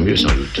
mieux sans doute.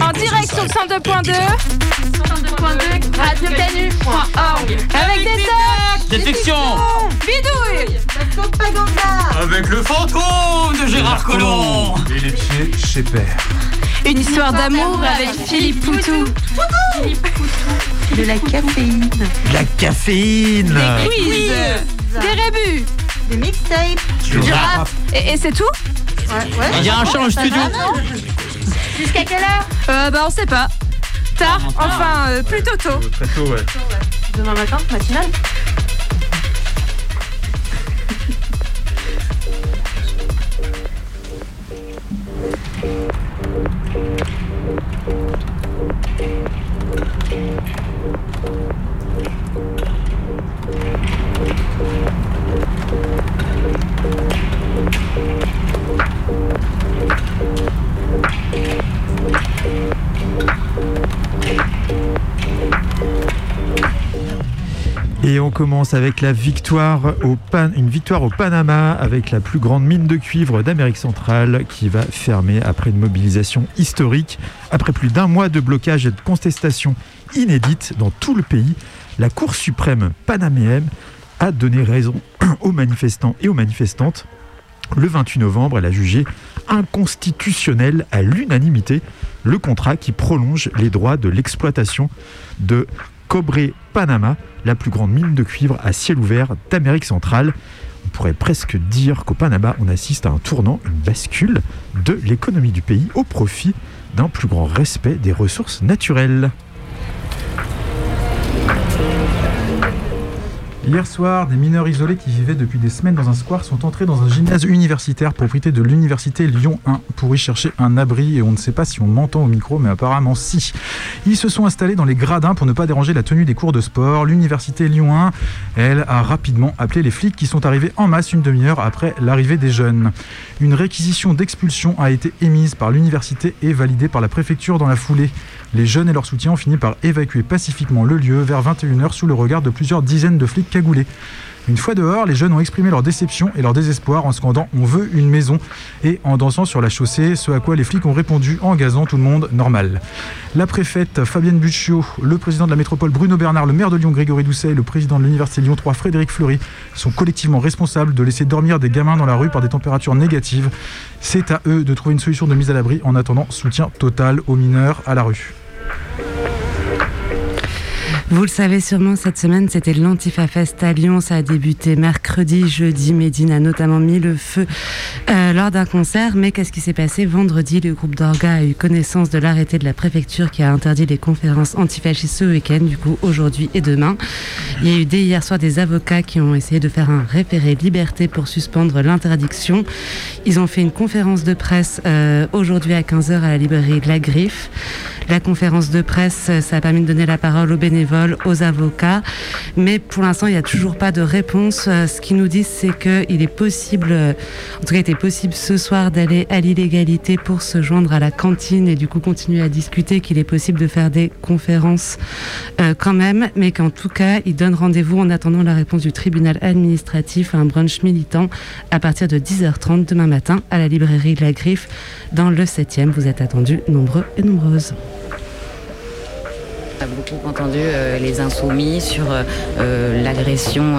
En direct sur inside. 102.2. 102.2 radiocanu.org. Avec des tocs. Détection Bidouille. Avec le fantôme de Gérard Collomb Et les pieds chez Père. Une histoire d'amour avec Philippe Poutou. De la caféine. La caféine Des quiz. Des rébus. Des mixtapes. Du rap. Et c'est tout? Il y a un chat en studio Jusqu'à quelle heure euh, Bah on sait pas. Tard, enfin euh, plutôt tôt. Très tôt, ouais. Demain matin, matinale. Et on commence avec la victoire au une victoire au Panama avec la plus grande mine de cuivre d'Amérique centrale qui va fermer après une mobilisation historique. Après plus d'un mois de blocage et de contestation inédite dans tout le pays, la Cour suprême panaméenne a donné raison aux manifestants et aux manifestantes. Le 28 novembre, elle a jugé inconstitutionnel à l'unanimité le contrat qui prolonge les droits de l'exploitation de Cobre Panama, la plus grande mine de cuivre à ciel ouvert d'Amérique centrale. On pourrait presque dire qu'au Panama, on assiste à un tournant, une bascule de l'économie du pays au profit d'un plus grand respect des ressources naturelles. Hier soir, des mineurs isolés qui vivaient depuis des semaines dans un square sont entrés dans un gymnase universitaire propriété de l'université Lyon 1 pour y chercher un abri et on ne sait pas si on m'entend au micro mais apparemment si. Ils se sont installés dans les gradins pour ne pas déranger la tenue des cours de sport. L'université Lyon 1, elle, a rapidement appelé les flics qui sont arrivés en masse une demi-heure après l'arrivée des jeunes. Une réquisition d'expulsion a été émise par l'université et validée par la préfecture dans la foulée. Les jeunes et leur soutien ont fini par évacuer pacifiquement le lieu vers 21h sous le regard de plusieurs dizaines de flics cagoulés. Une fois dehors, les jeunes ont exprimé leur déception et leur désespoir en scandant On veut une maison et en dansant sur la chaussée, ce à quoi les flics ont répondu en gazant tout le monde normal. La préfète Fabienne Buccio, le président de la métropole Bruno Bernard, le maire de Lyon Grégory Doucet et le président de l'université Lyon 3 Frédéric Fleury sont collectivement responsables de laisser dormir des gamins dans la rue par des températures négatives. C'est à eux de trouver une solution de mise à l'abri en attendant soutien total aux mineurs à la rue. Thank you. Vous le savez sûrement, cette semaine, c'était l'Antifa Fest à Lyon. Ça a débuté mercredi, jeudi. Médine a notamment mis le feu euh, lors d'un concert. Mais qu'est-ce qui s'est passé vendredi? Le groupe d'Orga a eu connaissance de l'arrêté de la préfecture qui a interdit les conférences antifascistes ce week-end, du coup aujourd'hui et demain. Il y a eu dès hier soir des avocats qui ont essayé de faire un référé liberté pour suspendre l'interdiction. Ils ont fait une conférence de presse euh, aujourd'hui à 15h à la librairie La Griffe. La conférence de presse, ça a permis de donner la parole aux bénévoles, aux avocats. Mais pour l'instant, il n'y a toujours pas de réponse. Ce qu'ils nous disent, c'est qu'il est possible, en tout cas, il était possible ce soir d'aller à l'illégalité pour se joindre à la cantine et du coup continuer à discuter, qu'il est possible de faire des conférences euh, quand même, mais qu'en tout cas, ils donnent rendez-vous en attendant la réponse du tribunal administratif à un brunch militant à partir de 10h30 demain matin à la librairie La Griffe dans le 7e. Vous êtes attendus nombreux et nombreuses. On a beaucoup entendu euh, les insoumis sur euh, l'agression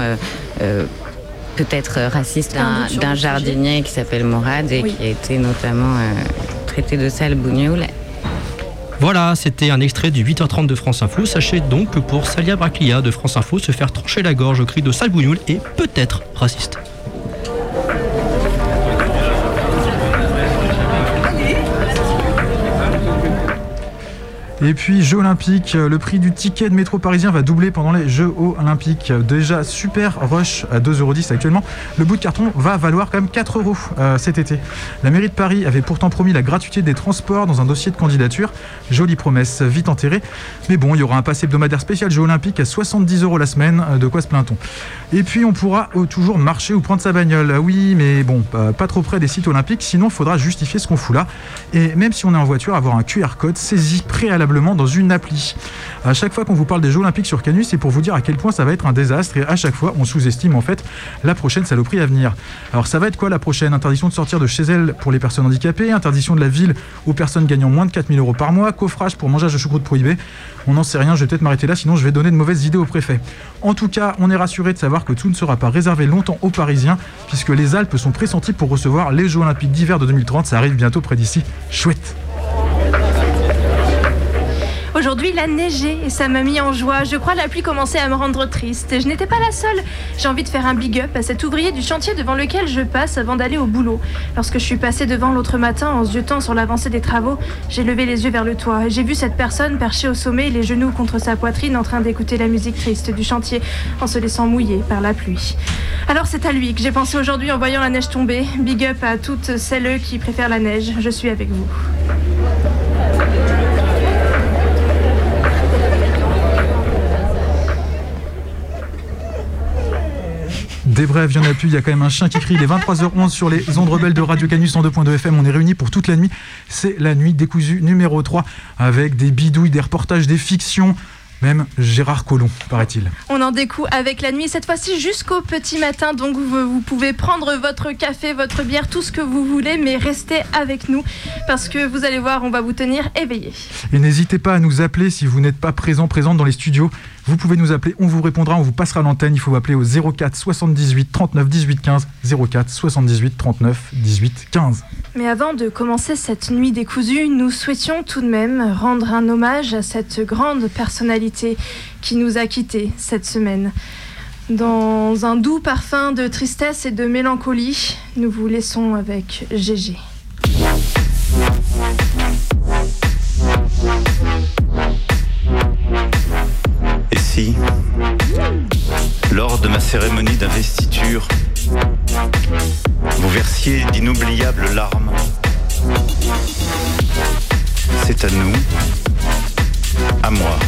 peut-être raciste d'un jardinier qui s'appelle Morad et qui a été notamment traité de sale bougnoul. Voilà, c'était un extrait du 8h30 de France Info. Sachez donc que pour Salia Braclia de France Info, se faire trancher la gorge au cri de sale bougnoul est peut-être raciste. Et puis, Jeux Olympiques, le prix du ticket de métro parisien va doubler pendant les Jeux Olympiques. Déjà super rush à 2,10€ actuellement. Le bout de carton va valoir quand même 4 euros euh, cet été. La mairie de Paris avait pourtant promis la gratuité des transports dans un dossier de candidature. Jolie promesse, vite enterrée. Mais bon, il y aura un pass hebdomadaire spécial Jeux Olympiques à 70 euros la semaine. De quoi se plaint-on Et puis, on pourra toujours marcher ou prendre sa bagnole. Oui, mais bon, pas trop près des sites olympiques, sinon il faudra justifier ce qu'on fout là. Et même si on est en voiture, avoir un QR code saisi préalablement dans une appli. À chaque fois qu'on vous parle des Jeux Olympiques sur Canus, c'est pour vous dire à quel point ça va être un désastre et à chaque fois on sous-estime en fait la prochaine saloperie à venir. Alors ça va être quoi la prochaine? Interdiction de sortir de chez elle pour les personnes handicapées, interdiction de la ville aux personnes gagnant moins de 4000 euros par mois, coffrage pour mangeage de choucroute prohibé. On n'en sait rien, je vais peut-être m'arrêter là, sinon je vais donner de mauvaises idées au préfet. En tout cas, on est rassuré de savoir que tout ne sera pas réservé longtemps aux Parisiens, puisque les Alpes sont pressenties pour recevoir les Jeux Olympiques d'hiver de 2030. Ça arrive bientôt près d'ici. Chouette Aujourd'hui, il a neigé et ça m'a mis en joie. Je crois la pluie commençait à me rendre triste. Je n'étais pas la seule. J'ai envie de faire un big up à cet ouvrier du chantier devant lequel je passe avant d'aller au boulot. Lorsque je suis passée devant l'autre matin en se jetant sur l'avancée des travaux, j'ai levé les yeux vers le toit et j'ai vu cette personne perchée au sommet, les genoux contre sa poitrine, en train d'écouter la musique triste du chantier en se laissant mouiller par la pluie. Alors c'est à lui que j'ai pensé aujourd'hui en voyant la neige tomber. Big up à toutes celles qui préfèrent la neige. Je suis avec vous. Des brèves, il y en a plus, il y a quand même un chien qui crie. Il est 23h11 sur les ondes rebelles de Radio Canus en 2.2 FM. On est réunis pour toute la nuit. C'est la nuit décousue numéro 3 avec des bidouilles, des reportages, des fictions. Même Gérard Collomb, paraît-il. On en découvre avec la nuit, cette fois-ci jusqu'au petit matin. Donc vous, pouvez prendre votre café, votre bière, tout ce que vous voulez, mais restez avec nous parce que vous allez voir, on va vous tenir éveillé. Et n'hésitez pas à nous appeler si vous n'êtes pas présent, présente dans les studios. Vous pouvez nous appeler, on vous répondra, on vous passera l'antenne. Il faut appeler au 04 78 39 18 15. 04 78 39 18 15. Mais avant de commencer cette nuit décousue, nous souhaitions tout de même rendre un hommage à cette grande personnalité qui nous a quittés cette semaine. Dans un doux parfum de tristesse et de mélancolie, nous vous laissons avec Gégé. Lors de ma cérémonie d'investiture, vous versiez d'inoubliables larmes. C'est à nous, à moi,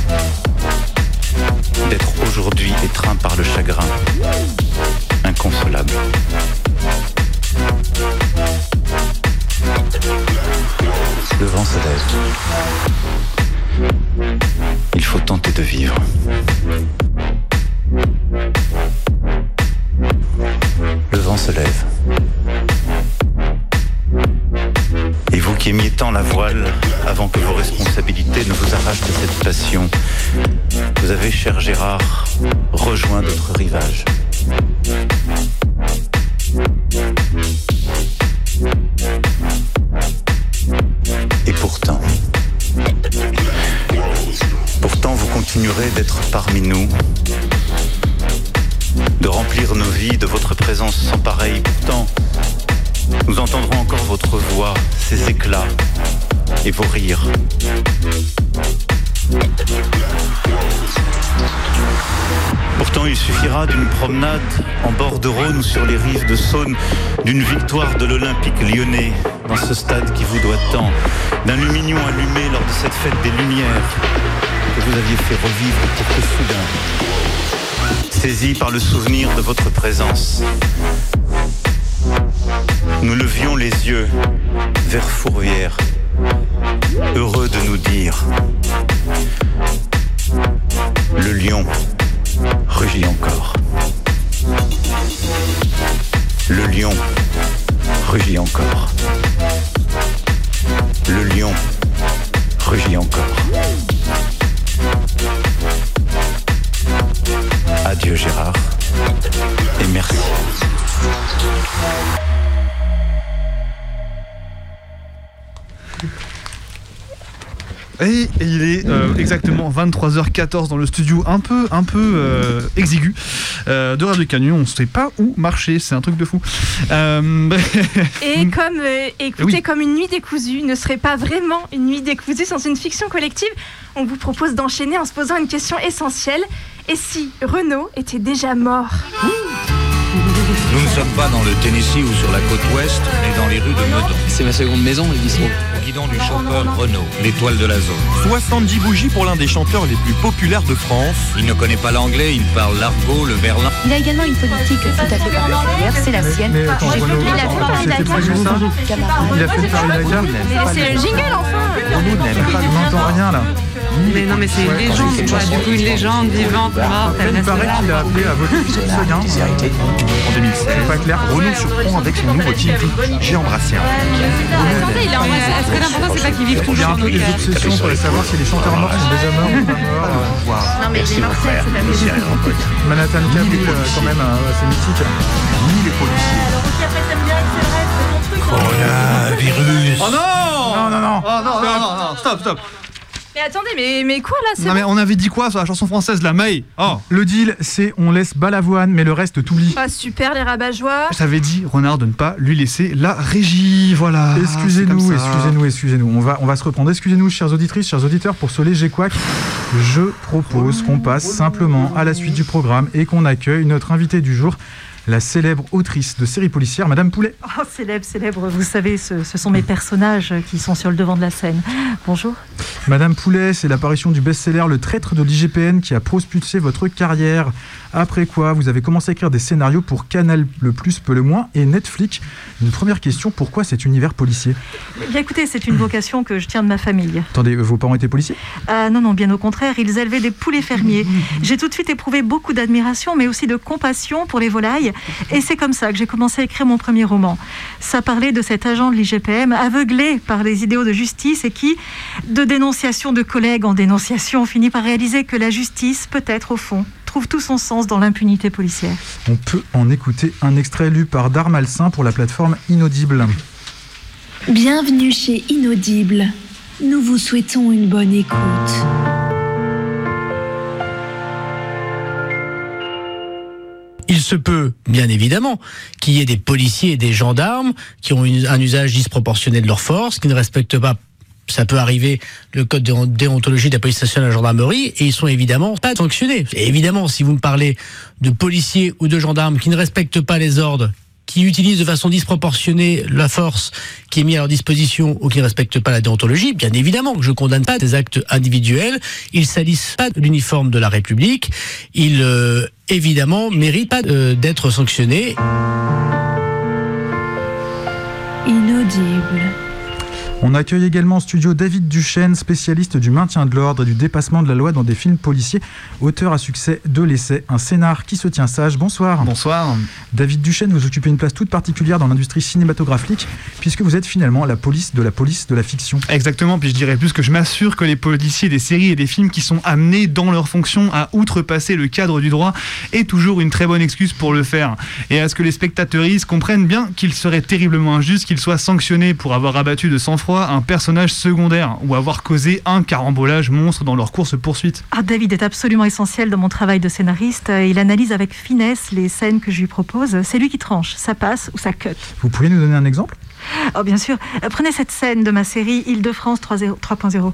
d'être aujourd'hui étreint par le chagrin, inconsolable. Le vent se. Il faut tenter de vivre. Le vent se lève. Et vous qui aimiez tant la voile, avant que vos responsabilités ne vous arrachent de cette passion, vous avez, cher Gérard, rejoint d'autres rivages. Continuerez d'être parmi nous de remplir nos vies de votre présence sans pareil. Pourtant, nous entendrons encore votre voix, ses éclats et vos rires. Pourtant, il suffira d'une promenade en bord de Rhône sur les rives de Saône, d'une victoire de l'Olympique lyonnais dans ce stade qui vous doit tant, d'un lumignon allumé lors de cette fête des Lumières que vous aviez fait revivre pour que soudain, saisi par le souvenir de votre présence, nous levions les yeux vers Fourvière, heureux de nous dire le lion rugit encore. Le lion rugit encore. Le lion rugit encore. Adieu Gérard et merci. Et, il est euh, exactement 23h14 dans le studio un peu, un peu euh, exigu euh, de Radio Canyon. On ne sait pas où marcher, c'est un truc de fou. Euh, Et comme, euh, écoutez, Oui. comme une nuit décousue ne serait pas vraiment une nuit décousue sans une fiction collective, on vous propose d'enchaîner en se posant une question essentielle. Et si Renaud était déjà mort Nous ne sommes pas dans le Tennessee ou sur la côte ouest, mais dans les rues de Meudon. C'est ma seconde maison. Au guidon du chauffeur Renault, l'étoile de la zone. 70 bougies pour l'un des chanteurs les plus populaires de France. Il ne connaît pas l'anglais, il parle l'argot, le berlin. Il a également une politique tout à fait particulière, c'est la sienne. Mais attends, il a fait. Il a fait c'est le jingle enfin Renaud n'aime pas, on n'entend rien là. Mais non, mais c'est une légende, quoi. Du coup, une légende vivante, morte, elle Il paraît qu'il a appelé à voter sur Seguin. En 2016, C'est pas clair. Renault surprend avec son nouveau titre J'ai embrassé un. Il a embrassé. Est-ce que l'important, c'est pas qu'il vive Il y a toujours un peu des cœurs obsessions pour savoir si les chanteurs morts sont déjà morts ou pas morts. Non, mais Merci, les mon morceaux, frère. Manhattan Kaboul, euh, quand même, euh, c'est mythique. Ni les policiers. Coronavirus. Oh non Non, non, non. Oh non, non, non, non, stop, stop. Mais attendez, mais, mais quoi là c'est Non mais on avait dit quoi sur la chanson française, la May Oh Le deal, c'est on laisse Balavoine, mais le reste t'oublie. Ah super les rabat-joie J'avais dit, Renard, de ne pas lui laisser la régie, voilà. C'est Excusez-nous, comme ça. excusez-nous, excusez-nous. On va, on va se reprendre. Excusez-nous, chères auditrices, chers auditeurs, pour ce léger couac. Je propose qu'on passe simplement à la suite du programme et qu'on accueille notre invitée du jour, la célèbre autrice de séries policières, Madame Poulet. Oh, célèbre, célèbre, vous savez, ce, ce sont mes personnages qui sont sur le devant de la scène. Bonjour. Madame Poulet, c'est l'apparition du best-seller Le traître de l'IGPN qui a propulsé votre carrière. Après quoi, vous avez commencé à écrire des scénarios pour Canal le plus, peu le moins, et Netflix. Une première question, pourquoi cet univers policier? Eh Bien écoutez, c'est une vocation que je tiens de ma famille. Attendez, vos parents étaient policiers? Ah non, non, bien au contraire, ils élevaient des poulets fermiers. J'ai tout de suite éprouvé beaucoup d'admiration, mais aussi de compassion pour les volailles. Et c'est comme ça que j'ai commencé à écrire mon premier roman. Ça parlait de cet agent de l'IGPM, aveuglé par les idéaux de justice et qui, de dénonciation de collègues en dénonciation, finit par réaliser que la justice, peut-être au fond, trouve tout son sens dans l'impunité policière. On peut en écouter un extrait lu par Darmalsain pour la plateforme Inaudible. Bienvenue chez Inaudible. Nous vous souhaitons une bonne écoute. Il se peut, bien évidemment, qu'il y ait des policiers et des gendarmes qui ont un usage disproportionné de leur force, qui ne respectent pas, ça peut arriver, le code de déontologie de la police nationale et de la gendarmerie, et ils sont évidemment pas sanctionnés. Et évidemment, si vous me parlez de policiers ou de gendarmes qui ne respectent pas les ordres, qui utilisent de façon disproportionnée la force qui est mise à leur disposition ou qui ne respectent pas la déontologie, bien évidemment que je condamne pas des actes individuels, ils salissent pas l'uniforme de la République, ils euh, évidemment méritent pas euh, d'être sanctionnés. Inaudible. On accueille également en studio David Duchesne, spécialiste du maintien de l'ordre et du dépassement de la loi dans des films policiers, auteur à succès de l'essai Un scénar qui se tient sage. Bonsoir. Bonsoir. David Duchesne, vous occupez une place toute particulière dans l'industrie cinématographique, puisque vous êtes finalement la police de la police de la fiction. Exactement, puis je dirais plus que je m'assure que les policiers des séries et des films qui sont amenés dans leur fonction à outrepasser le cadre du droit est toujours une très bonne excuse pour le faire. Et à ce que les spectateuristes comprennent bien qu'il serait terriblement injuste qu'ils soient sanctionnés pour avoir abattu de sang-froid un personnage secondaire ou avoir causé un carambolage monstre dans leur course-poursuite. Ah, David est absolument essentiel dans mon travail de scénariste. Il analyse avec finesse les scènes que je lui propose. C'est lui qui tranche, ça passe ou ça cut. Vous pourriez nous donner un exemple? Oh, bien sûr. Euh, Prenez cette scène de ma série Île-de-France 3.0. 3.0.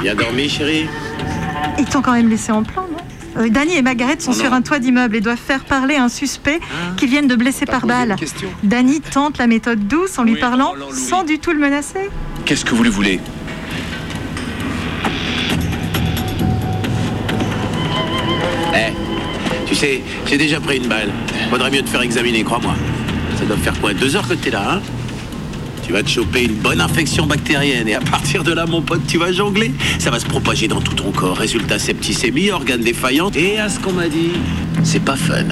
Bien dormi, chérie Ils t'ont quand même laissé en plan, non? Euh, Danny et Margaret sont Oh sur un toit d'immeuble et doivent faire parler un suspect Ah. qu'ils viennent de blesser par balle. Danny tente la méthode douce en lui parlant sans du tout le menacer. Qu'est-ce que vous lui voulez? Eh, tu sais, j'ai déjà pris une balle. Faudrait mieux te faire examiner, crois-moi. Ça doit faire quoi? Deux heures que t'es là, hein? Tu vas te choper une bonne infection bactérienne et à partir de là, mon pote, tu vas jongler. Ça va se propager dans tout ton corps. Résultat, septicémie, organes défaillants. Et à ce qu'on m'a dit, c'est pas fun.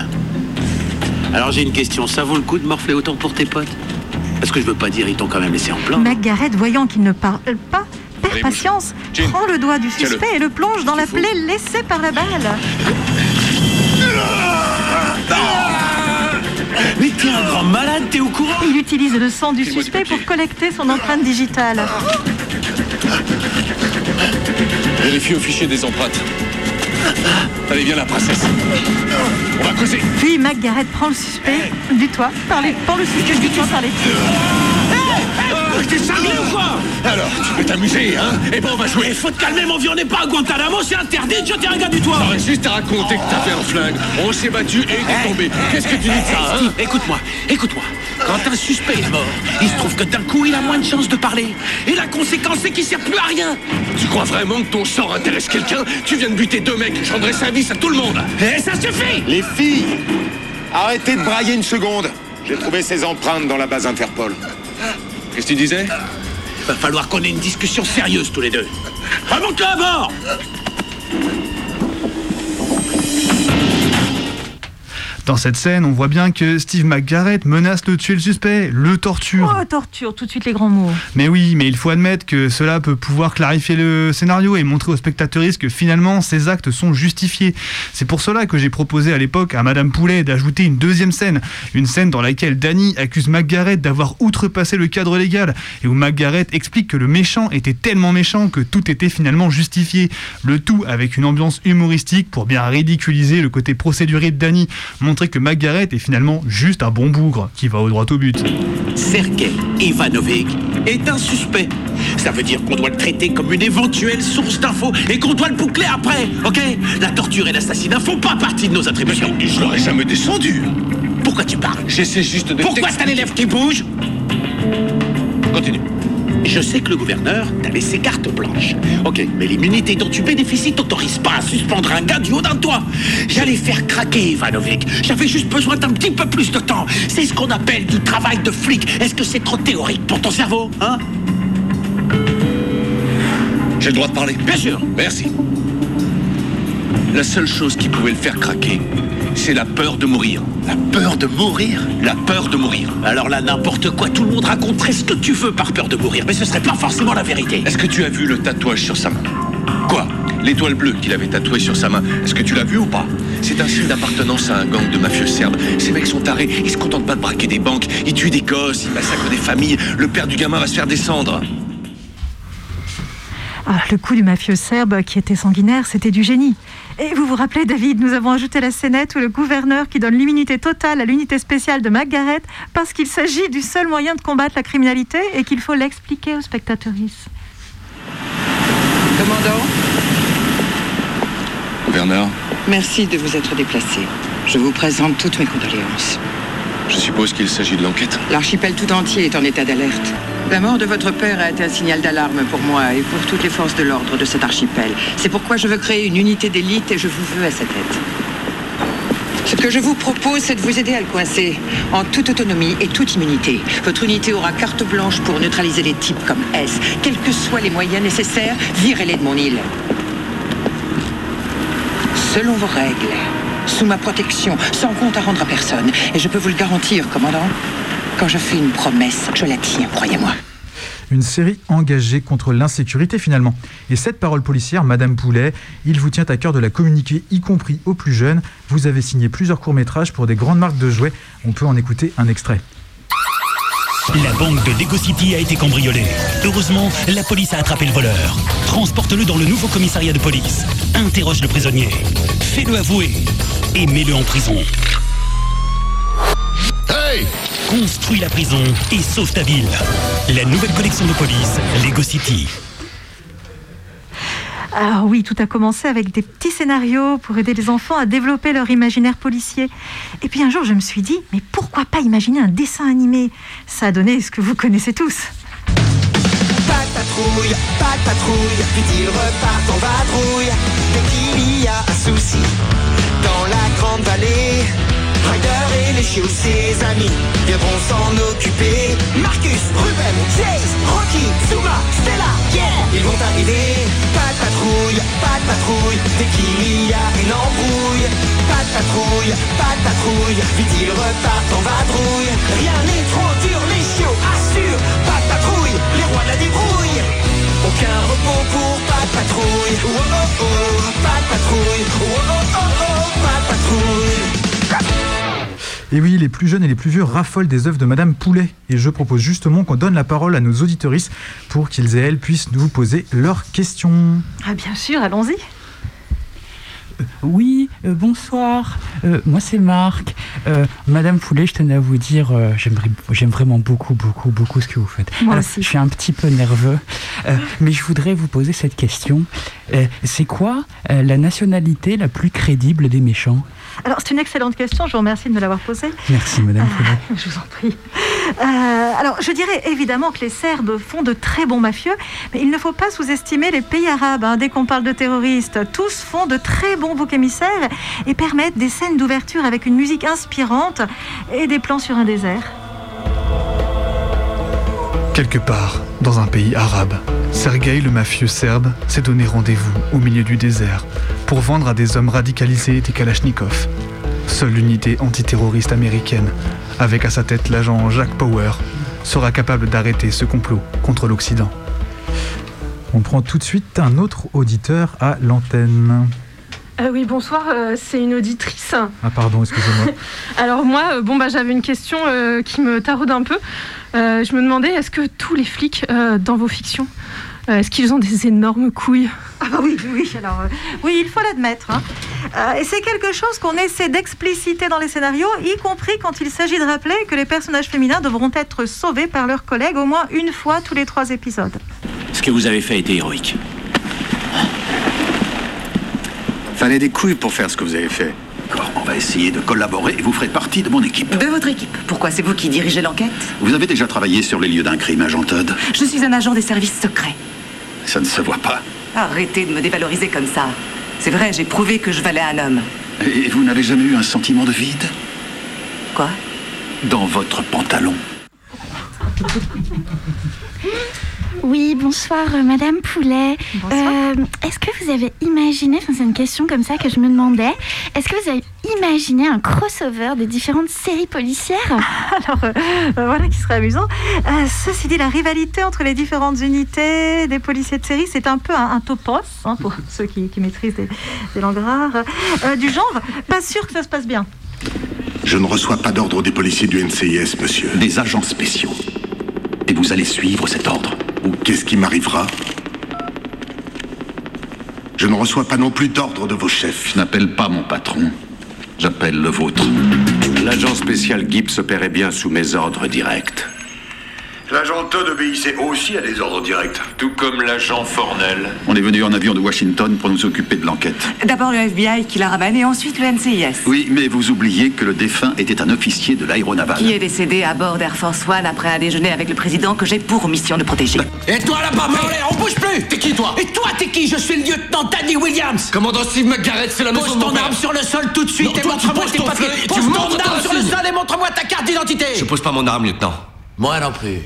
Alors j'ai une question. Ça vaut le coup de morfler autant pour tes potes? Parce que je veux pas dire, ils t'ont quand même laissé en plan. Margaret, voyant qu'il ne parle pas, perd Allez, patience, Jean. prend le doigt du suspect et le plonge dans la plaie laissée par la balle. Mais t'es un grand malade, t'es au courant Il utilise le sang du suspect pour collecter son empreinte digitale. Vérifie au fichier des empreintes. Allez, viens la princesse. On va causer. Puis Margaret prend le suspect du toit, par les, prend le suspect du toit par les pieds. T'es cinglé ou quoi Alors, tu peux t'amuser, hein Eh ben, on va jouer. Il faut te calmer, mon vieux, on n'est pas à Guantanamo, c'est interdit de jeter un gars du toit T'aurais juste à raconter que t'avais un flingue. On s'est battu et t'es tombé. Qu'est-ce que tu dis de ça, hein Steve, écoute-moi, écoute-moi. Quand un suspect est mort, il se trouve que d'un coup, il a moins de chances de parler. Et la conséquence, c'est qu'il sert plus à rien. Tu crois vraiment que ton sort intéresse quelqu'un Tu viens de buter deux mecs, je rendrai service à tout le monde. Et ça suffit Les filles, arrêtez de brailler une seconde. J'ai trouvé ces empreintes dans la base Interpol. Qu'est-ce que tu disais? Va falloir qu'on ait une discussion sérieuse tous les deux. Remonte-le à bord Dans cette scène, on voit bien que Steve McGarrett menace de tuer le suspect, le torture. Oh, torture, tout de suite les grands mots. Mais oui, mais il faut admettre que cela peut pouvoir clarifier le scénario et montrer aux spectateurs que finalement ces actes sont justifiés. C'est pour cela que j'ai proposé à l'époque à Madame Poulet d'ajouter une deuxième scène, une scène dans laquelle Danny accuse McGarrett d'avoir outrepassé le cadre légal et où McGarrett explique que le méchant était tellement méchant que tout était finalement justifié. Le tout avec une ambiance humoristique pour bien ridiculiser le côté procéduré de Danny, montrer que McGarrett est finalement juste un bon bougre qui va au droit au but. Sergei Ivanovic est un suspect. Ça veut dire qu'on doit le traiter comme une éventuelle source d'infos et qu'on doit le boucler après, ok? La torture et l'assassinat font pas partie de nos attributions. Je l'aurais jamais descendu. Pourquoi tu parles? J'essaie juste de. Pourquoi t'as les lèvres qui bougent Continue. Je sais que le gouverneur t'a laissé carte blanche. Ok, mais l'immunité dont tu bénéficies t'autorise pas à suspendre un gars du haut d'un toit. J'allais faire craquer Ivanovic. J'avais juste besoin d'un petit peu plus de temps. C'est ce qu'on appelle du travail de flic. Est-ce que c'est trop théorique pour ton cerveau, hein? J'ai le droit de parler Bien sûr. Merci. La seule chose qui pouvait le faire craquer, c'est la peur de mourir. La peur de mourir La peur de mourir. Alors là, n'importe quoi, tout le monde raconterait ce que tu veux par peur de mourir, mais ce serait pas forcément la vérité. Est-ce que tu as vu le tatouage sur sa main? Quoi? L'étoile bleue qu'il avait tatouée sur sa main, est-ce que tu l'as vu ou pas? C'est un signe d'appartenance à un gang de mafieux serbes. Ces mecs sont tarés, ils se contentent pas de braquer des banques, ils tuent des gosses, ils massacrent des familles, le père du gamin va se faire descendre. Ah, le coup du mafieux serbe qui était sanguinaire, c'était du génie. Et vous vous rappelez, David, nous avons ajouté la scénette où le gouverneur qui donne l'immunité totale à l'unité spéciale de McGarrett parce qu'il s'agit du seul moyen de combattre la criminalité et qu'il faut l'expliquer aux spectateurs. Commandant, Gouverneur, merci de vous être déplacé. Je vous présente toutes mes condoléances. Je suppose qu'il s'agit de l'enquête. L'archipel tout entier est en état d'alerte. La mort de votre père a été un signal d'alarme pour moi et pour toutes les forces de l'ordre de cet archipel. C'est pourquoi je veux créer une unité d'élite et je vous veux à sa tête. Ce que je vous propose, c'est de vous aider à le coincer, en toute autonomie et toute immunité. Votre unité aura carte blanche pour neutraliser les types comme S. Quels que soient les moyens nécessaires, virez-les de mon île. Selon vos règles, sous ma protection, sans compte à rendre à personne. Et je peux vous le garantir, commandant, quand je fais une promesse, je la tiens, croyez-moi. Une série engagée contre l'insécurité finalement. Et cette parole policière, Madame Poulet, il vous tient à cœur de la communiquer, y compris aux plus jeunes. Vous avez signé plusieurs courts-métrages pour des grandes marques de jouets. On peut en écouter un extrait. La banque de Lego City a été cambriolée. Heureusement, la police a attrapé le voleur. Transporte-le dans le nouveau commissariat de police. Interroge le prisonnier. Fais-le avouer. Et mets-le en prison. Hey Construis la prison et sauve ta ville. La nouvelle collection de police, Lego City. Alors oui, tout a commencé avec des petits scénarios pour aider les enfants à développer leur imaginaire policier. Et puis un jour, je me suis dit, mais pourquoi pas imaginer un dessin animé? Ça a donné ce que vous connaissez tous. Pas de patrouille, pas de patrouille, vite ils repartent en vadrouille. Dès qu'il y a un souci grande vallée, Ryder et les chiots, ses amis, viendront s'en occuper. Marcus, Ruben, Chase, Rocky, Zuma, Stella, yeah, ils vont arriver. Pas de patrouille, pas de patrouille, dès qu'il y a une embrouille. Pas de patrouille, pas de patrouille, vite ils repartent en vadrouille. Rien n'est trop dur, les chiots assurent. Pas de patrouille, les rois de la débrouille. Aucun repos pour pas de patrouille. Oh oh oh, pas de patrouille. Oh oh oh oh, pas de patrouille. Et oui, les plus jeunes et les plus vieux raffolent des œuvres de Madame Poulet. Et je propose justement qu'on donne la parole à nos auditoristes pour qu'ils et elles puissent nous poser leurs questions. Ah bien sûr, allons-y. Oui, euh, bonsoir. Euh, moi, c'est Marc. Euh, Madame Poulet, je tenais à vous dire, j'aime vraiment beaucoup, beaucoup, beaucoup ce que vous faites. Moi Alors, aussi. Je suis un petit peu nerveux, mais je voudrais vous poser cette question. C'est quoi la nationalité la plus crédible des méchants? Alors c'est une excellente question, je vous remercie de me l'avoir posée. Merci, Madame Poulet. Je vous en prie. Euh, alors, je dirais évidemment que les Serbes font de très bons mafieux, mais il ne faut pas sous-estimer les pays arabes. hein. Dès qu'on parle de terroristes, tous font de très bons boucs émissaires et permettent des scènes d'ouverture avec une musique inspirante et des plans sur un désert. Quelque part, dans un pays arabe, Sergueï le mafieux serbe s'est donné rendez-vous au milieu du désert pour vendre à des hommes radicalisés des kalachnikovs. Seule l'unité antiterroriste américaine, avec à sa tête l'agent Jack Power, sera capable d'arrêter ce complot contre l'Occident. On prend tout de suite un autre auditeur à l'antenne. Euh, oui, bonsoir, euh, c'est une auditrice. Ah pardon, excusez-moi. Alors moi, euh, bon bah j'avais une question euh, qui me taraude un peu. Euh, je me demandais, est-ce que tous les flics euh, dans vos fictions, euh, est-ce qu'ils ont des énormes couilles? Ah bah oui, oui, alors euh, oui, il faut l'admettre. hein. Euh, et c'est quelque chose qu'on essaie d'expliciter dans les scénarios, y compris quand il s'agit de rappeler que les personnages féminins devront être sauvés par leurs collègues au moins une fois tous les trois épisodes. Ce que vous avez fait était héroïque. Fallait des couilles pour faire ce que vous avez fait. D'accord, on va essayer de collaborer et vous ferez partie de mon équipe. De votre équipe. Pourquoi c'est vous qui dirigez l'enquête? Vous avez déjà travaillé sur les lieux d'un crime, agent Todd? Je suis un agent des services secrets. Ça ne se voit pas. Arrêtez de me dévaloriser comme ça. C'est vrai, j'ai prouvé que je valais un homme. Et vous n'avez jamais eu un sentiment de vide? Quoi? Dans votre pantalon. Oui, bonsoir euh, Madame Poulet. Euh, est-ce que vous avez imaginé, enfin c'est une question comme ça que je me demandais, est-ce que vous avez imaginé un crossover des différentes séries policières? Alors euh, euh, voilà qui serait amusant. Euh, ceci dit, la rivalité entre les différentes unités des policiers de série, c'est un peu un, un topos, hein, pour ceux qui, qui maîtrisent des, des langues rares, euh, du genre. Pas sûr que ça se passe bien. Je ne reçois pas d'ordre des policiers du NCIS, monsieur. Des agents spéciaux. Et vous allez suivre cet ordre. Ou qu'est-ce qui m'arrivera Je ne reçois pas non plus d'ordre de vos chefs. Je n'appelle pas mon patron. J'appelle le vôtre. L'agent spécial Gibbs opérait bien sous mes ordres directs. L'agent Todd obéissait aussi à des ordres directs. Tout comme l'agent Fornel. On est venu en avion de Washington pour nous occuper de l'enquête. D'abord le FBI qui l'a ramené, et ensuite le NCIS. Oui, mais vous oubliez que le défunt était un officier de l'aéronaval. Qui est décédé à bord d'Air Force One après un déjeuner avec le président que j'ai pour mission de protéger. Et toi là-bas, Marley, on bouge plus T'es qui toi? Et toi, t'es qui? Je suis le lieutenant Danny Williams Commandant Steve McGarrett, c'est la maison Pose de mon ton père. arme sur le sol tout de suite Non, et toi, tu montre-moi poses tes ton papiers flingue et tu Pose ton ta arme sur le racine. sol et montre-moi ta carte d'identité Je pose pas mon arme, lieutenant. Moi non plus.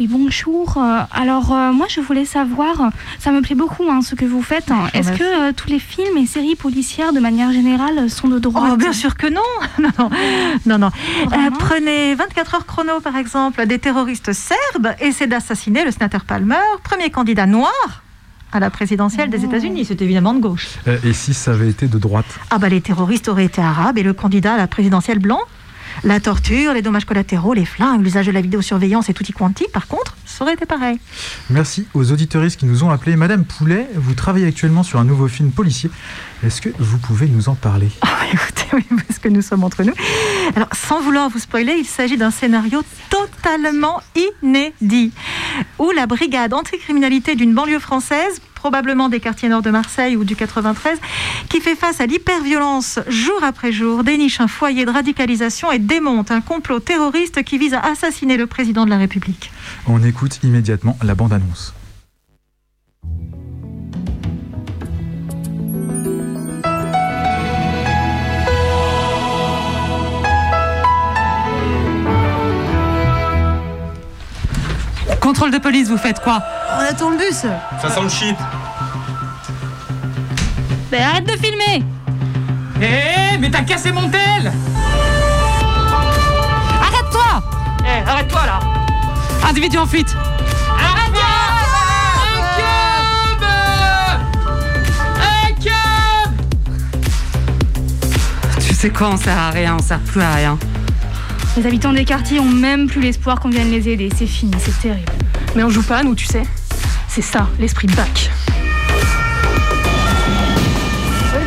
Oui, bonjour. Euh, alors, euh, moi, je voulais savoir, ça me plaît beaucoup hein, ce que vous faites. hein. Est-ce que euh, tous les films et séries policières, de manière générale, sont de droite Oh, bien sûr que non Non, non. non, non. Euh, prenez 24 heures chrono, par exemple, des terroristes serbes essaient d'assassiner le sénateur Palmer, premier candidat noir à la présidentielle des États-Unis. C'est évidemment de gauche. Et si ça avait été de droite? Ah bah les terroristes auraient été arabes et le candidat à la présidentielle blanc La torture, les dommages collatéraux, les flingues, l'usage de la vidéosurveillance et tutti quanti, par contre, ça aurait été pareil. Merci aux auditeuristes qui nous ont appelés. Madame Poulet, vous travaillez actuellement sur un nouveau film policier. Est-ce que vous pouvez nous en parler? Écoutez, oui, parce que nous sommes entre nous. Alors, sans vouloir vous spoiler, il s'agit d'un scénario totalement inédit, où la brigade anticriminalité d'une banlieue française probablement des quartiers nord de Marseille ou du 93, qui fait face à l'hyperviolence jour après jour, déniche un foyer de radicalisation et démonte un complot terroriste qui vise à assassiner le président de la République. On écoute immédiatement la bande-annonce. Contrôle de police, vous faites quoi On attend le bus. Ça sent le shit. Mais arrête de filmer Hé, mais t'as cassé mon tel Arrête-toi Eh, arrête-toi là Individu en fuite. Un cube. Tu sais quoi, on sert à rien, on sert plus à rien. Les habitants des quartiers ont même plus l'espoir qu'on vienne les aider. C'est fini, c'est terrible. Mais on joue pas, nous, tu sais. C'est ça, l'esprit de bac.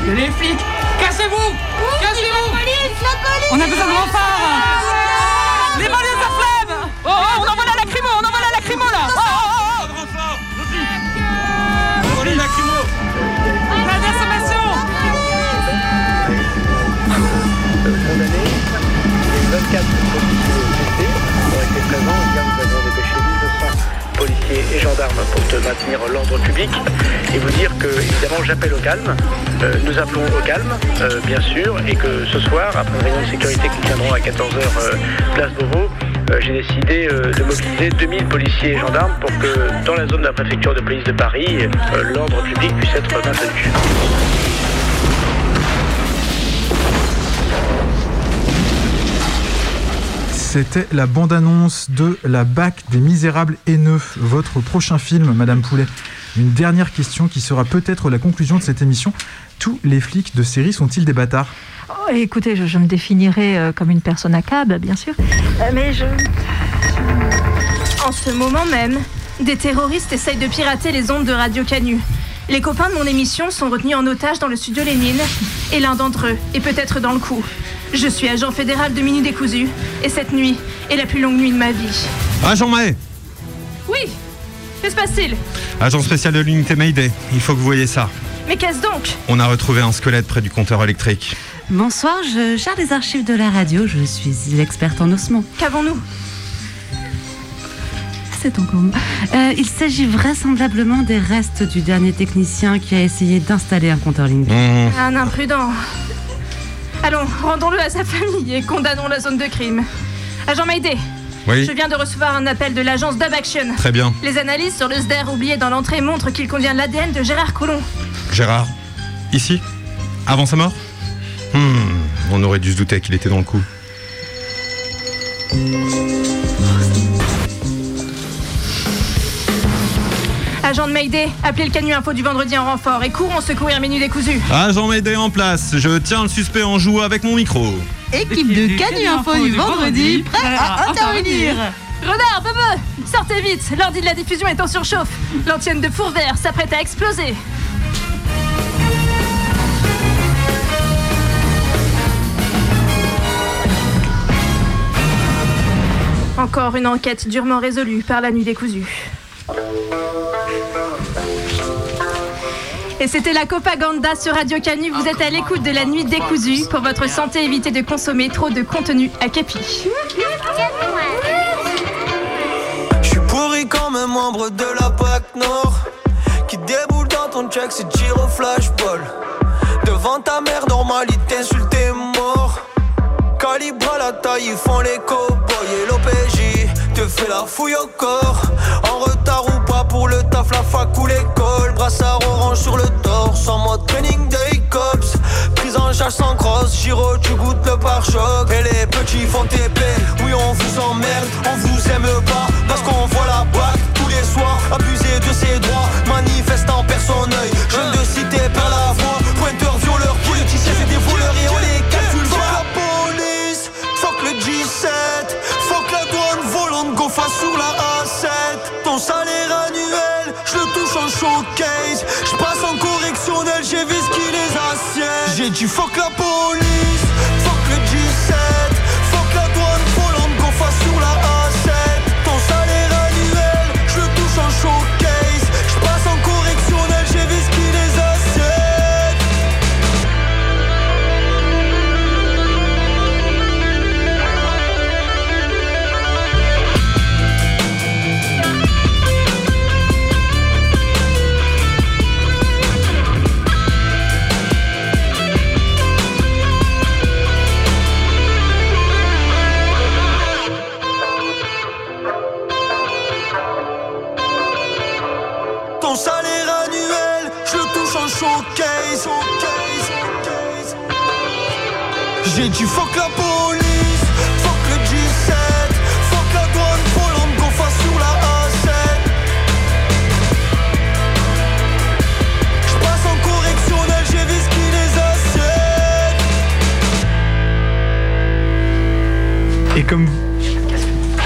Les flics. Cassez-vous. Cassez-vous. La police La police. On a besoin de renforts. Les banlieues s'enflamment Oh, oh, on envoie la gendarmes pour te maintenir l'ordre public et vous dire que, évidemment, j'appelle au calme. Euh, nous appelons au calme, euh, bien sûr, et que ce soir, après une réunion de sécurité qui tiendront à 14h place Beauvau, euh, j'ai décidé euh, de mobiliser 2000 policiers et gendarmes pour que, dans la zone de la préfecture de police de Paris, euh, l'ordre public puisse être maintenu. C'était la bande-annonce de La BAC des Misérables haineux, votre prochain film, Madame Poulet. Une dernière question qui sera peut-être la conclusion de cette émission. Tous les flics de série sont-ils des bâtards? Oh, écoutez, je, je me définirais euh, comme une personne à câble, bien sûr. Euh, mais je. En ce moment même, des terroristes essayent de pirater les ondes de Radio Canu. Les copains de mon émission sont retenus en otage dans le studio Lénine, et l'un d'entre eux est peut-être dans le coup. Je suis agent fédéral de Minuit Décousu, et cette nuit est la plus longue nuit de ma vie. Agent Mahé Oui Que se passe-t-il? Agent spécial de l'unité Mayday. Il faut que vous voyez ça. Mais qu'est-ce donc? On a retrouvé un squelette près du compteur électrique. Bonsoir, je gère les archives de la radio, je suis l'experte en ossements. Qu'avons-nous? C'est ton comble. Euh, il s'agit vraisemblablement des restes du dernier technicien qui a essayé d'installer un compteur Link. Un imprudent. Allons, rendons-le à sa famille et condamnons la zone de crime. Agent Oui. Je viens de recevoir un appel de l'agence Dub Action. Très bien. Les analyses sur le SDR oublié dans l'entrée montrent qu'il contient l'ADN de Gérard Collomb. Gérard Ici Avant sa mort? Hmm, on aurait dû se douter qu'il était dans le coup. Agent de Mayday, appelez le canu info du vendredi en renfort et courons secourir Menu décousu. Agent Mayday en place. Je tiens le suspect en joue avec mon micro. Équipe de Canu Info du vendredi, prêt à intervenir. Renard, bebe Sortez vite, l'ordi de la diffusion est en surchauffe. L'antienne de Fourvert s'apprête à exploser. Encore une enquête durement résolue par la nuit décousue. Et c'était la Copaganda sur Radio Canu. Vous êtes à l'écoute de la nuit décousue. Pour votre santé, évitez de consommer trop de contenu à Capi. Je suis pourri comme un membre de la PAC Nord Qui déboule dans ton check, c'est Giro Flashball Devant ta mère, normalité, insulte est mort Calibre à la taille, ils font les cowboys Et l'OPJ te fait la fouille au corps En retard ou la fac ou l'école. Brassard orange sur le torse En mode training day cops Prise en charge sans crosse Giro, tu goûtes le pare-choc. Et les petits font TP Oui, on vous emmerde, on vous aime pas. Parce qu'on voit la bague tous les soirs Abuser de ses droits. Manifestant personne Jeune de cité perd la voix dit fuck la police, J'ai dit fuck la police, fuck le G7, fuck la douane, Pologne, qu'on fasse sur la A7. J'passe en correctionnel, j'ai qui les assiette. Et comme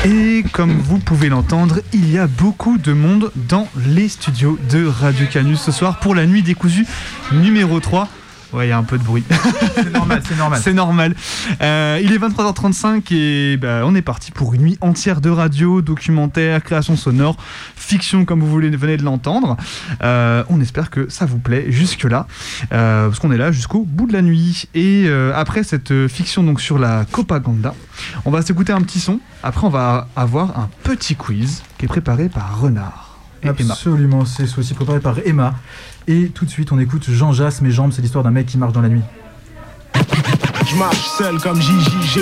et comme vous pouvez l'entendre, il y a beaucoup de monde dans les studios de Radio Canus ce soir pour la nuit décousue numéro 3. Ouais, il y a un peu de bruit. C'est normal, c'est normal. C'est normal. Euh, il est 23h35 et bah, on est parti pour une nuit entière de radio, documentaire, création sonore, fiction comme vous voulez- venez de l'entendre. Euh, on espère que ça vous plaît jusque-là, euh, parce qu'on est là jusqu'au bout de la nuit. Et après cette fiction donc sur la propaganda, on va s'écouter un petit son. Après, on va avoir un petit quiz qui est préparé par Renard. Et Emma. Absolument, c'est aussi préparé par Emma. Et tout de suite, on écoute Jean Jass, Mes jambes, c'est l'histoire d'un mec qui marche dans la nuit. Je marche seul comme JJG.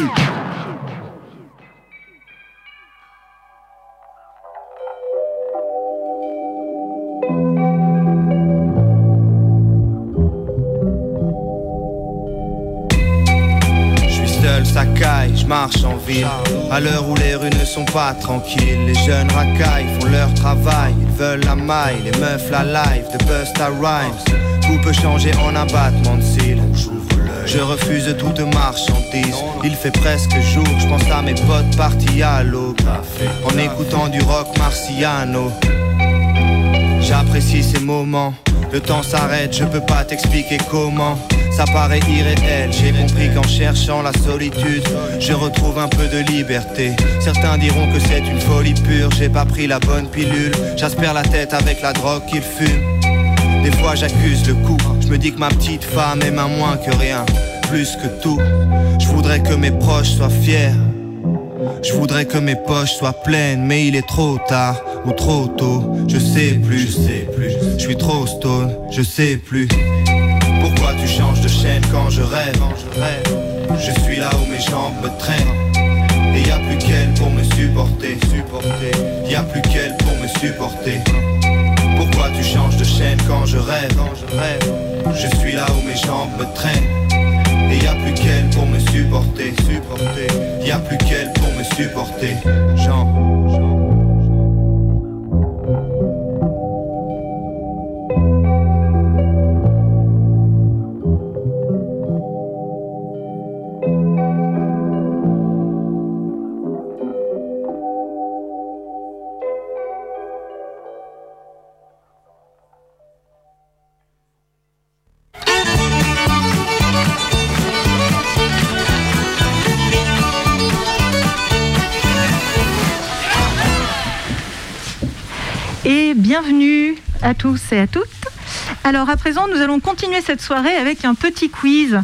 À l'heure où les rues ne sont pas tranquilles, les jeunes racailles font leur travail. Ils veulent la maille, les meufs la live, de Busta Rhymes. Tout peut changer en un battement de cils. Je refuse toute marchandise. Il fait presque jour, je pense à mes potes partis à l'aube. En écoutant du rock marciano. J'apprécie ces moments. Le temps s'arrête, je peux pas t'expliquer comment. Ça paraît irréel, j'ai compris qu'en cherchant la solitude, je retrouve un peu de liberté. Certains diront que c'est une folie pure, j'ai pas pris la bonne pilule. J'aspère la tête avec la drogue qu'il fume. Des fois j'accuse le coup, je me dis que ma petite femme aime moins que rien, plus que tout. Je voudrais que mes proches soient fiers. Je voudrais que mes poches soient pleines, mais il est trop tard ou trop tôt. Je sais plus, je sais plus. Je suis trop stone, je sais plus. Tu changes de chaîne quand je rêve Je suis là où mes jambes me traînent. Et y a plus qu'elle pour me supporter, supporter. Y a plus qu'elle pour me supporter. Pourquoi tu changes de chaîne quand je rêve? Je suis là où mes jambes me traînent. Et y a plus qu'elle pour me supporter, supporter. Y a plus qu'elle pour me supporter. À tous et à toutes. Alors à présent, nous allons continuer cette soirée avec un petit quiz.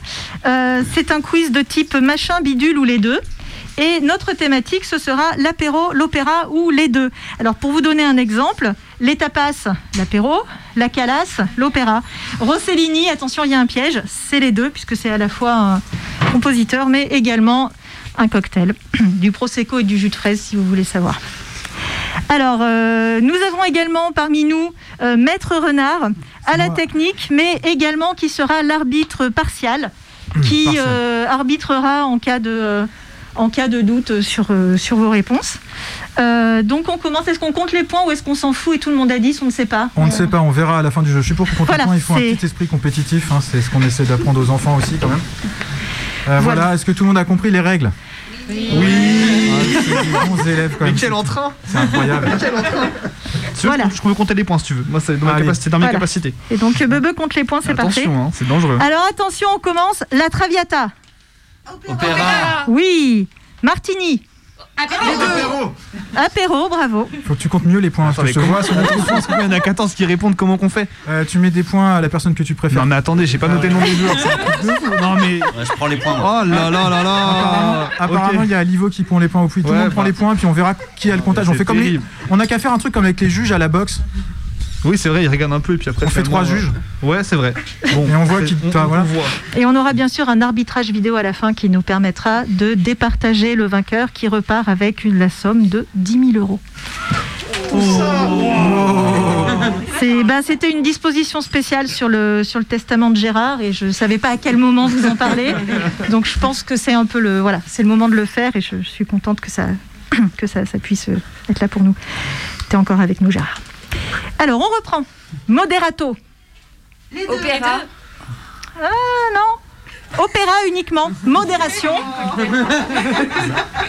Euh, c'est un quiz de type machin, bidule ou les deux. Et notre thématique, ce sera l'apéro, l'opéra ou les deux. Alors pour vous donner un exemple, les tapas, l'apéro, la calasse, l'opéra. Rossellini, attention, il y a un piège, c'est les deux, puisque c'est à la fois un compositeur, mais également un cocktail. Du prosecco et du jus de fraise, si vous voulez savoir. Alors, euh, nous avons également parmi nous euh, Maître Renard à la technique, mais également qui sera l'arbitre partial, qui partial. euh, arbitrera en cas de, en cas de doute sur, euh, sur vos réponses. Euh, donc, on commence. Est-ce qu'on compte les points ou est-ce qu'on s'en fout et tout le monde a 10 On ne sait pas. On ne sait pas, on verra à la fin du jeu. Je suis pour qu'on compte les Voilà, points, il faut un petit esprit compétitif, hein, c'est ce qu'on essaie d'apprendre aux enfants aussi quand même. Voilà, Voilà. est-ce que tout le monde a compris les règles? Oui, c'est des bons élèves quand Mais même. quel entrain C'est incroyable. Mais quel entrain Tu veux, Voilà. Je peux compter les points si tu veux. Moi, c'est dans, ma Allez. capacité, dans mes Voilà. capacités. Et donc, Bebe compte les points, c'est parfait. Attention, hein, c'est dangereux. Alors, attention, on commence. La Traviata. Opéra. Oui. Martini. Apéro, bravo. Faut que tu comptes mieux les points. Attendez, je vois sur qu'il y en a 14 qui répondent comment qu'on fait Euh, tu mets des points à la personne que tu préfères. Non mais attendez, j'ai pas noté le nom des joueurs. Non mais. je prends les points. Oh là là là là. Apparemment, il y a Livo qui prend les points au puits. Tout le Ouais, monde prend bah. les points, puis on verra qui a le comptage. On fait comme les... On a qu'à faire un truc comme avec les juges à la boxe. Oui, c'est vrai, ils regardent un peu et puis après. On fait trois juges. Ouais, c'est vrai. Bon, Et on voit qui. on- t'as- on voilà. voit. Et on aura bien sûr un arbitrage vidéo à la fin qui nous permettra de départager le vainqueur qui repart avec une, la somme de 10 000 euros. C'est, ben, c'était une disposition spéciale sur le, sur le testament de Gérard et je ne savais pas à quel moment vous en parler. Donc je pense que c'est un peu le, voilà, c'est le moment de le faire et je, je suis contente que ça, que ça, ça puisse être là pour nous. Tu es encore avec nous, Gérard. Alors on reprend. Moderato. Opéra. Ah non. Opéra uniquement. Modération.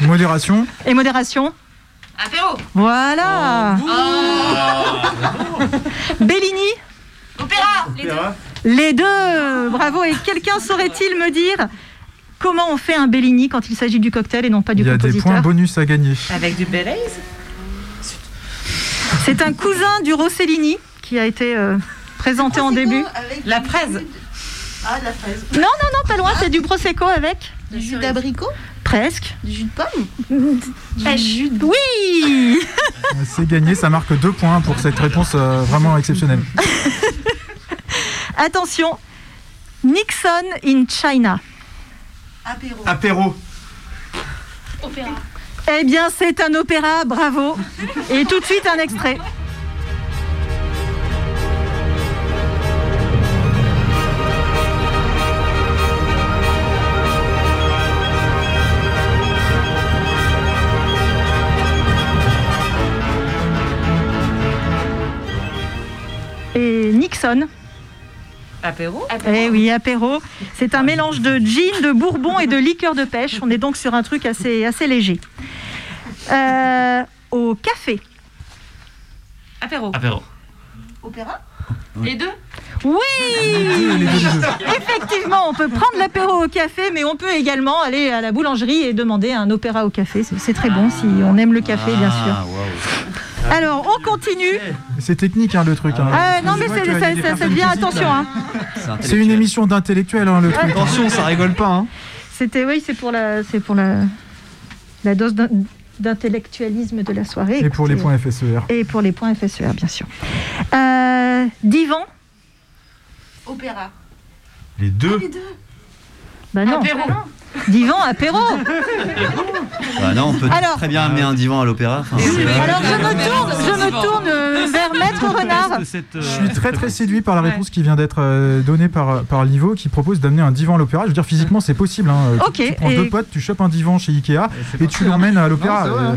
Modération. Et modération. Apéro. Voilà. Bellini. Opéra. Les deux. Les deux. Bravo. Et quelqu'un saurait-il me dire comment on fait un Bellini quand il s'agit du cocktail et non pas du Il y a des compositeur points bonus à gagner. Avec du Belize C'est un cousin du Rossellini qui a été euh, présenté en début. La fraise. Ah, la fraise. Non, non, non, pas loin, c'est du Prosecco avec. Du jus d'abricot Presque. Du jus de pomme Du jus de... Oui C'est gagné, ça marque deux points pour cette réponse euh, vraiment exceptionnelle. Attention, Nixon in China. Apéro. Apéro. Opéra. Eh bien, c'est un opéra, bravo. Et tout de suite, un extrait. Et Nixon. Apéro Eh oui, apéro. C'est un mélange de gin, de bourbon et de liqueur de pêche. On est donc sur un truc assez, assez léger. Euh, au café. Apéro. Apéro. Opéra Les deux. Oui Effectivement, on peut prendre l'apéro au café, mais on peut également aller à la boulangerie et demander un opéra au café. C'est- très bon si on aime le café, bien sûr. Alors, on continue. C'est technique hein, le truc. hein. Ah, non, mais ça, ça, devient attention. hein. C'est une émission d'intellectuel hein, le truc. Attention, ça rigole pas. Hein. C'était, oui, c'est pour la, c'est pour la, la dose d'intellectualisme de la soirée. Et pour les points FSER. Et pour les points FSER, bien sûr. Euh, divan. Opéra. Les deux. Bah non. Apéro. Divan, apéro. Bah non, on peut Alors- très bien amener un divan à l'opéra. Enfin, Alors je me tourne, je me tourne euh, vers Maître Renard. Je suis très très séduit par la réponse qui vient d'être euh, donnée par, par Livo qui propose d'amener un divan à l'opéra. Je veux dire, physiquement, c'est possible. hein. Ok, Tu, tu prends et- deux potes, tu chopes un divan chez Ikea et tu l'emmènes à l'opéra. Euh,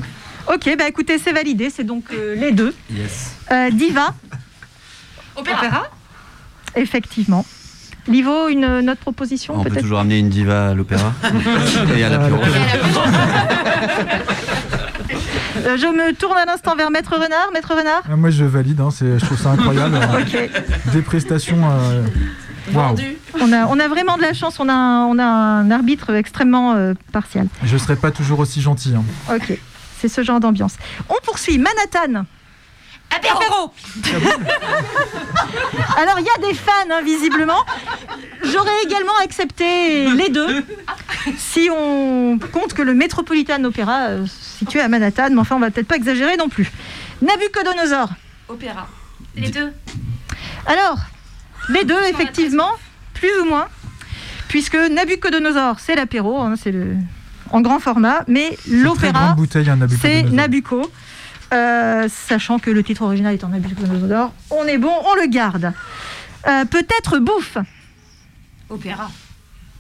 Ok, bah écoutez, c'est validé, c'est donc euh, les deux. Yes. Euh, Diva, Opéra. effectivement. Livo, une, une autre proposition On peut peut-être toujours amener une diva à l'opéra et à l'apéro. Euh, Je me tourne un instant vers Maître Renard. Maître Renard ah, moi, je valide. hein, c'est- je trouve ça incroyable. Des prestations. euh, Waouh. On a, on a vraiment de la chance, on a un, on a un arbitre extrêmement euh, partial. Je serais pas toujours aussi gentil. hein. Ok, c'est ce genre d'ambiance. On poursuit, Manhattan. Apéro. Alors, il y a des fans, hein, visiblement. J'aurais également accepté les deux, si on compte que le Metropolitan Opera euh, se situe à Manhattan, mais enfin, on va peut-être pas exagérer non plus. Nabucodonosor. Opéra. Les deux. Alors, les deux, effectivement, plus ou moins, puisque Nabucodonosor, c'est l'apéro, hein, c'est le en grand format, mais l'opéra, c'est Nabucodonosor. Nabucco. Euh, sachant que le titre original est en Nabucodonosor, on est bon, on le garde. Euh, Peut-être bouffe. Opéra.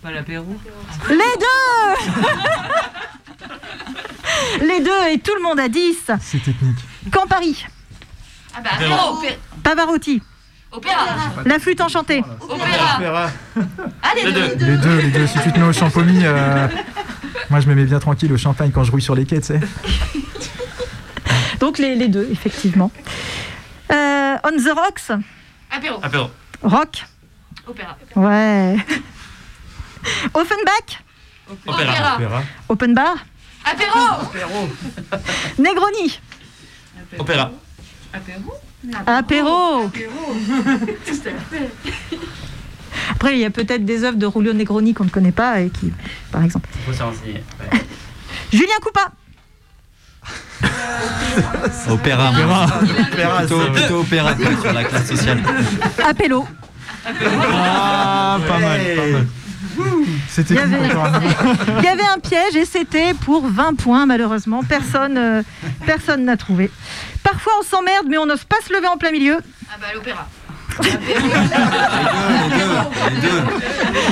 Pas l'apéro. Les deux Les deux, et tout le monde a 10. C'est technique. Campari, Ah bah apéro. Opé- Pavarotti, Opéra. La flûte enchantée, Opéra. Ah les deux. Les deux, les deux. Si tu te mets au champomy, euh, moi je me mets bien tranquille au champagne quand je rouille sur les quais, tu sais. donc les, les deux, effectivement. Euh, on the Rocks, Apéro. Apéro. rock, Opéra. ouais. Offenbach, Opéra. open bar, Apéro. Negroni, Opéra. apéro. Après, il y a peut-être des œuvres de Julio Negroni qu'on ne connaît pas et qui, par exemple. Faut se renseigner. Julien Coupa, Opéra. Opéra, Plutôt, ça. plutôt opéra quoi, sur la classe sociale. Apélo. Ah, pas mal, pas mal. C'était Il y, avait, il y avait un piège et c'était pour 20 points, malheureusement. Personne euh, personne n'a trouvé. Parfois, on s'emmerde, mais on n'ose pas se lever en plein milieu. Ah bah l'opéra.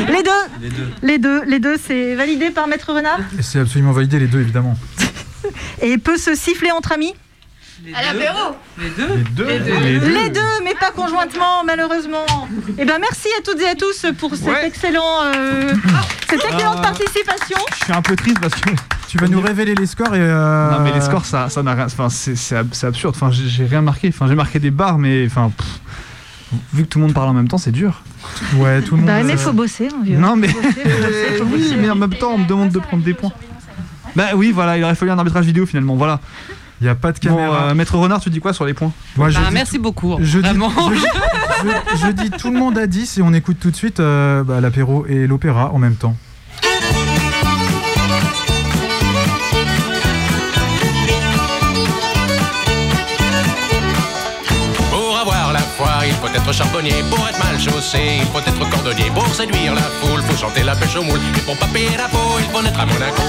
Les deux Les deux, les deux, c'est validé par Maître Renard? C'est absolument validé les deux évidemment. Et peut se siffler entre amis À l'apéro. Les deux Les deux Les deux, mais pas conjointement, malheureusement. Eh ben, merci à toutes et à tous pour cet Ouais. excellent, euh, cette excellente Ah. participation. Je suis un peu triste parce que. Tu vas nous révéler les scores et. euh, Non, mais les scores, ça ça n'a rien. Enfin, c'est c'est ab- c'est absurde. Enfin, j'ai rien marqué. Enfin, j'ai marqué des barres, mais. Enfin, pff, vu que tout le monde parle en même temps, c'est dur. Ouais, tout le monde. Bah, mais euh, faut bosser, hein, vieux. Non, mais. Faut bosser, faut bosser, faut oui, bosser. mais en même temps, on me demande de prendre des points. Bah oui, voilà, il aurait fallu un arbitrage vidéo finalement. Voilà. Il n'y a pas de Bon, caméra. euh, Maître Renard, tu dis quoi sur les points? Moi, je Bah, dis- merci beaucoup. Je dis, Vraiment. je, je- je dis tout le monde a 10 et on écoute tout de suite euh, bah, l'apéro et l'opéra en même temps. Pour avoir la foi, il faut être charbonnier. Pour être mal chaussé, il faut être cordonnier. Pour séduire la foule, faut chanter la pêche au moule. Et pour pas payer la peau, il faut naître à Monaco.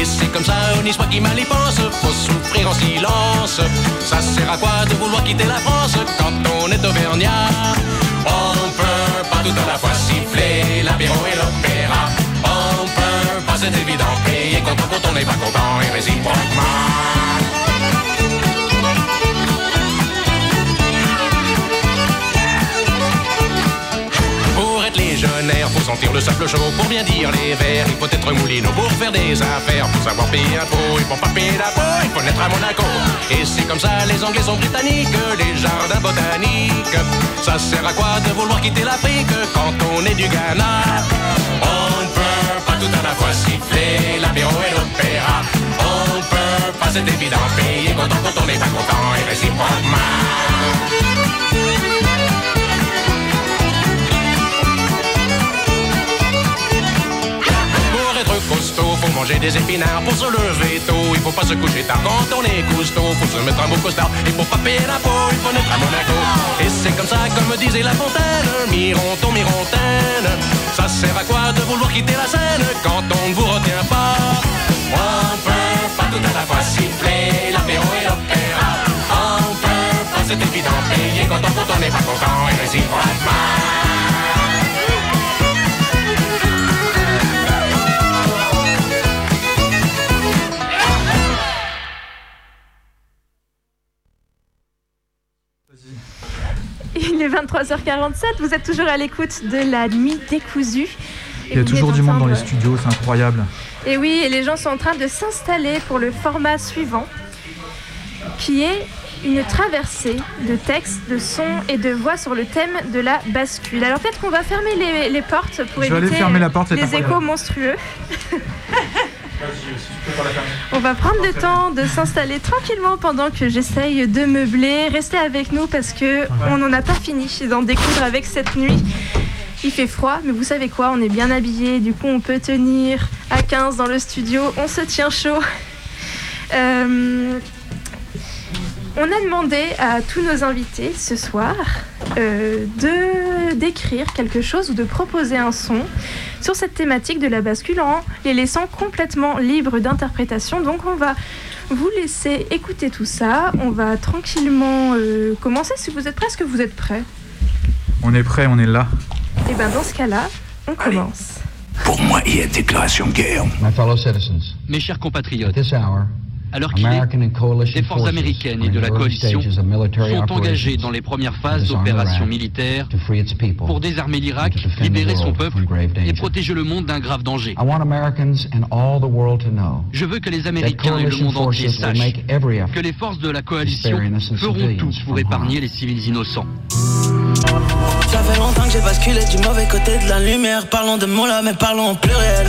Et c'est comme ça, on y qui mal y pense. Faut souffrir en silence. Ça sert à quoi de vouloir quitter la France quand on est auvergnat? On peut pas tout à la fois siffler l'apéro et l'opéra. On peut pas, c'est évident, payer content quand on n'est pas content et réciproquement. Sentir le sable chaud. Pour bien dire les vers, il faut être moulineau. Pour faire des affaires, faut savoir payer un pot. Il faut pas payer peau, il faut naître à Monaco. Et c'est comme ça, les Anglais sont britanniques, les jardins botaniques. Ça sert à quoi de vouloir quitter l'Afrique quand on est du Ghana? On ne peut pas tout à la fois siffler l'apéro et l'opéra. On peut pas, c'est évident, payer content quand on n'est pas content et réciproquement. Costaud, faut manger des épinards. Pour se lever tôt, il faut pas se coucher tard. Quand on est costaud, faut se mettre un beau costard. Et pour pas payer la peau, il faut naître à Monaco. Et c'est comme ça, comme disait La Fontaine, Mironton, Mirontaine. Ça sert à quoi de vouloir quitter la scène quand on ne vous retient pas? On peut pas tout à la fois siffler l'apéro et l'opéra. On peut pas, c'est évident, payer quand on, quand on n'est pas content et. Il est 23h47, vous êtes toujours à l'écoute de la nuit décousue. Il y a toujours du monde dans les studios, c'est incroyable. Et oui, et les gens sont en train de s'installer pour le format suivant, qui est une traversée de textes, de sons et de voix sur le thème de la bascule. Alors peut-être qu'on va fermer les, les portes pour Je éviter fermer la porte, c'est les échos monstrueux. On va prendre le temps de s'installer tranquillement pendant que j'essaye de meubler. Restez avec nous parce que on n'en a pas fini d'en découdre avec cette nuit. Il fait froid, mais vous savez quoi, on est bien habillé, du coup on peut tenir à 15 dans le studio, on se tient chaud. Euh, on a demandé à tous nos invités ce soir euh, de d'écrire quelque chose ou de proposer un son sur cette thématique de la bascule en les laissant complètement libres d'interprétation. Donc on va vous laisser écouter tout ça. On va tranquillement euh, commencer. Si vous êtes prêts, est-ce que vous êtes prêts? On est prêt, on est là. Et bien dans ce cas-là, on commence. Pour moi, il y a déclaration de guerre. My fellow citizens, Mes chers compatriotes, this hour, alors qu'il est, les forces américaines et de la coalition sont engagées dans les premières phases d'opérations militaires pour désarmer l'Irak, libérer son peuple et protéger le monde d'un grave danger. I want Americans and all the world to know Je veux que les Américains et le coalition monde entier sachent que les forces de la to coalition spare innocent feront civilians tout pour épargner les civils innocents. Ça fait longtemps que j'ai basculé du mauvais côté de la lumière. Parlons de mots là, mais parlons au pluriel.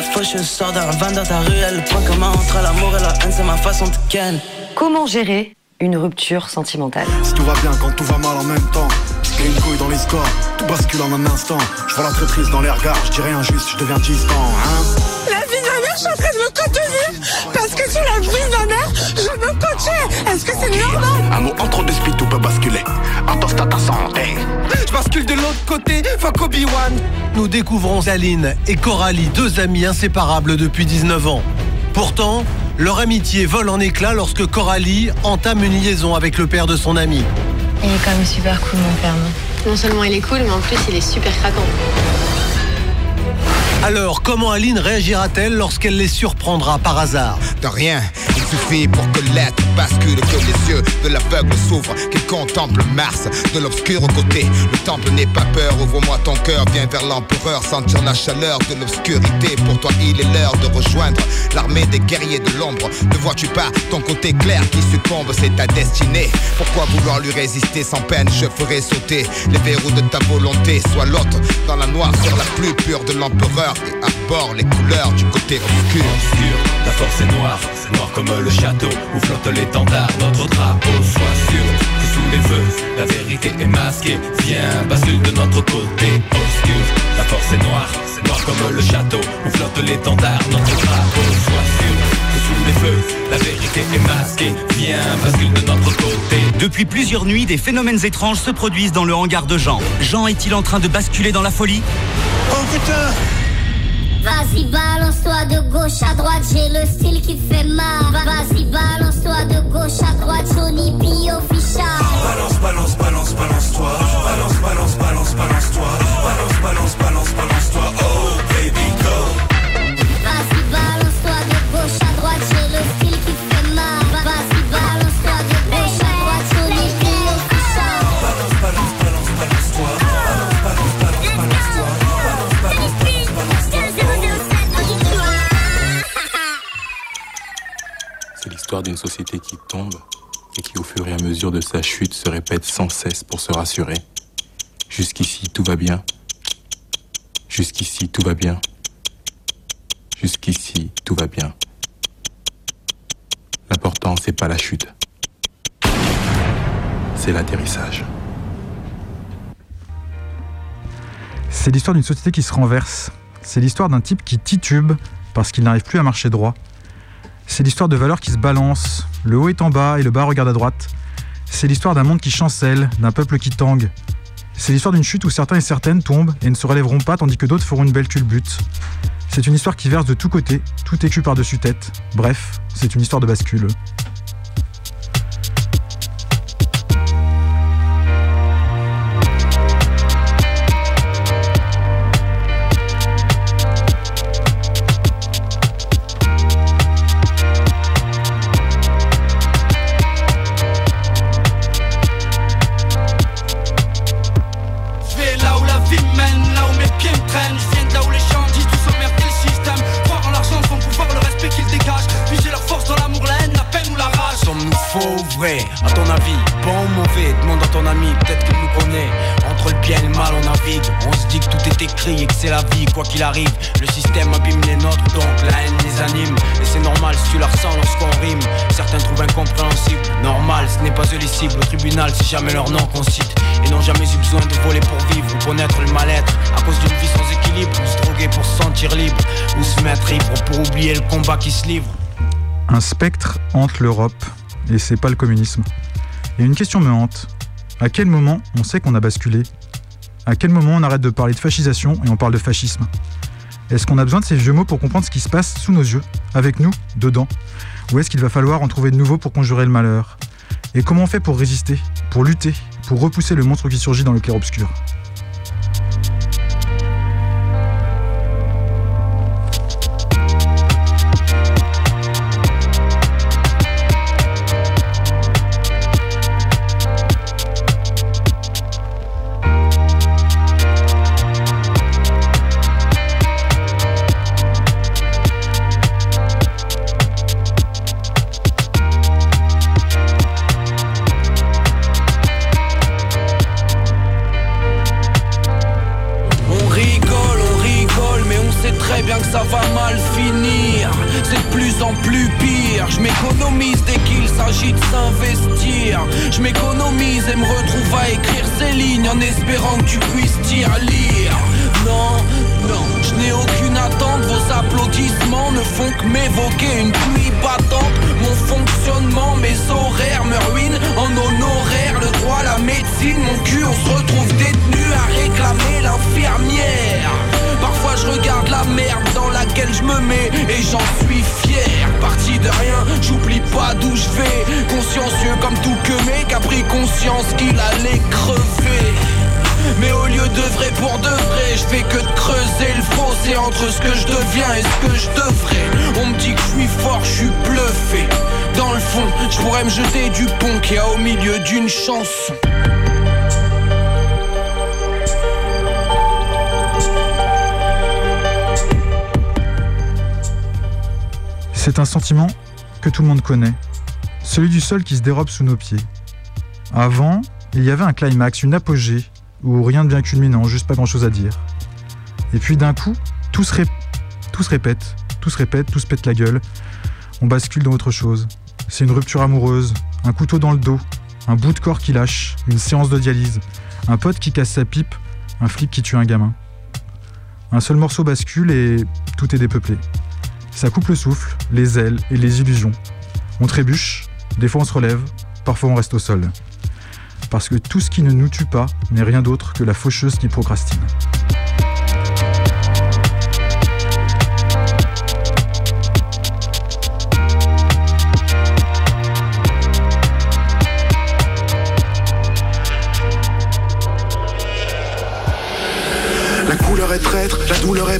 La faucheuse sort d'un van dans ta ruelle. Le point commun entre l'amour et la haine, c'est ma façon de ken. Comment gérer une rupture sentimentale Si tout va bien quand tout va mal en même temps. J'ai une couille dans les scores, tout bascule en un instant. Je vois la traîtrise dans les regards, je dis rien juste, je deviens distant, hein. La vie de ma mère, je suis en train de me contenir parce que tu la brise ma mère, je me coachais. Est-ce que c'est normal? Un mot en trop de speed, tout peut basculer. Attention à ta santé. Je bascule de l'autre côté, fuck Obi-Wan. Nous découvrons Aline et Coralie, deux amis inséparables depuis 19 ans. Pourtant, leur amitié vole en éclats lorsque Coralie entame une liaison avec le père de son ami. Il est quand même super cool, mon père. Non, non seulement il est cool, mais en plus il est super craquant. Alors, comment Aline réagira-t-elle lorsqu'elle les surprendra par hasard? De rien, il suffit pour que l'être bascule, que les yeux de l'aveugle s'ouvrent, qu'il contemple Mars de l'obscur côté. Le temple n'est pas peur, ouvre-moi ton cœur, viens vers l'empereur, sentir la chaleur de l'obscurité. Pour toi, il est l'heure de rejoindre l'armée des guerriers de l'ombre. Ne vois-tu pas ton côté clair qui succombe, c'est ta destinée. Pourquoi vouloir lui résister sans peine Je ferai sauter les verrous de ta volonté. Sois l'autre dans la noire sur la plus pure de l'empereur et arbore les couleurs du côté obscur. La force est noire, c'est noir comme le château où flotte l'étendard, notre drapeau. Sois sûr que sous les feux, la vérité est masquée. Viens, bascule de notre côté obscur. La force est noire, c'est noir comme le château où flotte l'étendard, notre drapeau. Sois sûr que sous les feux, la vérité est masquée. Viens, bascule de notre côté. Depuis plusieurs nuits, des phénomènes étranges se produisent dans le hangar de Jean. Jean est-il en train de basculer dans la folie? Oh putain Vas-y, balance-toi de gauche à droite, j'ai le style qui fait mal. Vas-y, balance-toi de gauche à droite, Johnny B official. Balance, balance, balance, balance-toi. Balance, balance, balance, balance-toi. Balance, balance, balance, balance-toi. L'histoire d'une société qui tombe et qui, au fur et à mesure de sa chute, se répète sans cesse pour se rassurer. Jusqu'ici, tout va bien. Jusqu'ici, tout va bien. Jusqu'ici, tout va bien. L'important, c'est pas la chute. C'est l'atterrissage. C'est l'histoire d'une société qui se renverse. C'est l'histoire d'un type qui titube parce qu'il n'arrive plus à marcher droit. C'est l'histoire de valeurs qui se balancent. Le haut est en bas et le bas regarde à droite. C'est l'histoire d'un monde qui chancelle, d'un peuple qui tangue. C'est l'histoire d'une chute où certains et certaines tombent et ne se relèveront pas tandis que d'autres feront une belle culbute. C'est une histoire qui verse de tous côtés, tout écu par-dessus tête. Bref, c'est une histoire de bascule. Ton ami, peut-être qu'il nous connaît. Entre le bien et le mal on navigue. On se dit que tout est écrit et que c'est la vie Quoi qu'il arrive, le système abîme les nôtres Donc la haine les anime. Et c'est normal si tu la ressens lorsqu'on rime. Certains trouvent incompréhensible Normal, ce n'est pas eux les cibles. Au tribunal, c'est jamais leur nom qu'on cite Et n'ont jamais eu besoin de voler pour vivre Ou connaître le mal-être. À cause d'une vie sans équilibre Ou se droguer pour se sentir libre. Ou se mettre ivre pour oublier le combat qui se livre. Un spectre hante l'Europe, et c'est pas le communisme. Et une question me hante. À quel moment on sait qu'on a basculé? À quel moment on arrête de parler de fascisation et on parle de fascisme? Est-ce qu'on a besoin de ces vieux mots pour comprendre ce qui se passe sous nos yeux, avec nous, dedans? Ou est-ce qu'il va falloir en trouver de nouveaux pour conjurer le malheur? Et comment on fait pour résister, pour lutter, pour repousser le monstre qui surgit dans le clair-obscur? Un sentiment que tout le monde connaît, celui du sol qui se dérobe sous nos pieds. Avant, il y avait un climax, une apogée, où rien de bien culminant, juste pas grand-chose à dire. Et puis d'un coup, tout se, tout se répète, tout se répète, tout se pète la gueule. On bascule dans autre chose. C'est une rupture amoureuse, un couteau dans le dos, un bout de corps qui lâche, une séance de dialyse, un pote qui casse sa pipe, un flic qui tue un gamin. Un seul morceau bascule et tout est dépeuplé. Ça coupe le souffle, les ailes et les illusions. On trébuche, des fois on se relève, parfois on reste au sol. Parce que tout ce qui ne nous tue pas n'est rien d'autre que la faucheuse qui procrastine.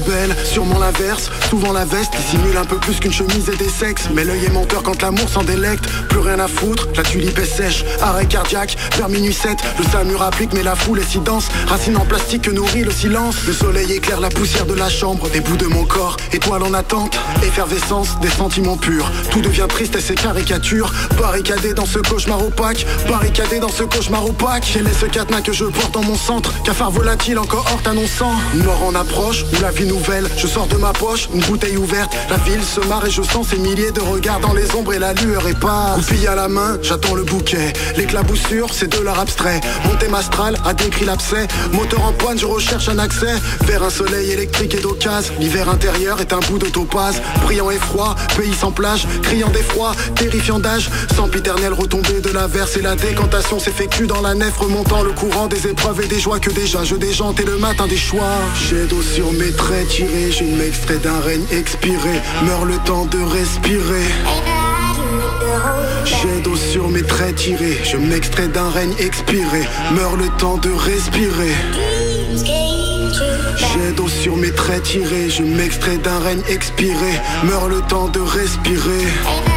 Belle, sûrement l'inverse. Souvent la veste qui simule un peu plus qu'une chemise et des sexes. Mais l'œil est menteur quand l'amour s'en délecte. Plus rien à foutre, la tulipe est sèche. Arrêt cardiaque, vers minuit 7. Le SAMUR applique, mais la foule est si dense. Racine en plastique que nourrit le silence. Le soleil éclaire la poussière de la chambre, des bouts de mon corps. Étoile en attente, effervescence, des sentiments purs. Tout devient triste et c'est caricature. Barricadé dans ce cauchemar opaque, barricadé dans ce cauchemar opaque. Quel est ce cadenas que je porte dans mon centre Cafard volatile, encore hors annonçant. Mort en approche, la vie Je sors de ma poche, une bouteille ouverte. La ville se marre et je sens ces milliers de regards dans les ombres et la lueur est pas. Goupille à la main, j'attends le bouquet. L'éclaboussure, c'est de l'art abstrait. Mon thème astral a décrit l'abcès. Moteur en panne, je recherche un accès vers un soleil électrique et d'occasion. L'hiver intérieur est un bout de topaz. Brillant et froid, pays sans plage. Criant d'effroi, terrifiant d'âge. Sempiternelle retombée de l'averse et la décantation s'effectue dans la nef, remontant le courant des épreuves et des joies que déjà je déjante et le matin des choix. J'ai d'eau sur mes traits tirés, j'ai m'extrait d'un règne expiré. Meurs le temps de respirer. J'ai d'eau sur mes traits tirés, je m'extrais d'un règne expiré. Meurs le temps de respirer. J'ai d'eau sur mes traits tirés, je m'extrais d'un règne expiré. Meurs le temps de respirer.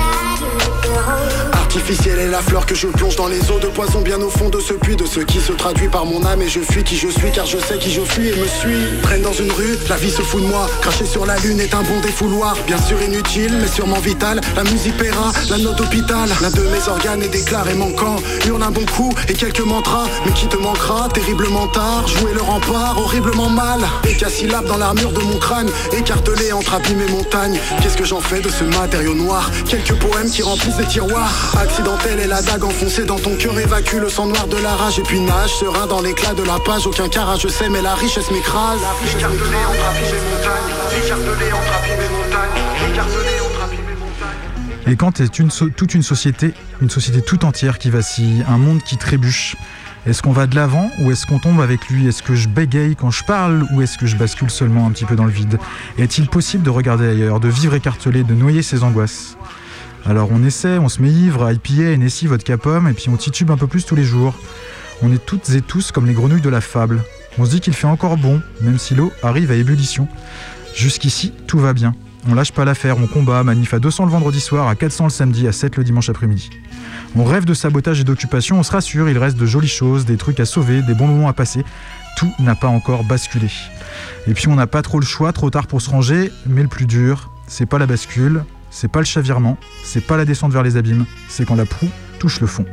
Artificielle est la fleur que je plonge dans les eaux de poison bien au fond de ce puits de ce qui se traduit par mon âme et je fuis qui je suis car je sais qui je fuis et me suis. Traîne dans une rue, la vie se fout de moi Cracher sur la lune est un bon défouloir Bien sûr inutile mais sûrement vital. La musique paiera, la note hôpital L'un de mes organes est déclaré manquant. Hurle un bon coup et quelques mantras Mais qui te manquera terriblement tard? Jouer le rempart horriblement mal. Et syllabe dans l'armure de mon crâne Écartelé entre abîmes et montagnes. Qu'est-ce que j'en fais de ce matériau noir? Quelques poèmes qui remplissent des tiroirs Accidentelle est la dague enfoncée dans ton cœur évacue. Le sang noir de la rage et puis nage serein dans l'éclat de la page. Aucun carrage je sais mais la richesse m'écrase. Écartelé entre abîmes et montagnes. Écartelé entre abîmes et montagnes. Écartelé entre abîmes et montagnes. Et quand est une so- toute une société, une société tout entière qui vacille, un monde qui trébuche, est-ce qu'on va de l'avant ou est-ce qu'on tombe avec lui? Est-ce que je bégaye quand je parle ou est-ce que je bascule seulement un petit peu dans le vide? Est-il possible de regarder ailleurs, de vivre écartelé, de noyer ses angoisses? Alors on essaie, on se met ivre, IPA, NSI, vodka pomme et puis on titube un peu plus tous les jours. On est toutes et tous comme les grenouilles de la fable. On se dit qu'il fait encore bon, même si l'eau arrive à ébullition. Jusqu'ici, tout va bien. On lâche pas l'affaire, on combat, manif à 200 le vendredi soir, à 400 le samedi, à 7 le dimanche après-midi. On rêve de sabotage et d'occupation, on se rassure, il reste de jolies choses, des trucs à sauver, des bons moments à passer. Tout n'a pas encore basculé. Et puis on n'a pas trop le choix, trop tard pour se ranger, mais le plus dur, c'est pas la bascule, c'est pas le chavirement, c'est pas la descente vers les abîmes, c'est quand la proue touche le fond.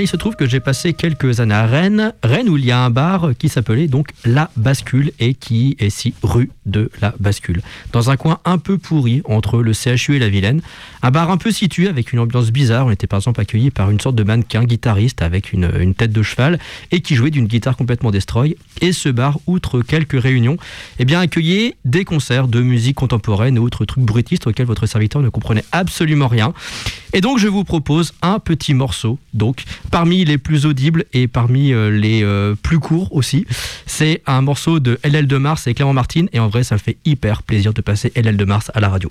Il se trouve que j'ai passé quelques années à Rennes, Rennes où il y a un bar qui s'appelait donc La Bascule et qui est ici rue de La Bascule, dans un coin un peu pourri entre le CHU et la Vilaine. Un bar un peu situé avec une ambiance bizarre. On était par exemple accueilli par une sorte de mannequin guitariste avec une, tête de cheval et qui jouait d'une guitare complètement destroy. Et ce bar, outre quelques réunions, eh bien accueillait des concerts de musique contemporaine et autres trucs bruitistes auxquels votre serviteur ne comprenait absolument rien. Et donc je vous propose un petit morceau, donc parmi les plus audibles et parmi euh, les euh, plus courts aussi. C'est un morceau de LL de Mars et Clément Martin et en vrai ça me fait hyper plaisir de passer LL de Mars à la radio.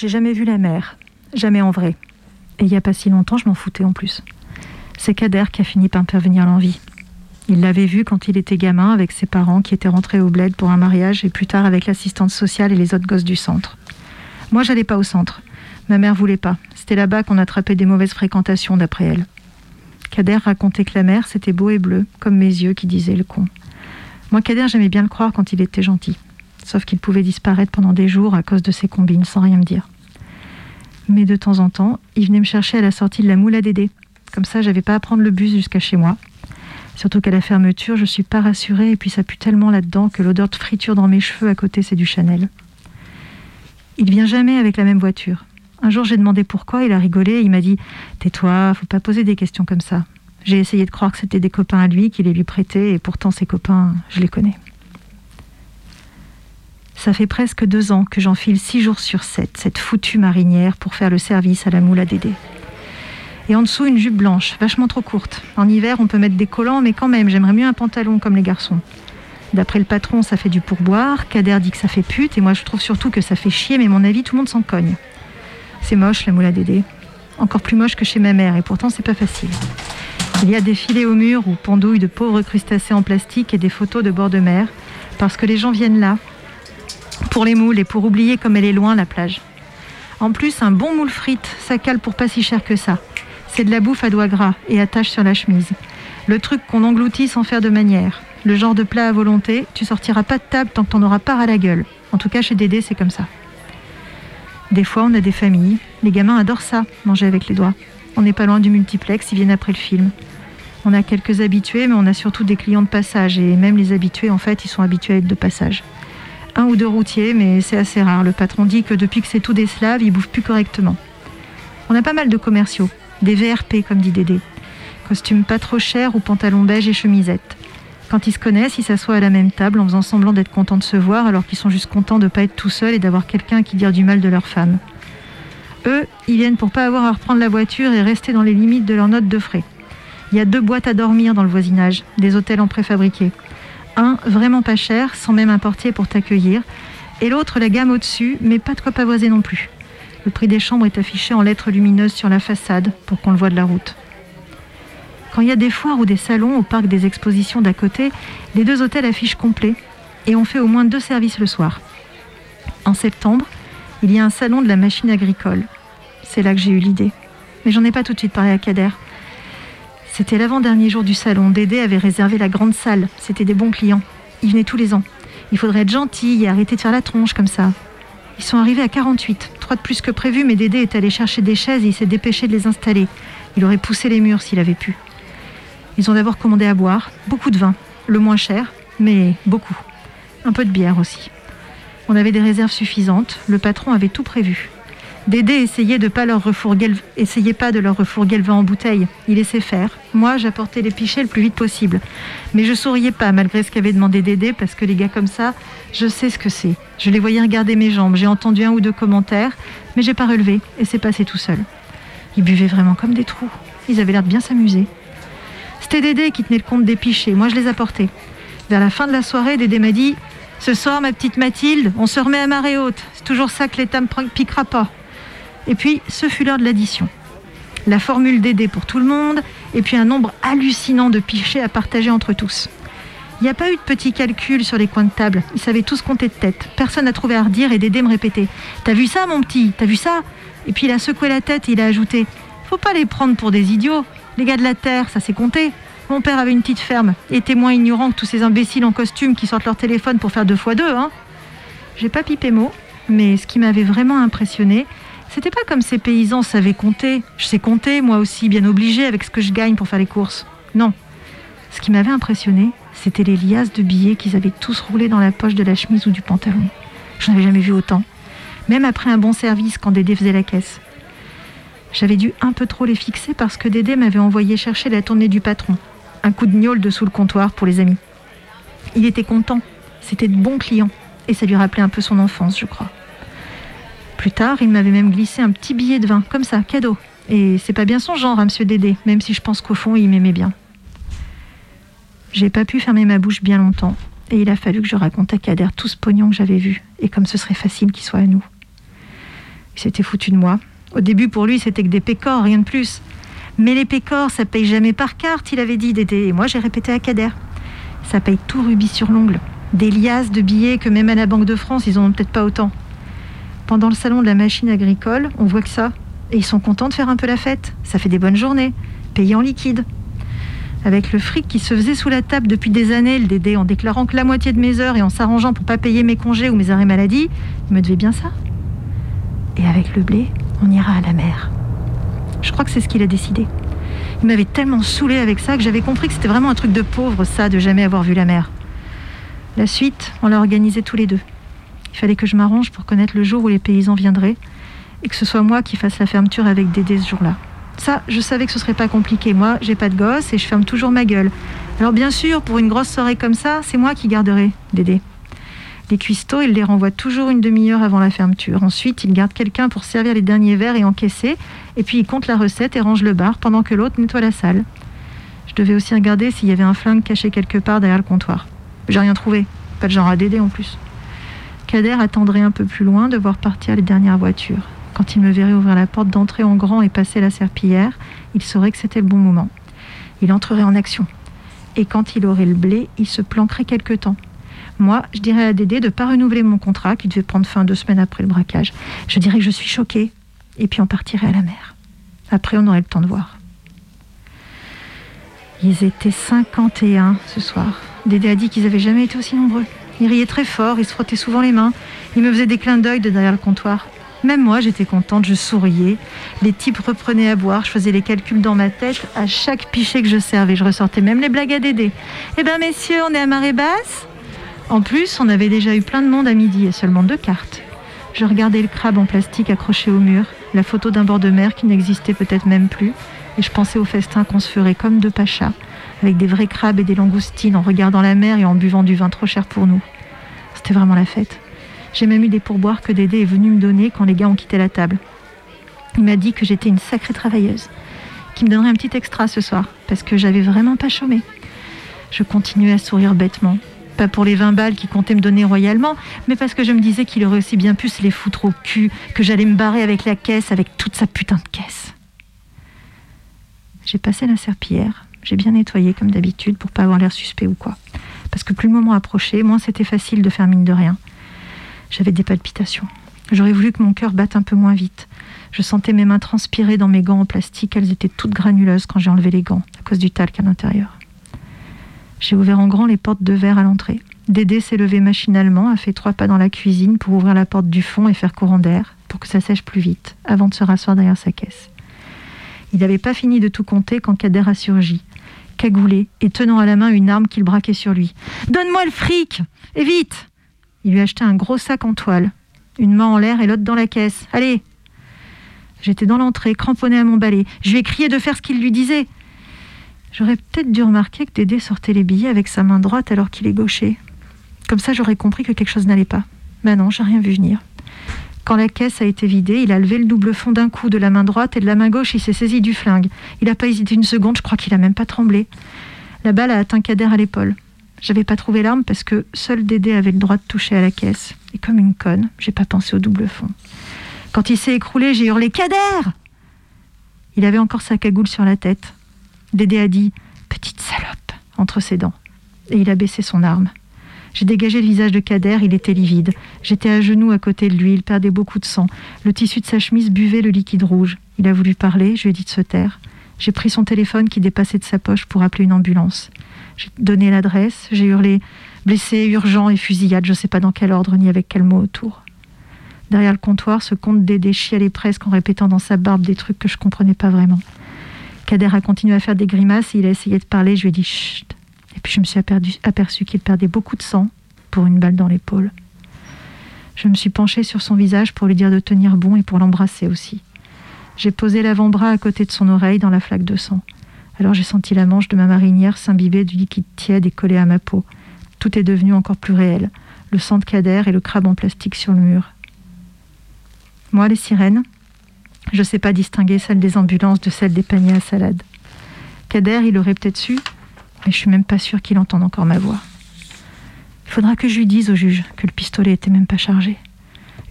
J'ai jamais vu la mer, jamais en vrai. Et il n'y a pas si longtemps, je m'en foutais en plus. C'est Kader qui a fini par me faire venir l'envie. Il l'avait vu quand il était gamin avec ses parents qui étaient rentrés au bled pour un mariage et plus tard avec l'assistante sociale et les autres gosses du centre. Moi, j'allais pas au centre. Ma mère voulait pas. C'était là-bas qu'on attrapait des mauvaises fréquentations d'après elle. Kader racontait que la mer, c'était beau et bleu, comme mes yeux qui disaient le con. Moi, Kader, j'aimais bien le croire quand il était gentil. Sauf qu'il pouvait disparaître pendant des jours à cause de ses combines, sans rien me dire. Mais de temps en temps, il venait me chercher à la sortie de la moule à Dédé. Comme ça, j'avais pas à prendre le bus jusqu'à chez moi. Surtout qu'à la fermeture, je suis pas rassurée et puis ça pue tellement là-dedans que l'odeur de friture dans mes cheveux à côté, c'est du Chanel. Il vient jamais avec la même voiture. Un jour, j'ai demandé pourquoi, il a rigolé et il m'a dit Tais-toi, faut pas poser des questions comme ça. J'ai essayé de croire que c'était des copains à lui, qu'il les lui prêtait, et pourtant ses copains, je les connais. Ça fait presque deux ans que j'enfile six jours sur sept cette foutue marinière pour faire le service à la moule à Dédé. Et en dessous, une jupe blanche, vachement trop courte. En hiver, on peut mettre des collants, mais quand même, j'aimerais mieux un pantalon comme les garçons. D'après le patron, ça fait du pourboire. Kader dit que ça fait pute, et moi je trouve surtout que ça fait chier, mais mon avis, tout le monde s'en cogne. C'est moche, la moule à Dédé. Encore plus moche que chez ma mère, et pourtant c'est pas facile. Il y a des filets au mur où pendouillent de pauvres crustacés en plastique et des photos de bord de mer, parce que les gens viennent là, pour les moules et pour oublier comme elle est loin la plage. En plus, un bon moule frite, ça cale pour pas si cher que ça. C'est de la bouffe à doigts gras et attache sur la chemise. Le truc qu'on engloutit sans faire de manière. Le genre de plat à volonté, tu sortiras pas de table tant que t'en auras pas à la gueule. En tout cas, chez Dédé, c'est comme ça. Des fois, on a des familles. Les gamins adorent ça, manger avec les doigts. On n'est pas loin du multiplex, ils viennent après le film. On a quelques habitués, mais on a surtout des clients de passage. Et même les habitués, en fait, ils sont habitués à être de passage. Un ou deux routiers, mais c'est assez rare. Le patron dit que depuis que c'est tout des Slaves, ils bouffent plus correctement. On a pas mal de commerciaux. Des VRP, comme dit Dédé. Costumes pas trop chers ou pantalons beige et chemisettes. Quand ils se connaissent, ils s'assoient à la même table en faisant semblant d'être contents de se voir alors qu'ils sont juste contents de pas être tout seuls et d'avoir quelqu'un qui dire du mal de leur femme. Eux, ils viennent pour pas avoir à reprendre la voiture et rester dans les limites de leur note de frais. Il y a deux boîtes à dormir dans le voisinage, des hôtels en préfabriqué. Un vraiment pas cher, sans même un portier pour t'accueillir, et l'autre la gamme au-dessus, mais pas de quoi pavoiser non plus. Le prix des chambres est affiché en lettres lumineuses sur la façade pour qu'on le voit de la route. Quand il y a des foires ou des salons au parc des expositions d'à côté, les deux hôtels affichent complet et on fait au moins deux services le soir. En septembre, il y a un salon de la machine agricole. C'est là que j'ai eu l'idée. Mais j'en ai pas tout de suite parlé à Kader. C'était l'avant-dernier jour du salon. Dédé avait réservé la grande salle. C'était des bons clients. Ils venaient tous les ans. Il faudrait être gentil et arrêter de faire la tronche comme ça. Ils sont arrivés à 48, trois de plus que prévu, mais Dédé est allé chercher des chaises et il s'est dépêché de les installer. Il aurait poussé les murs s'il avait pu. Ils ont d'abord commandé à boire, beaucoup de vin, le moins cher, mais beaucoup. Un peu de bière aussi. On avait des réserves suffisantes, le patron avait tout prévu. Dédé essayait de pas leur refourguer le... essayait pas de leur refourguer le vin en bouteille. Il laissait faire. Moi, j'apportais les pichets le plus vite possible. Mais je souriais pas malgré ce qu'avait demandé Dédé parce que les gars comme ça, je sais ce que c'est. Je les voyais regarder mes jambes. J'ai entendu un ou deux commentaires, mais j'ai pas relevé et c'est passé tout seul. Ils buvaient vraiment comme des trous. Ils avaient l'air de bien s'amuser. C'était Dédé qui tenait le compte des pichets. Moi, je les apportais. Vers la fin de la soirée, Dédé m'a dit Ce soir, ma petite Mathilde, on se remet à marée haute. C'est toujours ça que l'État me piquera pas. Et puis, ce fut l'heure de l'addition. La formule Dédé pour tout le monde, et puis un nombre hallucinant de pichets à partager entre tous. Il n'y a pas eu de petits calculs sur les coins de table. Ils savaient tous compter de tête. Personne n'a trouvé à redire et Dédé me répétait T'as vu ça, mon petit? T'as vu ça? Et puis il a secoué la tête et il a ajouté Faut pas les prendre pour des idiots. Les gars de la terre, ça s'est compté. Mon père avait une petite ferme et était moins ignorant que tous ces imbéciles en costume qui sortent leur téléphone pour faire deux fois deux. Hein. J'ai pas pipé mot, mais ce qui m'avait vraiment impressionné, c'était pas comme ces paysans savaient compter. Je sais compter, moi aussi, bien obligé avec ce que je gagne pour faire les courses. Non. Ce qui m'avait impressionné, c'était les liasses de billets qu'ils avaient tous roulés dans la poche de la chemise ou du pantalon. Je n'avais jamais vu autant. Même après un bon service quand Dédé faisait la caisse. J'avais dû un peu trop les fixer parce que Dédé m'avait envoyé chercher la tournée du patron. Un coup de gnôle dessous le comptoir pour les amis. Il était content. C'était de bons clients. Et ça lui rappelait un peu son enfance, je crois. Plus tard, il m'avait même glissé un petit billet de vin, comme ça, cadeau. Et c'est pas bien son genre, à monsieur Dédé, même si je pense qu'au fond, il m'aimait bien. J'ai pas pu fermer ma bouche bien longtemps, et il a fallu que je raconte à Kader tout ce pognon que j'avais vu, et comme ce serait facile qu'il soit à nous. Il s'était foutu de moi. Au début, pour lui, c'était que des pécores, rien de plus. Mais les pécores, ça paye jamais par carte, il avait dit Dédé. Et moi, j'ai répété à Kader. Ça paye tout rubis sur l'ongle. Des liasses de billets que même à la Banque de France, ils en ont peut-être pas autant. Pendant le salon de la machine agricole, on voit que ça. Et ils sont contents de faire un peu la fête. Ça fait des bonnes journées, payés en liquide. Avec le fric qui se faisait sous la table depuis des années, le Dédé, en déclarant que la moitié de mes heures et en s'arrangeant pour pas payer mes congés ou mes arrêts maladie, il me devait bien ça. Et avec le blé, on ira à la mer. Je crois que c'est ce qu'il a décidé. Il m'avait tellement saoulé avec ça que j'avais compris que c'était vraiment un truc de pauvre, ça, de jamais avoir vu la mer. La suite, on l'a organisée tous les deux. Il fallait que je m'arrange pour connaître le jour où les paysans viendraient et que ce soit moi qui fasse la fermeture avec Dédé ce jour-là. Ça, je savais que ce serait pas compliqué. Moi, j'ai pas de gosse et je ferme toujours ma gueule. Alors bien sûr, pour une grosse soirée comme ça, c'est moi qui garderai Dédé. Les cuistots, il les renvoie toujours une demi-heure avant la fermeture. Ensuite, il garde quelqu'un pour servir les derniers verres et encaisser. Et puis, il compte la recette et range le bar pendant que l'autre nettoie la salle. Je devais aussi regarder s'il y avait un flingue caché quelque part derrière le comptoir. J'ai rien trouvé. Pas de genre à Dédé en plus. Kader attendrait un peu plus loin de voir partir les dernières voitures. Quand il me verrait ouvrir la porte d'entrée en grand et passer la serpillière, il saurait que c'était le bon moment. Il entrerait en action. Et quand il aurait le blé, il se planquerait quelque temps. Moi, je dirais à Dédé de ne pas renouveler mon contrat, qui devait prendre fin deux semaines après le braquage. Je dirais que je suis choquée, et puis on partirait à la mer. Après, on aurait le temps de voir. Ils étaient 51 ce soir. Dédé a dit qu'ils n'avaient jamais été aussi nombreux. Ils riaient très fort, ils se frottaient souvent les mains. Ils me faisaient des clins d'œil de derrière le comptoir. Même moi, j'étais contente, je souriais. Les types reprenaient à boire, je faisais les calculs dans ma tête. À chaque pichet que je servais, je ressortais même les blagues à Dédé. Eh ben, messieurs, on est à marée basse? En plus, on avait déjà eu plein de monde à midi et seulement deux cartes. Je regardais le crabe en plastique accroché au mur, la photo d'un bord de mer qui n'existait peut-être même plus, et je pensais au festin qu'on se ferait comme deux pachas, avec des vrais crabes et des langoustines, en regardant la mer et en buvant du vin trop cher pour nous. C'était vraiment la fête. J'ai même eu des pourboires que Dédé est venu me donner quand les gars ont quitté la table. Il m'a dit que j'étais une sacrée travailleuse, qu'il me donnerait un petit extra ce soir, parce que j'avais vraiment pas chômé. Je continuais à sourire bêtement. Pas pour les 20 balles qu'il comptait me donner royalement, mais parce que je me disais qu'il aurait aussi bien pu se les foutre au cul, que j'allais me barrer avec la caisse, avec toute sa putain de caisse. J'ai passé la serpillière, j'ai bien nettoyé comme d'habitude pour pas avoir l'air suspect ou quoi. Parce que plus le moment approchait, moins c'était facile de faire mine de rien. J'avais des palpitations. J'aurais voulu que mon cœur batte un peu moins vite. Je sentais mes mains transpirer dans mes gants en plastique. Elles étaient toutes granuleuses quand j'ai enlevé les gants, à cause du talc à l'intérieur. J'ai ouvert en grand les portes de verre à l'entrée. Dédé s'est levé machinalement, a fait trois pas dans la cuisine pour ouvrir la porte du fond et faire courant d'air, pour que ça sèche plus vite, avant de se rasseoir derrière sa caisse. Il n'avait pas fini de tout compter quand Kader a surgi, cagoulé et tenant à la main une arme qu'il braquait sur lui. Donne-moi le fric Et vite Il lui a acheté un gros sac en toile, une main en l'air et l'autre dans la caisse. Allez J'étais dans l'entrée, cramponnée à mon balai. Je lui ai crié de faire ce qu'il lui disait. J'aurais peut-être dû remarquer que Dédé sortait les billets avec sa main droite alors qu'il est gaucher. Comme ça, j'aurais compris que quelque chose n'allait pas. Mais non, j'ai rien vu venir. Quand la caisse a été vidée, il a levé le double fond d'un coup de la main droite et de la main gauche, il s'est saisi du flingue. Il n'a pas hésité une seconde, je crois qu'il a même pas tremblé. La balle a atteint Kader à l'épaule. J'avais pas trouvé l'arme parce que seul Dédé avait le droit de toucher à la caisse. Et comme une conne, j'ai pas pensé au double fond. Quand il s'est écroulé, j'ai hurlé Kader Il avait encore sa cagoule sur la tête. Dédé a dit Petite salope entre ses dents. Et il a baissé son arme. J'ai dégagé le visage de Kader, il était livide. J'étais à genoux à côté de lui, il perdait beaucoup de sang. Le tissu de sa chemise buvait le liquide rouge. Il a voulu parler, je lui ai dit de se taire. J'ai pris son téléphone qui dépassait de sa poche pour appeler une ambulance. J'ai donné l'adresse, j'ai hurlé blessé, urgent et fusillade, je ne sais pas dans quel ordre ni avec quel mot autour. Derrière le comptoir, ce comte Dédé chialait presque en répétant dans sa barbe des trucs que je comprenais pas vraiment. Kader a continué à faire des grimaces et il a essayé de parler, je lui ai dit chut. Et puis je me suis aperdu- aperçu qu'il perdait beaucoup de sang pour une balle dans l'épaule. Je me suis penchée sur son visage pour lui dire de tenir bon et pour l'embrasser aussi. J'ai posé l'avant-bras à côté de son oreille dans la flaque de sang. Alors j'ai senti la manche de ma marinière s'imbiber du liquide tiède et collé à ma peau. Tout est devenu encore plus réel. Le sang de Kader et le crabe en plastique sur le mur. Moi, les sirènes, je ne sais pas distinguer celles des ambulances de celles des paniers à salade. Kader, il aurait peut-être su, mais je suis même pas sûre qu'il entende encore ma voix. Il faudra que je lui dise au juge que le pistolet était même pas chargé.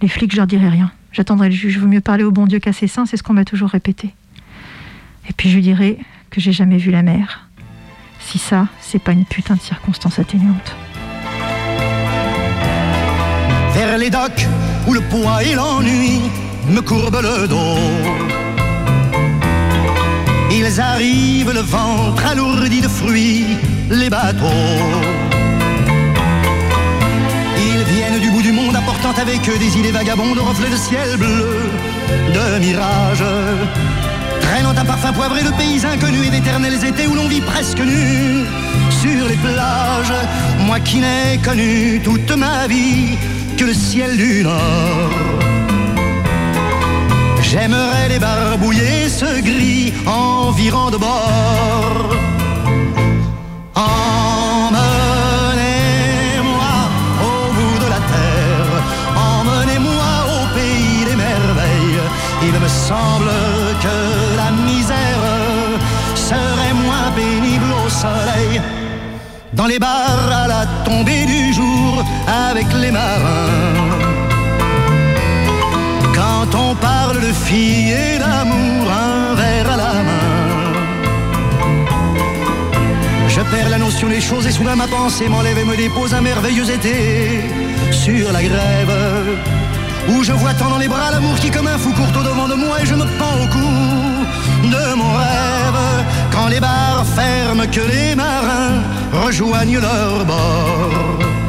Les flics, je leur dirai rien. J'attendrai le juge. Vaut mieux parler au bon Dieu qu'à ses saints, c'est ce qu'on m'a toujours répété. Et puis je lui dirai que j'ai jamais vu la mer. Si ça, c'est pas une putain de circonstance atténuante. Vers les docks où le poids et l'ennui me courbent le dos. Ils arrivent le ventre alourdi de fruits, les bateaux. Ils viennent du bout du monde apportant avec eux des idées vagabondes, reflets de ciel bleu, de mirages. Traînant un parfum poivré de pays inconnus et d'éternels étés où l'on vit presque nu sur les plages. Moi qui n'ai connu toute ma vie que le ciel du Nord. J'aimerais débarbouiller ce gris environ de bord. Emmenez-moi au bout de la terre, emmenez-moi au pays des merveilles. Il me semble que la misère serait moins pénible au soleil. Dans les bars à la tombée du jour avec les marins. Et d'amour, un verre à la main. Je perds la notion des choses et soudain ma pensée m'enlève et me dépose un merveilleux été sur la grève. Où je vois tant dans les bras l'amour qui comme un fou court au devant de moi et je me pends au cou de mon rêve. Quand les bars ferment, que les marins rejoignent leur bord.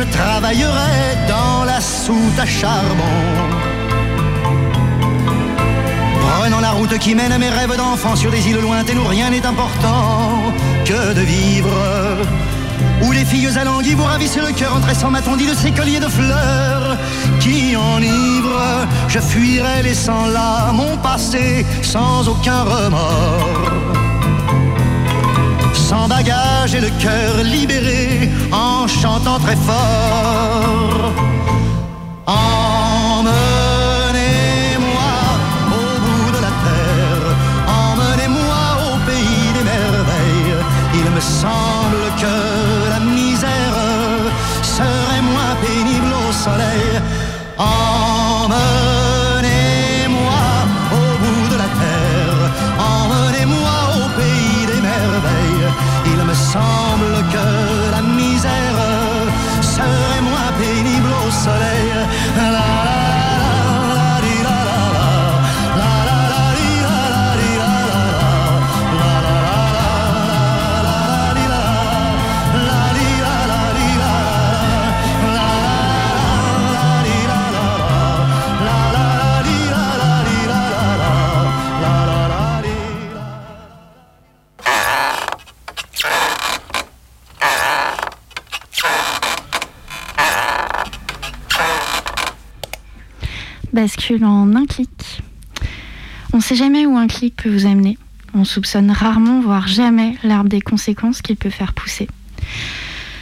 Je travaillerai dans la soute à charbon. Prenant la route qui mène à mes rêves d'enfant sur des îles lointaines où rien n'est important que de vivre. Où les filles alanguies vous ravissent le cœur en tressant ma tendie de ces colliers de fleurs qui enivrent. Je fuirai laissant là mon passé sans aucun remords. Sans bagage et le cœur libéré en chantant très fort. En un clic. On ne sait jamais où un clic peut vous amener. On soupçonne rarement, voire jamais, l'arbre des conséquences qu'il peut faire pousser.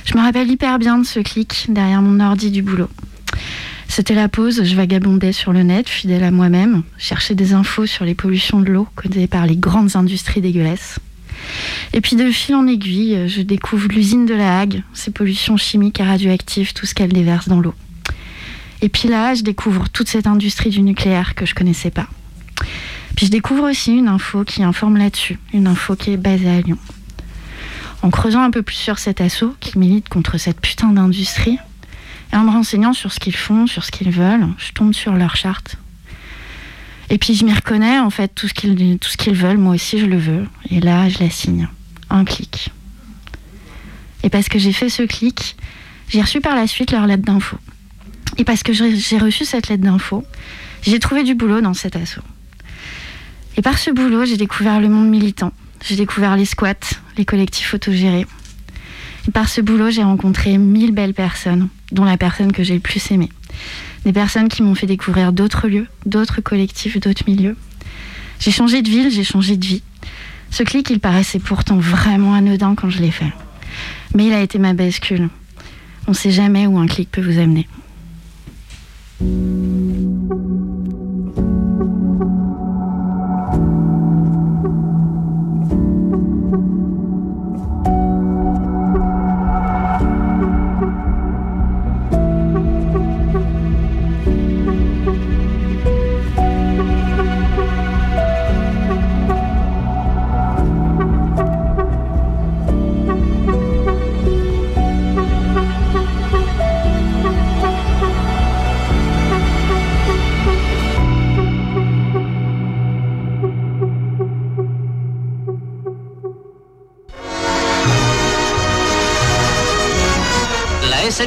Je me rappelle hyper bien de ce clic derrière mon ordi du boulot. C'était la pause, je vagabondais sur le net, fidèle à moi-même, cherchais des infos sur les pollutions de l'eau causées par les grandes industries dégueulasses. Et puis de fil en aiguille, je découvre l'usine de la Hague, ses pollutions chimiques et radioactives, tout ce qu'elle déverse dans l'eau. Et puis là, je découvre toute cette industrie du nucléaire que je connaissais pas. Puis je découvre aussi une info qui informe là-dessus, une info qui est basée à Lyon. En creusant un peu plus sur cet assaut qui milite contre cette putain d'industrie, et en me renseignant sur ce qu'ils font, sur ce qu'ils veulent, je tombe sur leur charte. Et puis je m'y reconnais, en fait, tout ce qu'ils qu'ils veulent, moi aussi je le veux. Et là, je la signe. Un clic. Et parce que j'ai fait ce clic, j'ai reçu par la suite leur lettre d'info. Et parce que j'ai reçu cette lettre d'info, j'ai trouvé du boulot dans cet assaut. Et par ce boulot, j'ai découvert le monde militant. J'ai découvert les squats, les collectifs autogérés. Et par ce boulot, j'ai rencontré mille belles personnes, dont la personne que j'ai le plus aimée. Des personnes qui m'ont fait découvrir d'autres lieux, d'autres collectifs, d'autres milieux. J'ai changé de ville, j'ai changé de vie. Ce clic, il paraissait pourtant vraiment anodin quand je l'ai fait. Mais il a été ma bascule. On ne sait jamais où un clic peut vous amener. thank you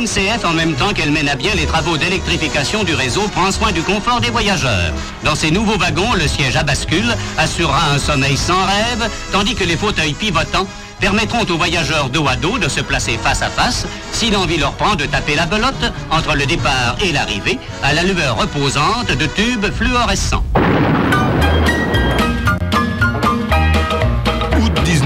SNCF, en même temps qu'elle mène à bien les travaux d'électrification du réseau, prend soin du confort des voyageurs. Dans ces nouveaux wagons, le siège à bascule assurera un sommeil sans rêve, tandis que les fauteuils pivotants permettront aux voyageurs dos à dos de se placer face à face si l'envie leur prend de taper la belote entre le départ et l'arrivée à la lueur reposante de tubes fluorescents.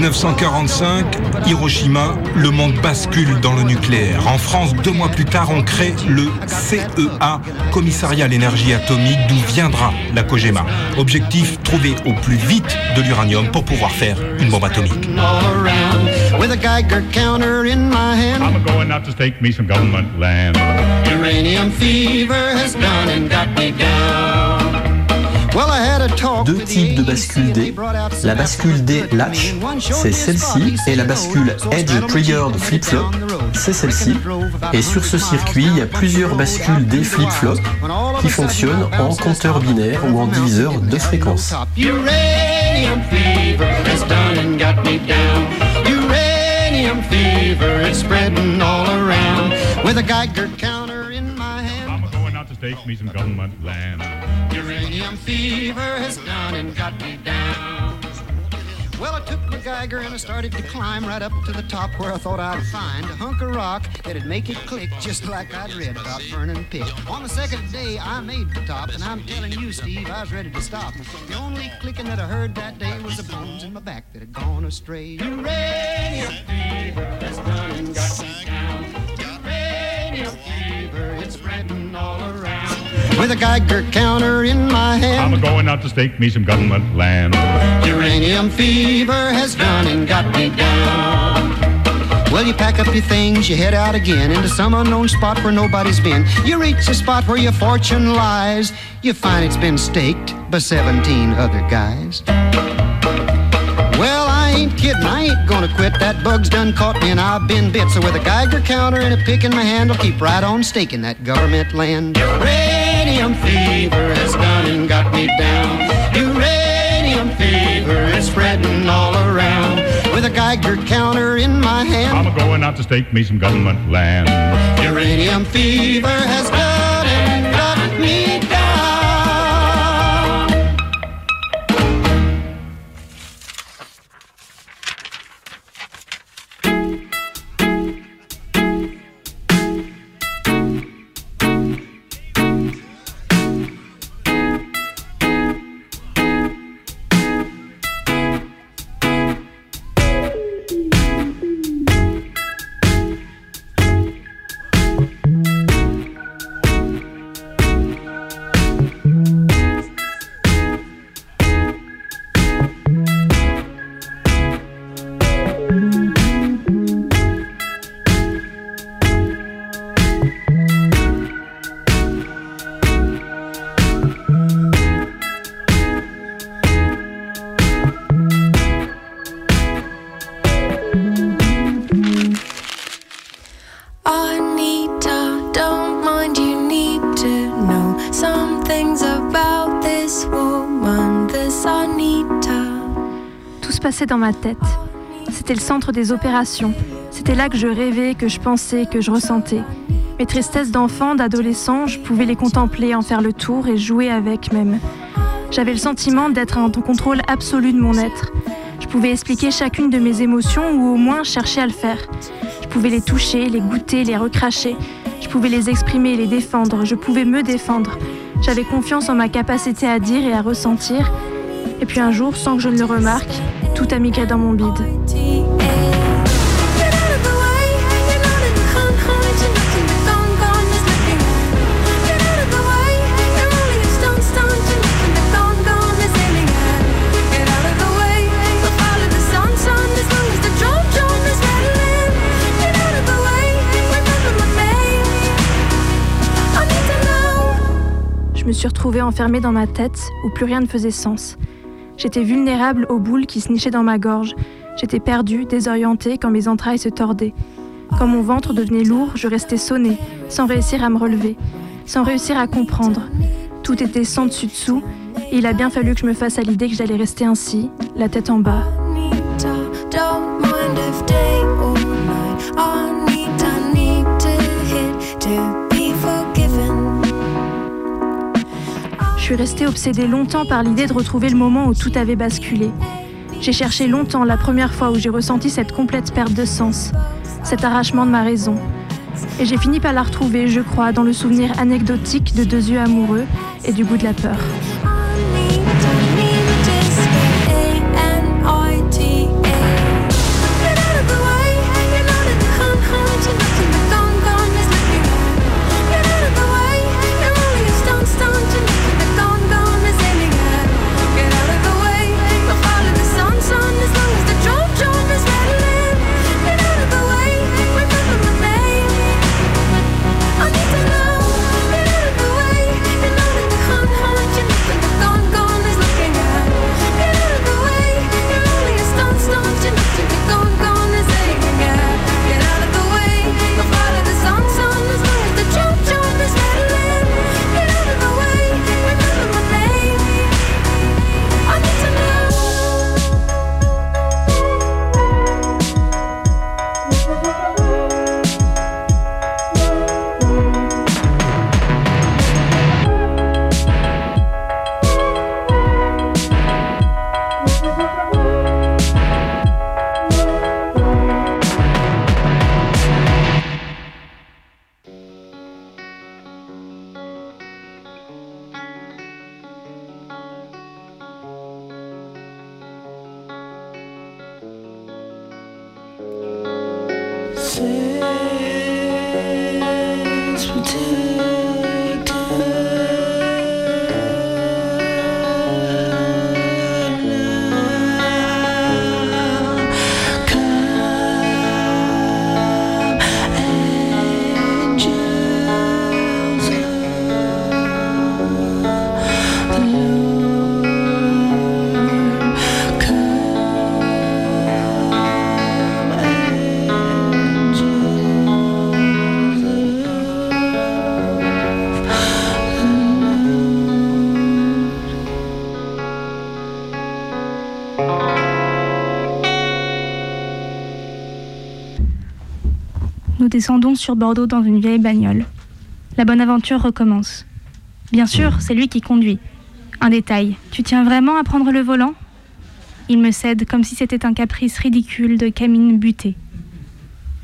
1945, Hiroshima, le monde bascule dans le nucléaire. En France, deux mois plus tard, on crée le CEA, Commissariat à l'énergie atomique, d'où viendra la Kojima. Objectif, trouver au plus vite de l'uranium pour pouvoir faire une bombe atomique. all around with a Geiger counter in my hand. I'm going out to stake me some government land. Uranium fever has gone and got me down. Deux types de bascule D. La bascule D latch, c'est celle-ci, et la bascule Edge Triggered Flip-Flop, c'est celle-ci. Et sur ce circuit, il y a plusieurs bascules D flip-flop qui fonctionnent en compteur binaire ou en diviseur de fréquence. Got me some government land. Uranium fever has done and got me down. Well, I took my Geiger and I started to climb right up to the top where I thought I'd find a hunk of rock that'd make it click just like I'd read about Vernon Pick. On the second day, I made the top, and I'm telling you, Steve, I was ready to stop. The only clicking that I heard that day was the bones in my back that had gone astray. Uranium fever has done and got me down. Uranium fever, it's spreading. With a Geiger counter in my hand. I'm going out to stake me some government land. Uranium fever has done and got me down. Well, you pack up your things, you head out again into some unknown spot where nobody's been. You reach a spot where your fortune lies. You find it's been staked by 17 other guys. Well, I ain't kidding, I ain't gonna quit. That bug's done caught me and I've been bit. So with a Geiger counter and a pick in my hand, I'll keep right on staking that government land. Uranium fever has done and got me down. Uranium fever is spreading all around. With a Geiger counter in my hand, I'm going out to stake me some government land. uranium fever has C'était le centre des opérations. C'était là que je rêvais, que je pensais, que je ressentais. Mes tristesses d'enfant, d'adolescent, je pouvais les contempler, en faire le tour et jouer avec même. J'avais le sentiment d'être en contrôle absolu de mon être. Je pouvais expliquer chacune de mes émotions ou au moins chercher à le faire. Je pouvais les toucher, les goûter, les recracher. Je pouvais les exprimer, les défendre. Je pouvais me défendre. J'avais confiance en ma capacité à dire et à ressentir. Et puis un jour, sans que je ne le remarque, tout a migré dans mon bide. Je me suis retrouvée enfermée dans ma tête où plus rien ne faisait sens. J'étais vulnérable aux boules qui se nichaient dans ma gorge. J'étais perdue, désorientée quand mes entrailles se tordaient. Quand mon ventre devenait lourd, je restais sonnée, sans réussir à me relever, sans réussir à comprendre. Tout était sans dessus-dessous, et il a bien fallu que je me fasse à l'idée que j'allais rester ainsi, la tête en bas. Suis restée obsédée longtemps par l'idée de retrouver le moment où tout avait basculé. J'ai cherché longtemps la première fois où j'ai ressenti cette complète perte de sens, cet arrachement de ma raison. Et j'ai fini par la retrouver, je crois, dans le souvenir anecdotique de deux yeux amoureux et du goût de la peur. Descendons sur Bordeaux dans une vieille bagnole. La bonne aventure recommence. Bien sûr, c'est lui qui conduit. Un détail. Tu tiens vraiment à prendre le volant? Il me cède comme si c'était un caprice ridicule de Camine butée.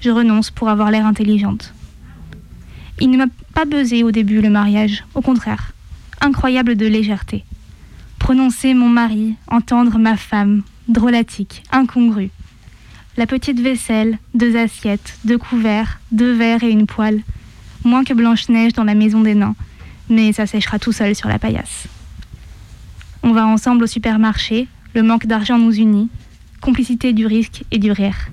Je renonce pour avoir l'air intelligente. Il ne m'a pas buzzé au début le mariage, au contraire. Incroyable de légèreté. Prononcer mon mari, entendre ma femme, drôlatique, incongru. La petite vaisselle, deux assiettes, deux couverts, deux verres et une poêle. Moins que Blanche-Neige dans la maison des nains, mais ça séchera tout seul sur la paillasse. On va ensemble au supermarché, le manque d'argent nous unit, complicité du risque et du rire.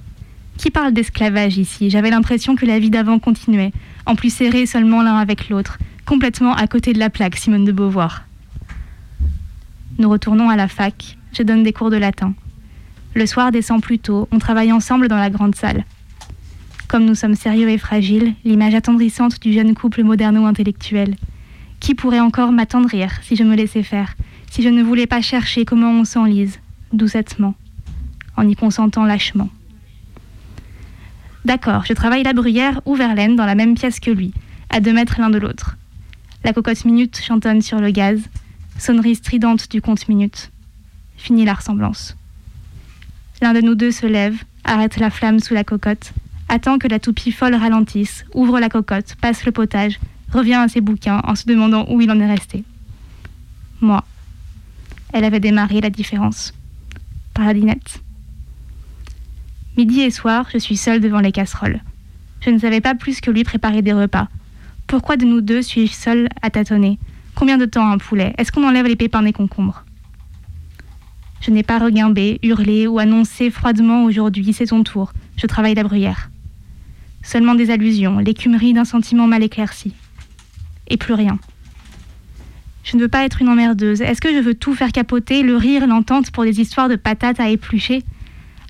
Qui parle d'esclavage ici? J'avais l'impression que la vie d'avant continuait, en plus serrés seulement l'un avec l'autre, complètement à côté de la plaque Simone de Beauvoir. Nous retournons à la fac, je donne des cours de latin. Le soir descend plus tôt, on travaille ensemble dans la grande salle. Comme nous sommes sérieux et fragiles, l'image attendrissante du jeune couple moderno-intellectuel. Qui pourrait encore m'attendrir si je me laissais faire, si je ne voulais pas chercher comment on s'enlise, doucettement, en y consentant lâchement D'accord, je travaille la bruyère ou Verlaine dans la même pièce que lui, à deux mètres l'un de l'autre. La cocotte minute chantonne sur le gaz, sonnerie stridente du compte minute. Fini la ressemblance. L'un de nous deux se lève, arrête la flamme sous la cocotte, attend que la toupie folle ralentisse, ouvre la cocotte, passe le potage, revient à ses bouquins en se demandant où il en est resté. Moi. Elle avait démarré la différence. Par la dinette. Midi et soir, je suis seule devant les casseroles. Je ne savais pas plus que lui préparer des repas. Pourquoi de nous deux suis-je seule à tâtonner? Combien de temps un poulet? Est-ce qu'on enlève les pépins des concombres? Je n'ai pas reguimbé, hurlé ou annoncé froidement aujourd'hui, c'est ton tour, je travaille la bruyère. Seulement des allusions, l'écumerie d'un sentiment mal éclairci. Et plus rien. Je ne veux pas être une emmerdeuse. Est-ce que je veux tout faire capoter, le rire, l'entente pour des histoires de patates à éplucher?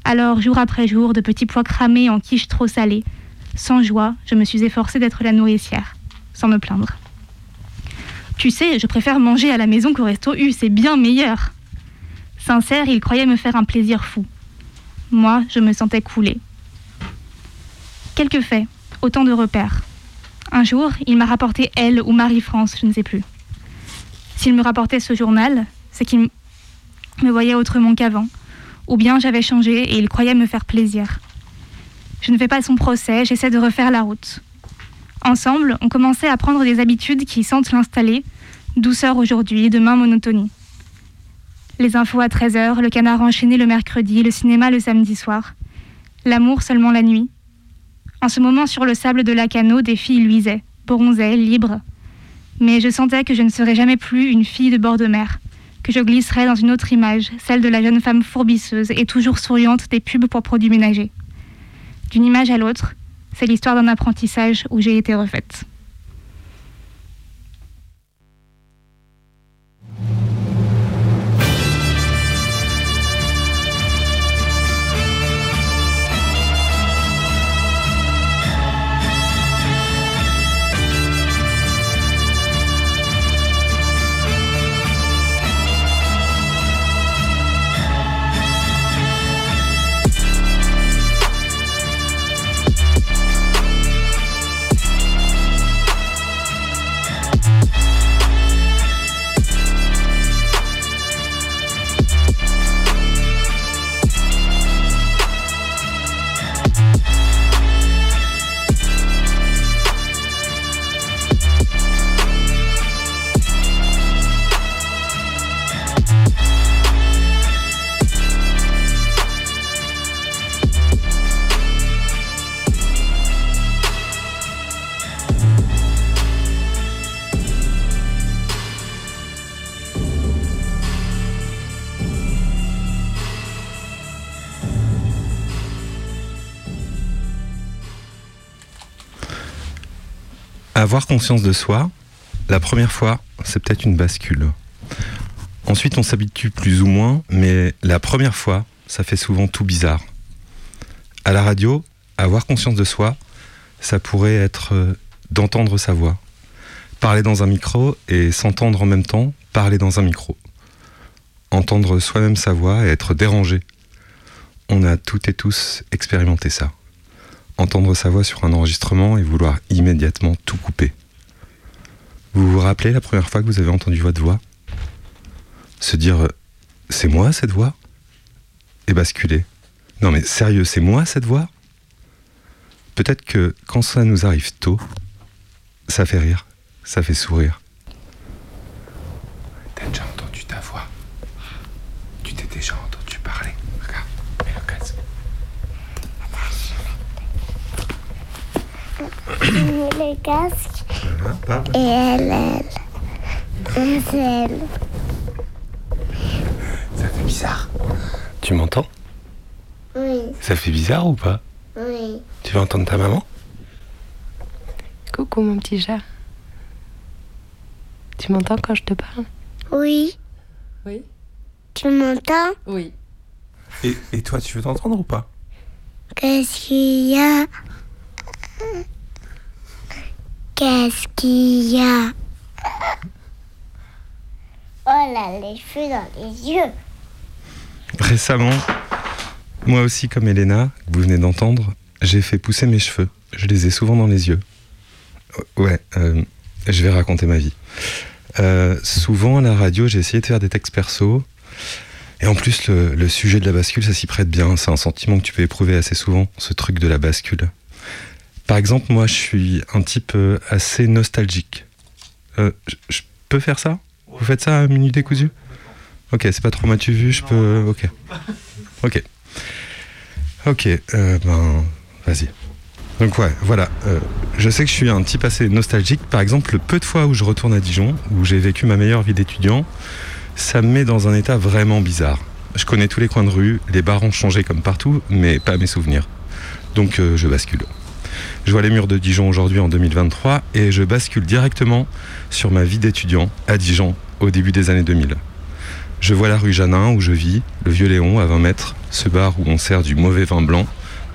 Alors, jour après jour, de petits pois cramés en quiche trop salée, sans joie, je me suis efforcée d'être la nourricière, sans me plaindre. Tu sais, je préfère manger à la maison qu'au resto U, c'est bien meilleur. Sincère, il croyait me faire un plaisir fou. Moi, je me sentais couler. Quelques faits, autant de repères. Un jour, il m'a rapporté Elle ou Marie-France, je ne sais plus. S'il me rapportait ce journal, c'est qu'il me voyait autrement qu'avant, ou bien j'avais changé et il croyait me faire plaisir. Je ne fais pas son procès, j'essaie de refaire la route. Ensemble, on commençait à prendre des habitudes qui sentent l'installer, douceur aujourd'hui, demain monotonie. Les infos à 13h, le canard enchaîné le mercredi, le cinéma le samedi soir. L'amour seulement la nuit. En ce moment, sur le sable de la canot, des filles luisaient, bronzaient, libres. Mais je sentais que je ne serais jamais plus une fille de bord de mer, que je glisserais dans une autre image, celle de la jeune femme fourbisseuse et toujours souriante des pubs pour produits ménagers. D'une image à l'autre, c'est l'histoire d'un apprentissage où j'ai été refaite. Avoir conscience de soi, la première fois, c'est peut-être une bascule. Ensuite, on s'habitue plus ou moins, mais la première fois, ça fait souvent tout bizarre. À la radio, avoir conscience de soi, ça pourrait être euh, d'entendre sa voix. Parler dans un micro et s'entendre en même temps, parler dans un micro. Entendre soi-même sa voix et être dérangé. On a toutes et tous expérimenté ça. Entendre sa voix sur un enregistrement et vouloir immédiatement tout couper. Vous vous rappelez la première fois que vous avez entendu votre voix? Se dire c'est moi cette voix? Et basculer. Non mais sérieux, c'est moi cette voix? Peut-être que quand ça nous arrive tôt, ça fait rire, ça fait sourire. T'as déjà entendu ta voix? Tu t'es déjà entendu parler Regarde, mets le casque. Le casque. Et elle, elle. C'est elle. Ça fait bizarre. Tu m'entends? Oui, Ça fait bizarre ou pas? Oui. Tu veux entendre ta maman? Coucou mon petit chat. Tu m'entends quand je te parle? Oui. Oui. Tu m'entends? Oui. et, et toi, tu veux t'entendre ou pas? Qu'est-ce qu'il y a? Qu'est-ce qu'il y a? Oh là, les cheveux dans les yeux. Récemment, moi aussi comme Elena, que vous venez d'entendre, j'ai fait pousser mes cheveux. Je les ai souvent dans les yeux. Euh, Ouais, euh, je vais raconter ma vie. Euh, souvent à la radio, j'ai essayé de faire des textes perso. Et en plus, le, le sujet de la bascule, ça s'y prête bien. C'est un sentiment que tu peux éprouver assez souvent, ce truc de la bascule. Par exemple, moi, je suis un type euh, assez nostalgique. Euh, je- peux faire ça? Vous faites ça à Minute Décousu Ok, c'est pas trop m'as-tu vu Je peux. Ok. Ok. Ok, euh, ben, vas-y. Donc ouais, voilà. euh, je sais que je suis un type assez nostalgique. Par exemple, le peu de fois où je retourne à Dijon, où j'ai vécu ma meilleure vie d'étudiant, ça me met dans un état vraiment bizarre. Je connais tous les coins de rue, les bars ont changé comme partout, mais pas mes souvenirs. Donc euh, je bascule. Je vois les murs de Dijon aujourd'hui en 2023 et je bascule directement sur ma vie d'étudiant à Dijon au début des années 2000. Je vois la rue Janin où je vis, le Vieux Léon à 20 mètres, ce bar où on sert du mauvais vin blanc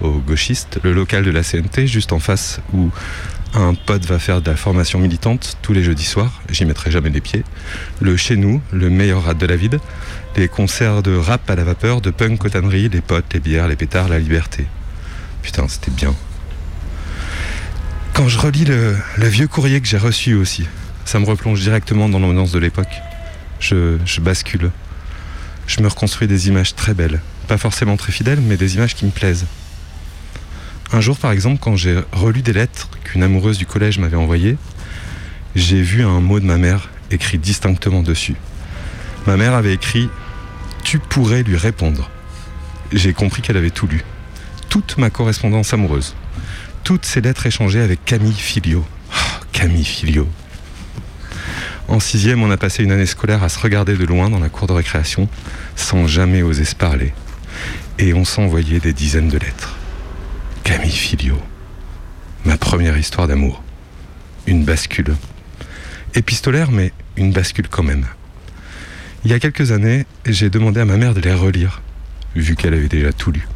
aux gauchistes, le local de la CNT juste en face où un pote va faire de la formation militante tous les jeudis soirs, j'y mettrai jamais les pieds, le chez nous, le meilleur rap de la ville, les concerts de rap à la vapeur, de punk aux tanneries, les potes, les bières, les pétards, la liberté. Putain, c'était bien. Quand je relis le, vieux courrier que j'ai reçu aussi, ça me replonge directement dans l'ambiance de l'époque. Je bascule. Je me reconstruis des images très belles. Pas forcément très fidèles, mais des images qui me plaisent. Un jour, par exemple, quand j'ai relu des lettres qu'une amoureuse du collège m'avait envoyées, j'ai vu un mot de ma mère écrit distinctement dessus. Ma mère avait écrit Tu pourrais lui répondre. J'ai compris qu'elle avait tout lu. Toute ma correspondance amoureuse. Toutes ces lettres échangées avec Camille Filio. Oh, Camille Filio. En sixième, on a passé une année scolaire à se regarder de loin dans la cour de récréation, sans jamais oser se parler. Et on s'envoyait des dizaines de lettres. Camille Filio. Ma première histoire d'amour. Une bascule. Épistolaire, mais une bascule quand même. Il y a quelques années, j'ai demandé à ma mère de les relire, vu qu'elle avait déjà tout lu.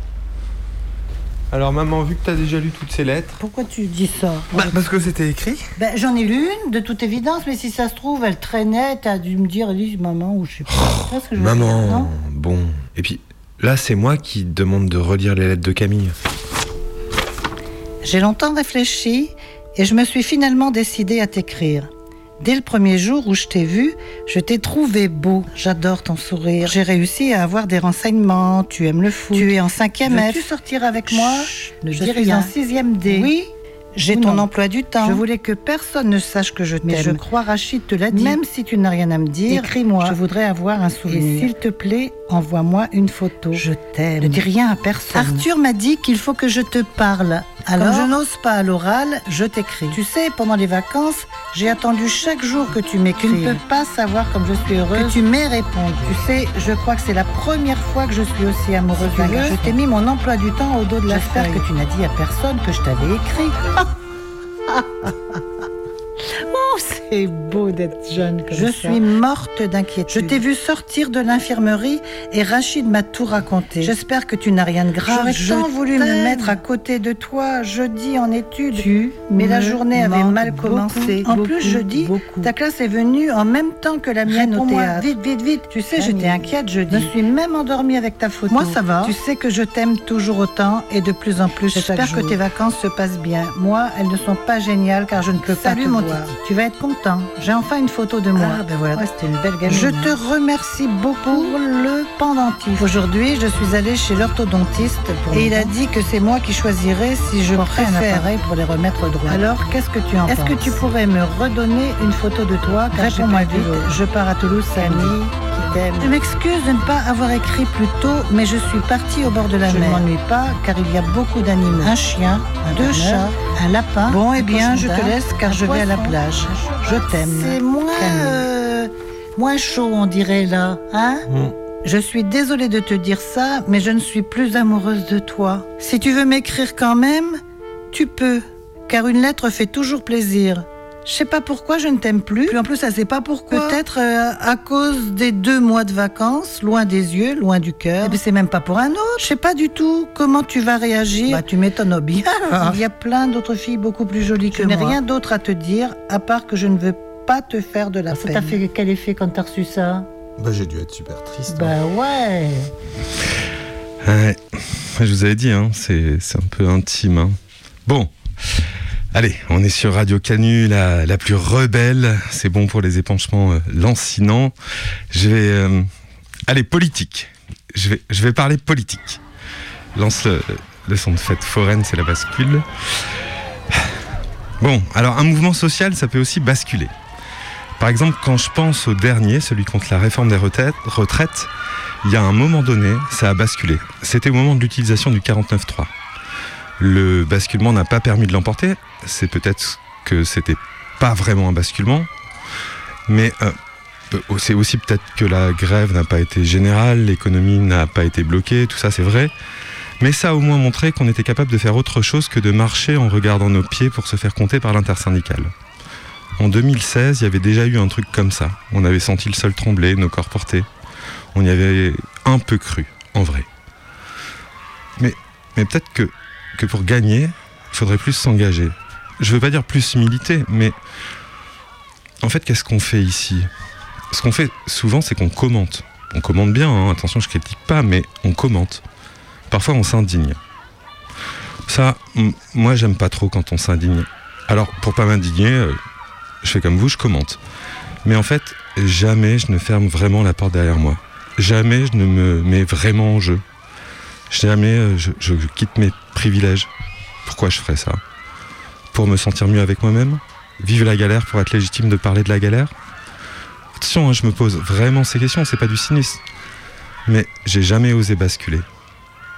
Alors maman, vu que t'as déjà lu toutes ces lettres... Pourquoi tu dis ça Bah, parce que c'était écrit. Ben, J'en ai lu une, de toute évidence, mais si ça se trouve, elle traînait, t'as dû me dire, Elise, maman, ou je sais pas. Tu vois ce que je veux dire, non Maman, bon. Et puis là, c'est moi qui demande de relire les lettres de Camille. J'ai longtemps réfléchi et je me suis finalement décidée à t'écrire. Dès le premier jour où je t'ai vu, je t'ai trouvé beau. J'adore ton sourire. J'ai réussi à avoir des renseignements. Tu aimes le foot. Tu es en cinquième F. Veux-tu sortir avec moi ne Je dis rien. en sixième D. Oui. J'ai ton non. emploi du temps. Je voulais que personne ne sache que je t'aime. Mais je crois Rachid te l'a dit. Même si tu n'as rien à me dire, écris-moi. Je voudrais avoir un souvenir. Et s'il te plaît, envoie-moi une photo. Je t'aime. Ne dis rien à personne. Arthur m'a dit qu'il faut que je te parle. Alors, Comme je n'ose pas à l'oral, je t'écris. Tu sais, pendant les vacances, j'ai attendu chaque jour que tu m'écris. Tu ne peux pas savoir comme je suis heureuse que tu m'aies répondu. Tu sais, je crois que c'est la première fois que je suis aussi amoureuse d'un. Je t'ai mis mon emploi du temps au dos de la J'espère que tu n'as dit à personne que je t'avais écrit. c'est beau d'être jeune comme Je suis morte d'inquiétude. Je t'ai vu sortir de l'infirmerie et Rachid m'a tout raconté. J'espère que tu n'as rien de grave. J'aurais tant voulu me mettre à côté de toi jeudi en études. Tu mais la journée avait mal commencé. en plus, jeudi, ta classe est venue en même temps que la mienne au théâtre. Vite, vite, vite. Tu sais, j'étais inquiète jeudi. Je suis même endormie avec ta photo. Moi, ça va. Tu sais que je t'aime toujours autant et de plus en plus. J'espère que tes vacances se passent bien. Moi, elles ne sont pas géniales car je ne peux pas te mon voir. Tu vas être content. J'ai enfin une photo de moi. Ah, ben voilà. c'était une belle gamine. Je te remercie beaucoup pour le pendentif. Aujourd'hui, je suis allée chez l'orthodontiste et il a dit que c'est moi qui choisirais si je préfère un appareil pour les remettre droit. Alors, qu'est-ce que tu en penses Est-ce que tu pourrais me redonner une photo de toi? Réponds-moi vite. Je pars à Toulouse, Je m'excuse de ne pas avoir écrit plus tôt, mais je suis partie au bord de la mer. Je ne m'ennuie pas car il y a beaucoup d'animaux. Un chien, deux chats, un lapin. Bon, eh bien, je te laisse car je vais à la plage. Je t'aime. C'est moins, euh, moins chaud, on dirait là, hein? Je suis désolée de te dire ça, mais je ne suis plus amoureuse de toi. Si tu veux m'écrire quand même, tu peux, car une lettre fait toujours plaisir. Je sais pas pourquoi je ne t'aime plus. Puis en plus, ça sait pas pourquoi. Peut-être euh, à cause des deux mois de vacances, loin des yeux, loin du cœur. Et puis c'est même pas pour un autre. Je sais pas du tout comment tu vas réagir. Bah tu m'étonnes bien. Il y a plein d'autres filles beaucoup plus jolies que moi. Je n'ai rien d'autre à te dire à part que je ne veux pas te faire de la peine. Ça t'a fait quel effet quand t'as reçu ça? Bah j'ai dû être super triste. Bah ouais. Ouais. Je vous avais dit, hein, c'est c'est un peu intime. hein. Bon. Allez, on est sur Radio Canu, la, plus rebelle. C'est bon pour les épanchements euh, lancinants. Je vais. euh, allez, politique. Je vais, parler politique. Lance le, le son de fête foraine, c'est la bascule. Bon, alors un mouvement social, ça peut aussi basculer. Par exemple, quand je pense au dernier, celui contre la réforme des retraites il y a un moment donné, ça a basculé. C'était au moment de l'utilisation du 49.3. Le basculement n'a pas permis de l'emporter. C'est peut-être que c'était pas vraiment un basculement, mais euh, c'est aussi peut-être que la grève n'a pas été générale, l'économie n'a pas été bloquée, tout ça c'est vrai. Mais ça a au moins montré qu'on était capable de faire autre chose que de marcher en regardant nos pieds pour se faire compter par l'intersyndicale. En 2016, il y avait déjà eu un truc comme ça. On avait senti le sol trembler, nos corps portés. On y avait un peu cru, en vrai. Mais peut-être que, que pour gagner, il faudrait plus s'engager. Je veux pas dire plus militer, mais en fait, qu'est-ce qu'on fait ici? Ce qu'on fait souvent, c'est qu'on commente. On commente bien, hein, attention, je critique pas, mais on commente. Parfois, on s'indigne. Ça, moi, j'aime pas trop quand on s'indigne. Alors, pour pas m'indigner, euh, je fais comme vous, je commente. Mais en fait, jamais je ne ferme vraiment la porte derrière moi. Jamais je ne me mets vraiment en jeu. Jamais euh, je, je quitte mes privilèges. Pourquoi je ferais ça? Pour me sentir mieux avec moi-même? Vivre la galère pour être légitime de parler de la galère? Attention, hein, je me pose vraiment ces questions, c'est pas du cynisme. Mais j'ai jamais osé basculer.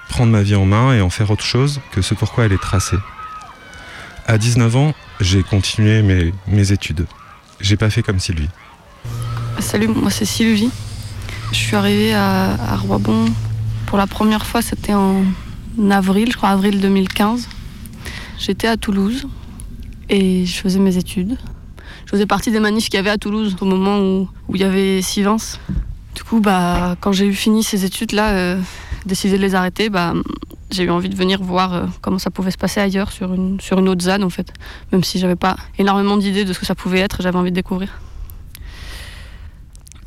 Prendre ma vie en main et en faire autre chose que ce pourquoi elle est tracée. À 19 ans, j'ai continué mes, mes études. J'ai pas fait comme Sylvie. Salut, moi c'est Sylvie. Je suis arrivée à, à Roibon pour la première fois, c'était en avril, je crois avril 2015. J'étais à Toulouse et je faisais mes études. Je faisais partie des manifs qu'il y avait à Toulouse au moment où, il y avait Sivens. Du coup, bah, quand j'ai eu fini ces études-là, euh, décidé de les arrêter, bah, j'ai eu envie de venir voir euh, comment ça pouvait se passer ailleurs sur une, sur une autre ZAN en fait. Même si j'avais pas énormément d'idées de ce que ça pouvait être, j'avais envie de découvrir.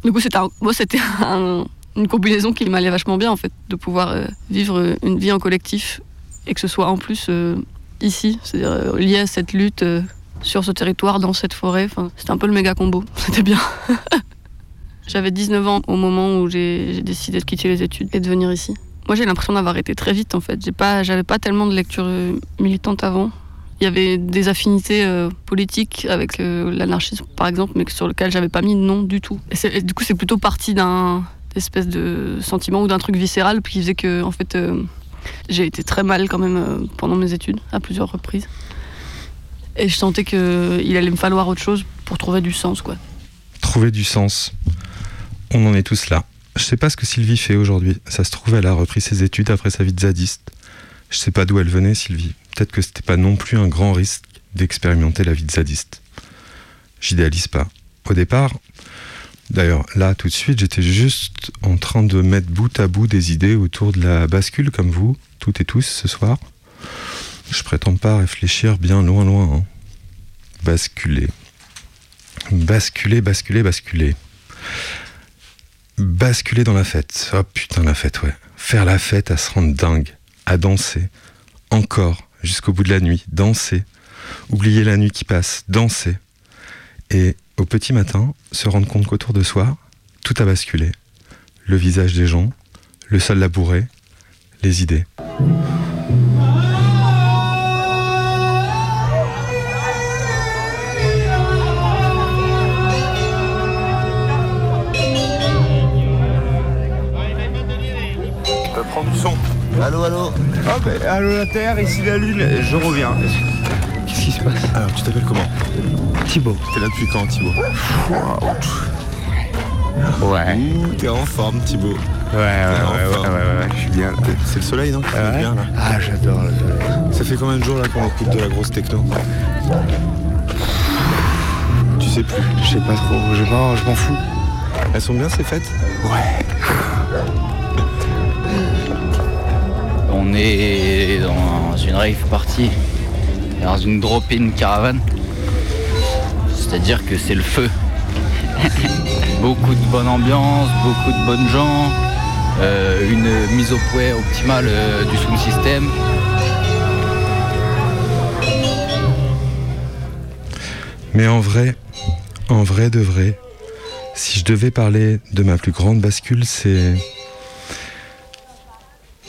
Du coup, c'était un- moi, c'était un- une combinaison qui m'allait vachement bien, en fait, de pouvoir euh, vivre une vie en collectif et que ce soit en plus euh, ici, c'est-à-dire euh, lié à cette lutte euh, sur ce territoire, dans cette forêt. C'était un peu le méga combo. C'était bien. J'avais 19 ans au moment où j'ai décidé de quitter les études et de venir ici. Moi, j'ai l'impression d'avoir été très vite, en fait. J'ai pas, j'avais pas tellement de lecture euh, militante avant. Il y avait des affinités euh, politiques avec euh, l'anarchisme, par exemple, mais sur lequel j'avais pas mis de nom du tout. Et du coup, c'est plutôt parti d'un espèce de sentiment ou d'un truc viscéral qui faisait que, en fait, euh, j'ai été très mal quand même euh, pendant mes études, à plusieurs reprises. Et je sentais qu'il allait me falloir autre chose pour trouver du sens, quoi. Trouver du sens. On en est tous là. Je sais pas ce que Sylvie fait aujourd'hui. Ça se trouve, elle a repris ses études après sa vie de zadiste. Je sais pas d'où elle venait, Sylvie. Peut-être que c'était pas non plus un grand risque d'expérimenter la vie de zadiste. j'idéalise pas. Au départ, d'ailleurs, là, tout de suite, j'étais juste en train de mettre bout à bout des idées autour de la bascule, comme vous, toutes et tous, ce soir. Je prétends pas réfléchir bien loin, loin. hein. Basculer. Basculer, basculer, basculer. Basculer dans la fête. Oh putain, la fête, ouais. Faire la fête à se rendre dingue, à danser. Encore, jusqu'au bout de la nuit, danser. Oublier la nuit qui passe, danser. Et au petit matin, se rendre compte qu'autour de soi, tout a basculé. Le visage des gens, le sol labouré, les idées. Tu peux prendre du son. Allô, allô Ah ben, allô la Terre, ici la Lune, je reviens. Qu'est-ce qui se passe? Alors, tu t'appelles comment? Thibaut. T'es là depuis quand, Thibaut? Ouais. T'es en forme, Thibaut. Ouais, ouais, ouais, ouais, ouais, je suis bien là. C'est le soleil, non? Bien, là Ah, j'adore le soleil. Ça fait combien de jours là qu'on écoute de la grosse techno? Tu sais plus Je sais pas trop, je m'en, je m'en fous. Elles sont bien ces fêtes? Ouais. On est dans une rave party, dans une drop-in caravane. C'est-à-dire que c'est le feu. beaucoup de bonne ambiance, beaucoup de bonnes gens, euh, une mise au point optimale euh, du sound system. Mais en vrai, en vrai de vrai, si je devais parler de ma plus grande bascule, c'est.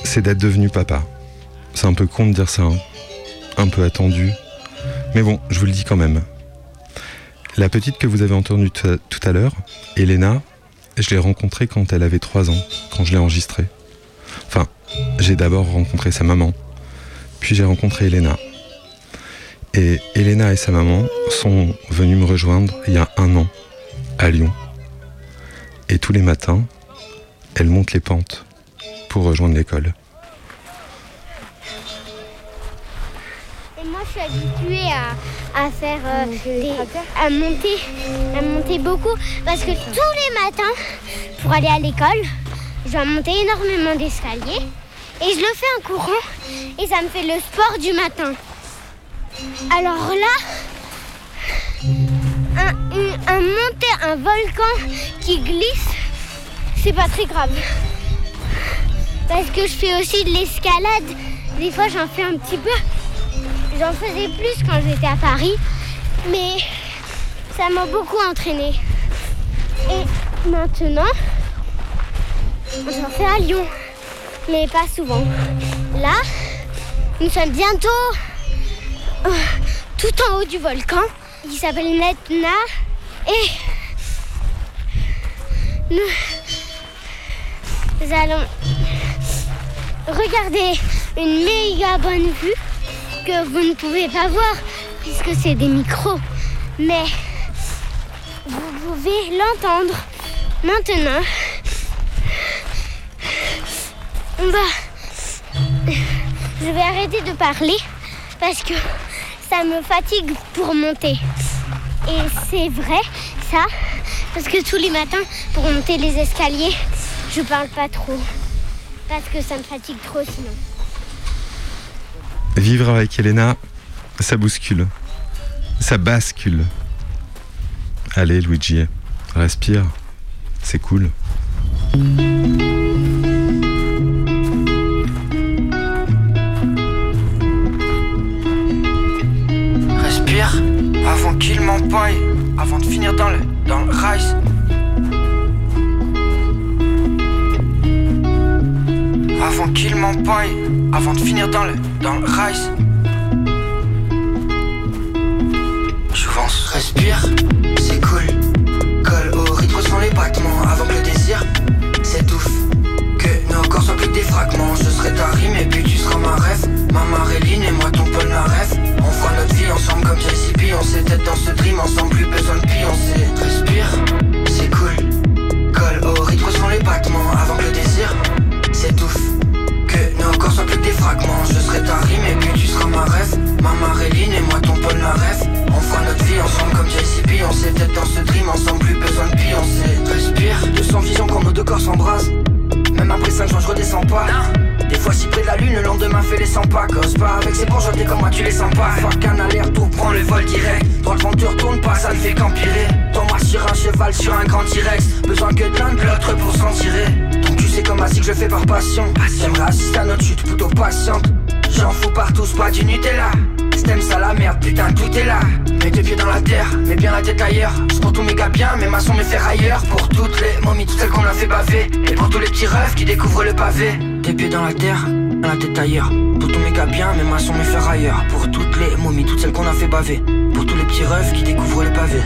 C'est d'être devenu papa. C'est un peu con de dire ça, hein. Un peu attendu. Mais bon, je vous le dis quand même. La petite que vous avez entendue tout à- l'heure, Elena, je l'ai rencontrée quand elle avait 3 ans, quand je l'ai enregistrée. Enfin, j'ai d'abord rencontré sa maman, puis j'ai rencontré Elena. Et Elena et sa maman sont venus me rejoindre il y a un an, à Lyon. Et tous les matins, elles montent les pentes pour rejoindre l'école. Suis habituée à, à faire euh, des- à monter, à monter beaucoup parce que tous les matins, pour aller à l'école, je dois monter énormément d'escaliers et je le fais en courant et ça me fait le sport du matin. Alors là, un monter un volcan qui glisse, c'est pas très grave. Parce que je fais aussi de l'escalade. Des fois, j'en fais un petit peu. J'en faisais plus quand j'étais à Paris, mais ça m'a beaucoup entraîné. Et maintenant, j'en fais à Lyon, mais pas souvent. Là, nous sommes bientôt euh, tout en haut du volcan. Il s'appelle Netna et nous, nous allons regarder une méga bonne vue que vous ne pouvez pas voir puisque c'est des micros. Mais vous pouvez l'entendre maintenant. On va. Je vais arrêter de parler parce que ça me fatigue pour monter. Et c'est vrai, ça, parce que tous les matins, pour monter les escaliers, je parle pas trop. Parce que ça me fatigue trop sinon. Vivre avec Elena, ça bouscule. Ça bascule. Allez, Luigi, respire. C'est cool. Respire avant qu'il m'empaille, avant de finir dans le, dans le rice. Avant qu'il m'empaille, avant de finir dans le, dans le rice. Respire, c'est cool. Colle au rythme sans les battements avant que le désir s'étouffe. Que nos corps soient plus que des fragments. Je serai ta rime et puis tu seras ma rêve. Ma Maréline et moi ton rêve. On fera notre vie ensemble comme JCP. On s'était dans ce dream ensemble, plus besoin de pioncer. Respire, c'est cool. Colle au rythme sans les battements avant que le désir s'étouffe des fragments, je serai ta rime et puis tu seras ma ref Ma Maréline et moi ton ref On fera notre vie ensemble comme JCP On s'est tête dans ce dream, ensemble plus besoin de pire On respire, de son vision quand nos deux corps s'embrassent. Même après 5 jours je redescends pas. Des fois si près de la lune, le lendemain fait les 100 pas. Cause pas avec ses bourgeois, t'es comme moi, tu les sens pas. Fuck un aller-retour, prends le vol direct. Droite quand tu retournes pas, ça ne fait qu'empirer. T'embrasse sur un cheval, sur un grand T-Rex. Besoin que d'un de l'autre pour s'en tirer. Donc tu sais comme ainsi que je fais par passion. J'aimerais assister à notre chute plutôt patiente. J'en fous partout, c'est pas du Nutella. Stem ça la merde, putain tout est là. Mes deux pieds dans la terre, mais bien la tête ailleurs. Je compte tout gars bien, mes maçons son me ailleurs. Pour toutes les momies, toutes celles qu'on a fait baver. Et pour tous les petits refs qui découvrent le pavé. Des pieds dans la terre, la tête ailleurs. Pour tous mes gars bien, mes maçons mes ferrailleurs. Pour toutes les momies, toutes celles qu'on a fait baver. Pour tous les petits rêves qui découvrent le pavé.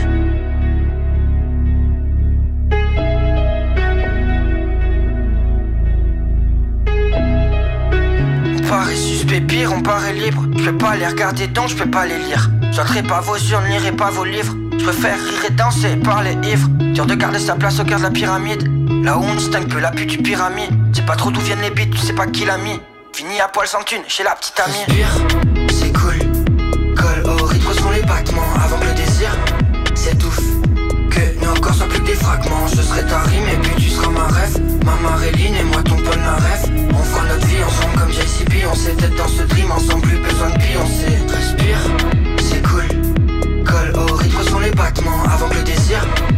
On paraît suspect pire, on paraît libre. Je peux pas les regarder donc je peux pas les lire. J'entrerai pas vos urnes, lirai pas vos livres. Je préfère rire et danser, parler ivre. Dur de garder sa place au cœur de la pyramide. Là où on distingue peu la pute du pyramide. Pas trop d'où viennent les bites, tu sais pas qui l'a mis. Fini à poil sans thune, chez la petite amie. Respire, c'est cool. Colle au rythme sont les battements avant que le désir s'étouffe. Que nos corps soient plus que des fragments. Je serai ta rime et puis tu seras ma rêve. Ma Maréline et moi ton Paul rêve. On fera notre vie ensemble comme JCP. On s'est tête dans ce dream ensemble, plus besoin de pioncer. Respire, c'est cool. Colle au rythme sont les battements avant que le désir s'étouffe.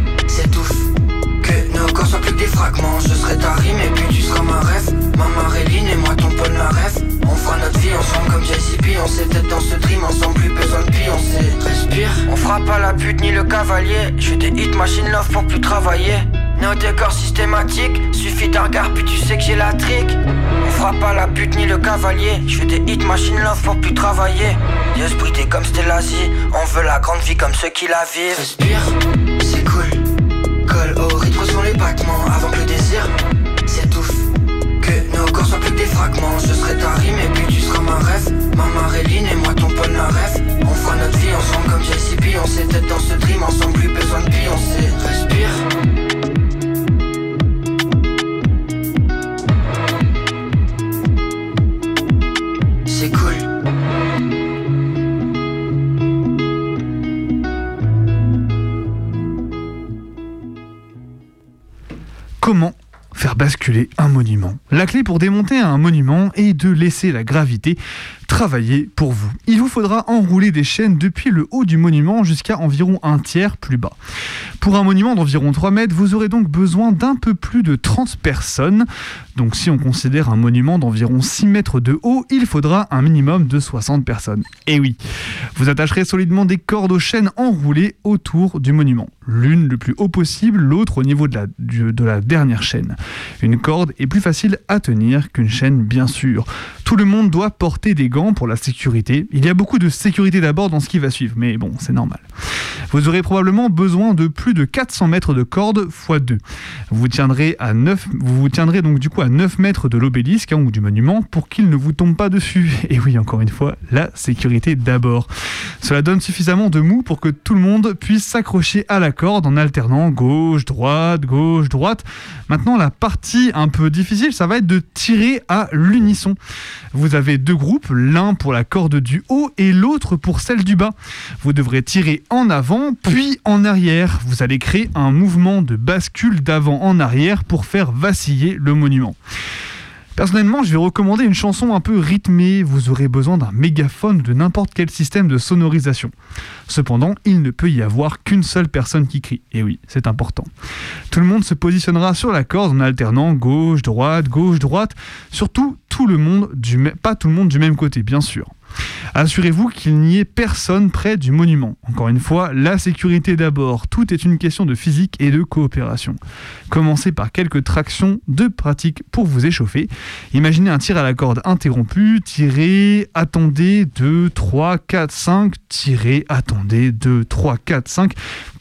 Soient plus que des fragments. Je serai ta rime et puis tu seras ma rêve. Ma Maréline et moi ton Paul rêve. On fera notre vie ensemble comme JCP. On s'est tête dans ce dream ensemble, plus besoin de pioncer. Respire, on fera pas la pute ni le cavalier. Je des hit machine love pour plus travailler. Néo décor systématique, suffit d'un regard puis tu sais que j'ai la trick. On fera pas la pute ni le cavalier. Je fais des hits machine love pour plus travailler. Dieu brité comme Stellasi, on veut la grande vie comme ceux qui la vivent. Respire, avant que le désir s'étouffe. Que nos corps soient plus que des fragments. Je serai ta rime et puis tu seras ma rêve. Ma Maréline et moi ton Paul rêve. On fera notre vie ensemble comme JCP. On tête dans ce dream ensemble, plus besoin de pioncer. Respire. Comment faire basculer un monument. La clé pour démonter un monument est de laisser la gravité travailler pour vous. Il vous faudra enrouler des chaînes depuis le haut du monument jusqu'à environ un tiers plus bas. Pour un monument d'environ 3 mètres, vous aurez donc besoin d'un peu plus de 30 personnes. Donc si on considère un monument d'environ 6 mètres de haut, il faudra un minimum de 60 personnes. Et oui, vous attacherez solidement des cordes aux chaînes enroulées autour du monument. L'une le plus haut possible, l'autre au niveau de la, de la dernière chaîne. Une corde est plus facile à tenir qu'une chaîne, bien sûr. Tout le monde doit porter des gants pour la sécurité. Il y a beaucoup de sécurité d'abord dans ce qui va suivre, mais bon, c'est normal. Vous aurez probablement besoin de plus de 400 mètres de corde x 2. Vous tiendrez, à 9, vous vous tiendrez donc du coup à 9 mètres de l'obélisque hein, ou du monument pour qu'il ne vous tombe pas dessus. Et oui, encore une fois, la sécurité d'abord. Cela donne suffisamment de mou pour que tout le monde puisse s'accrocher à la corde en alternant gauche, droite, gauche, droite. Maintenant, la partie un peu difficile, ça va être de tirer à l'unisson. Vous avez deux groupes, l'un pour la corde du haut et l'autre pour celle du bas. Vous devrez tirer en avant puis en arrière. Vous allez créer un mouvement de bascule d'avant en arrière pour faire vaciller le monument. Personnellement, je vais recommander une chanson un peu rythmée. Vous aurez besoin d'un mégaphone ou de n'importe quel système de sonorisation. Cependant, il ne peut y avoir qu'une seule personne qui crie. Et oui, c'est important. Tout le monde se positionnera sur la corde en alternant gauche, droite, gauche, droite. Surtout, tout le monde du pas tout le monde du même côté, bien sûr. Assurez-vous qu'il n'y ait personne près du monument. Encore une fois, la sécurité d'abord. Tout est une question de physique et de coopération. Commencez par quelques tractions de pratique pour vous échauffer. Imaginez un tir à la corde interrompu, tirez, attendez, 2, 3, 4, 5, tirez, attendez, 2, 3, 4, 5,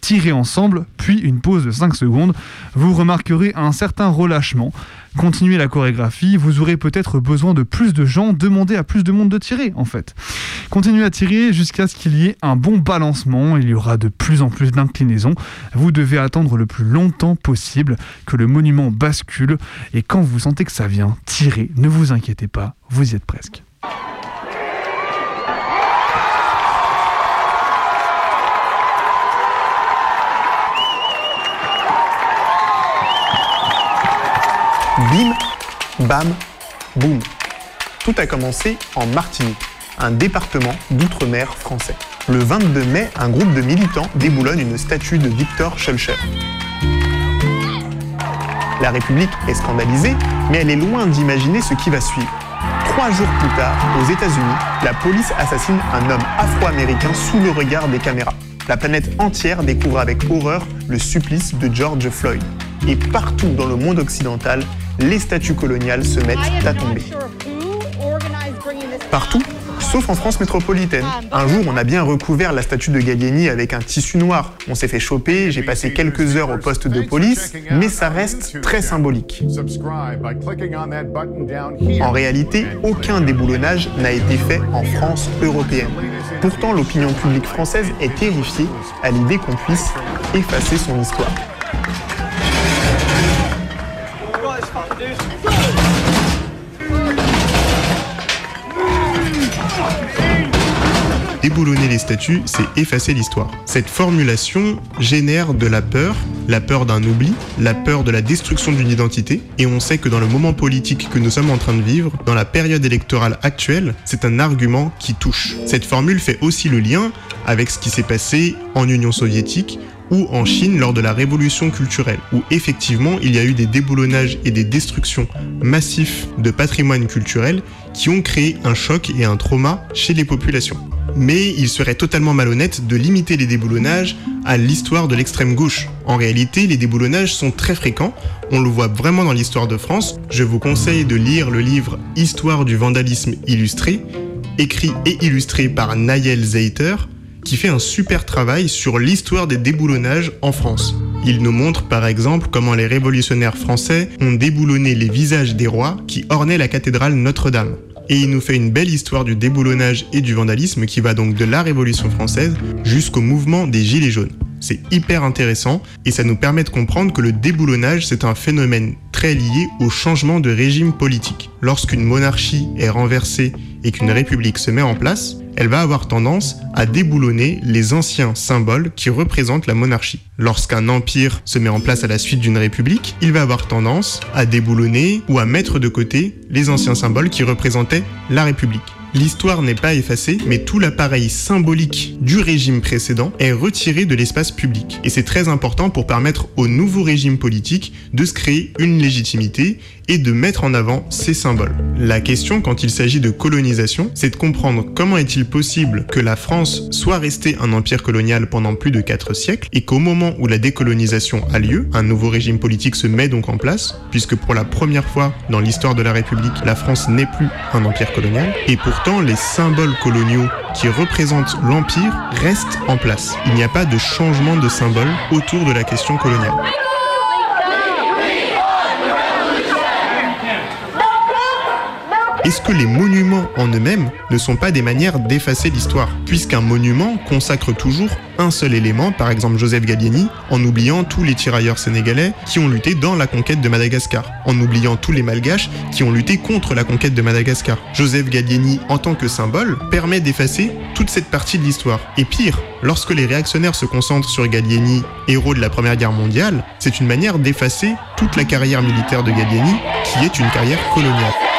tirez ensemble, puis une pause de 5 secondes. Vous remarquerez un certain relâchement. Continuez la chorégraphie, vous aurez peut-être besoin de plus de gens, demandez à plus de monde de tirer en fait. Continuez à tirer jusqu'à ce qu'il y ait un bon balancement, il y aura de plus en plus d'inclinaisons. Vous devez attendre le plus longtemps possible que le monument bascule et quand vous sentez que ça vient, tirez, ne vous inquiétez pas, vous y êtes presque. Bim, bam, boum. Tout a commencé en Martinique. un département d'outre-mer français. Le 22 mai, un groupe de militants déboulonne une statue de Victor Schulcher. La République est scandalisée, mais elle est loin d'imaginer ce qui va suivre. Trois jours plus tard, aux États-Unis, la police assassine un homme afro-américain sous le regard des caméras. La planète entière découvre avec horreur le supplice de George Floyd. Et partout dans le monde occidental, les statues coloniales se mettent à tomber. Partout, sauf en France métropolitaine. Un jour, on a bien recouvert la statue de Gallieni avec un tissu noir. On s'est fait choper, j'ai passé quelques heures au poste de police, mais ça reste très symbolique. En réalité, aucun déboulonnage n'a été fait en France européenne. Pourtant, l'opinion publique française est terrifiée à l'idée qu'on puisse effacer son histoire. Déboulonner les statues, c'est effacer l'histoire. Cette formulation génère de la peur, la peur d'un oubli, la peur de la destruction d'une identité, et on sait que dans le moment politique que nous sommes en train de vivre, dans la période électorale actuelle, c'est un argument qui touche. Cette formule fait aussi le lien avec ce qui s'est passé en Union soviétique, ou en Chine lors de la révolution culturelle, où effectivement il y a eu des déboulonnages et des destructions massifs de patrimoine culturel qui ont créé un choc et un trauma chez les populations. Mais il serait totalement malhonnête de limiter les déboulonnages à l'histoire de l'extrême gauche. En réalité, les déboulonnages sont très fréquents, on le voit vraiment dans l'histoire de France. Je vous conseille de lire le livre Histoire du vandalisme illustré, écrit et illustré par Naël Zeiter, qui fait un super travail sur l'histoire des déboulonnages en France. Il nous montre par exemple comment les révolutionnaires français ont déboulonné les visages des rois qui ornaient la cathédrale Notre-Dame. Et il nous fait une belle histoire du déboulonnage et du vandalisme qui va donc de la Révolution française jusqu'au mouvement des Gilets jaunes. C'est hyper intéressant et ça nous permet de comprendre que le déboulonnage, c'est un phénomène très lié au changement de régime politique. Lorsqu'une monarchie est renversée et qu'une république se met en place, elle va avoir tendance à déboulonner les anciens symboles qui représentent la monarchie. Lorsqu'un empire se met en place à la suite d'une république, il va avoir tendance à déboulonner ou à mettre de côté les anciens symboles qui représentaient la république. L'histoire n'est pas effacée, mais tout l'appareil symbolique du régime précédent est retiré de l'espace public. Et c'est très important pour permettre au nouveau régime politique de se créer une légitimité et de mettre en avant ces symboles. La question quand il s'agit de colonisation, c'est de comprendre comment est-il possible que la France soit restée un empire colonial pendant plus de 4 siècles et qu'au moment où la décolonisation a lieu, un nouveau régime politique se met donc en place, puisque pour la première fois dans l'histoire de la République, la France n'est plus un empire colonial, et pourtant les symboles coloniaux qui représentent l'empire restent en place. Il n'y a pas de changement de symbole autour de la question coloniale. Est-ce que les monuments en eux-mêmes ne sont pas des manières d'effacer l'histoire Puisqu'un monument consacre toujours un seul élément, par exemple Joseph Gallieni, en oubliant tous les tirailleurs sénégalais qui ont lutté dans la conquête de Madagascar, en oubliant tous les malgaches qui ont lutté contre la conquête de Madagascar. Joseph Gallieni, en tant que symbole, permet d'effacer toute cette partie de l'histoire. Et pire, lorsque les réactionnaires se concentrent sur Gallieni, héros de la Première Guerre mondiale, c'est une manière d'effacer toute la carrière militaire de Gallieni, qui est une carrière coloniale.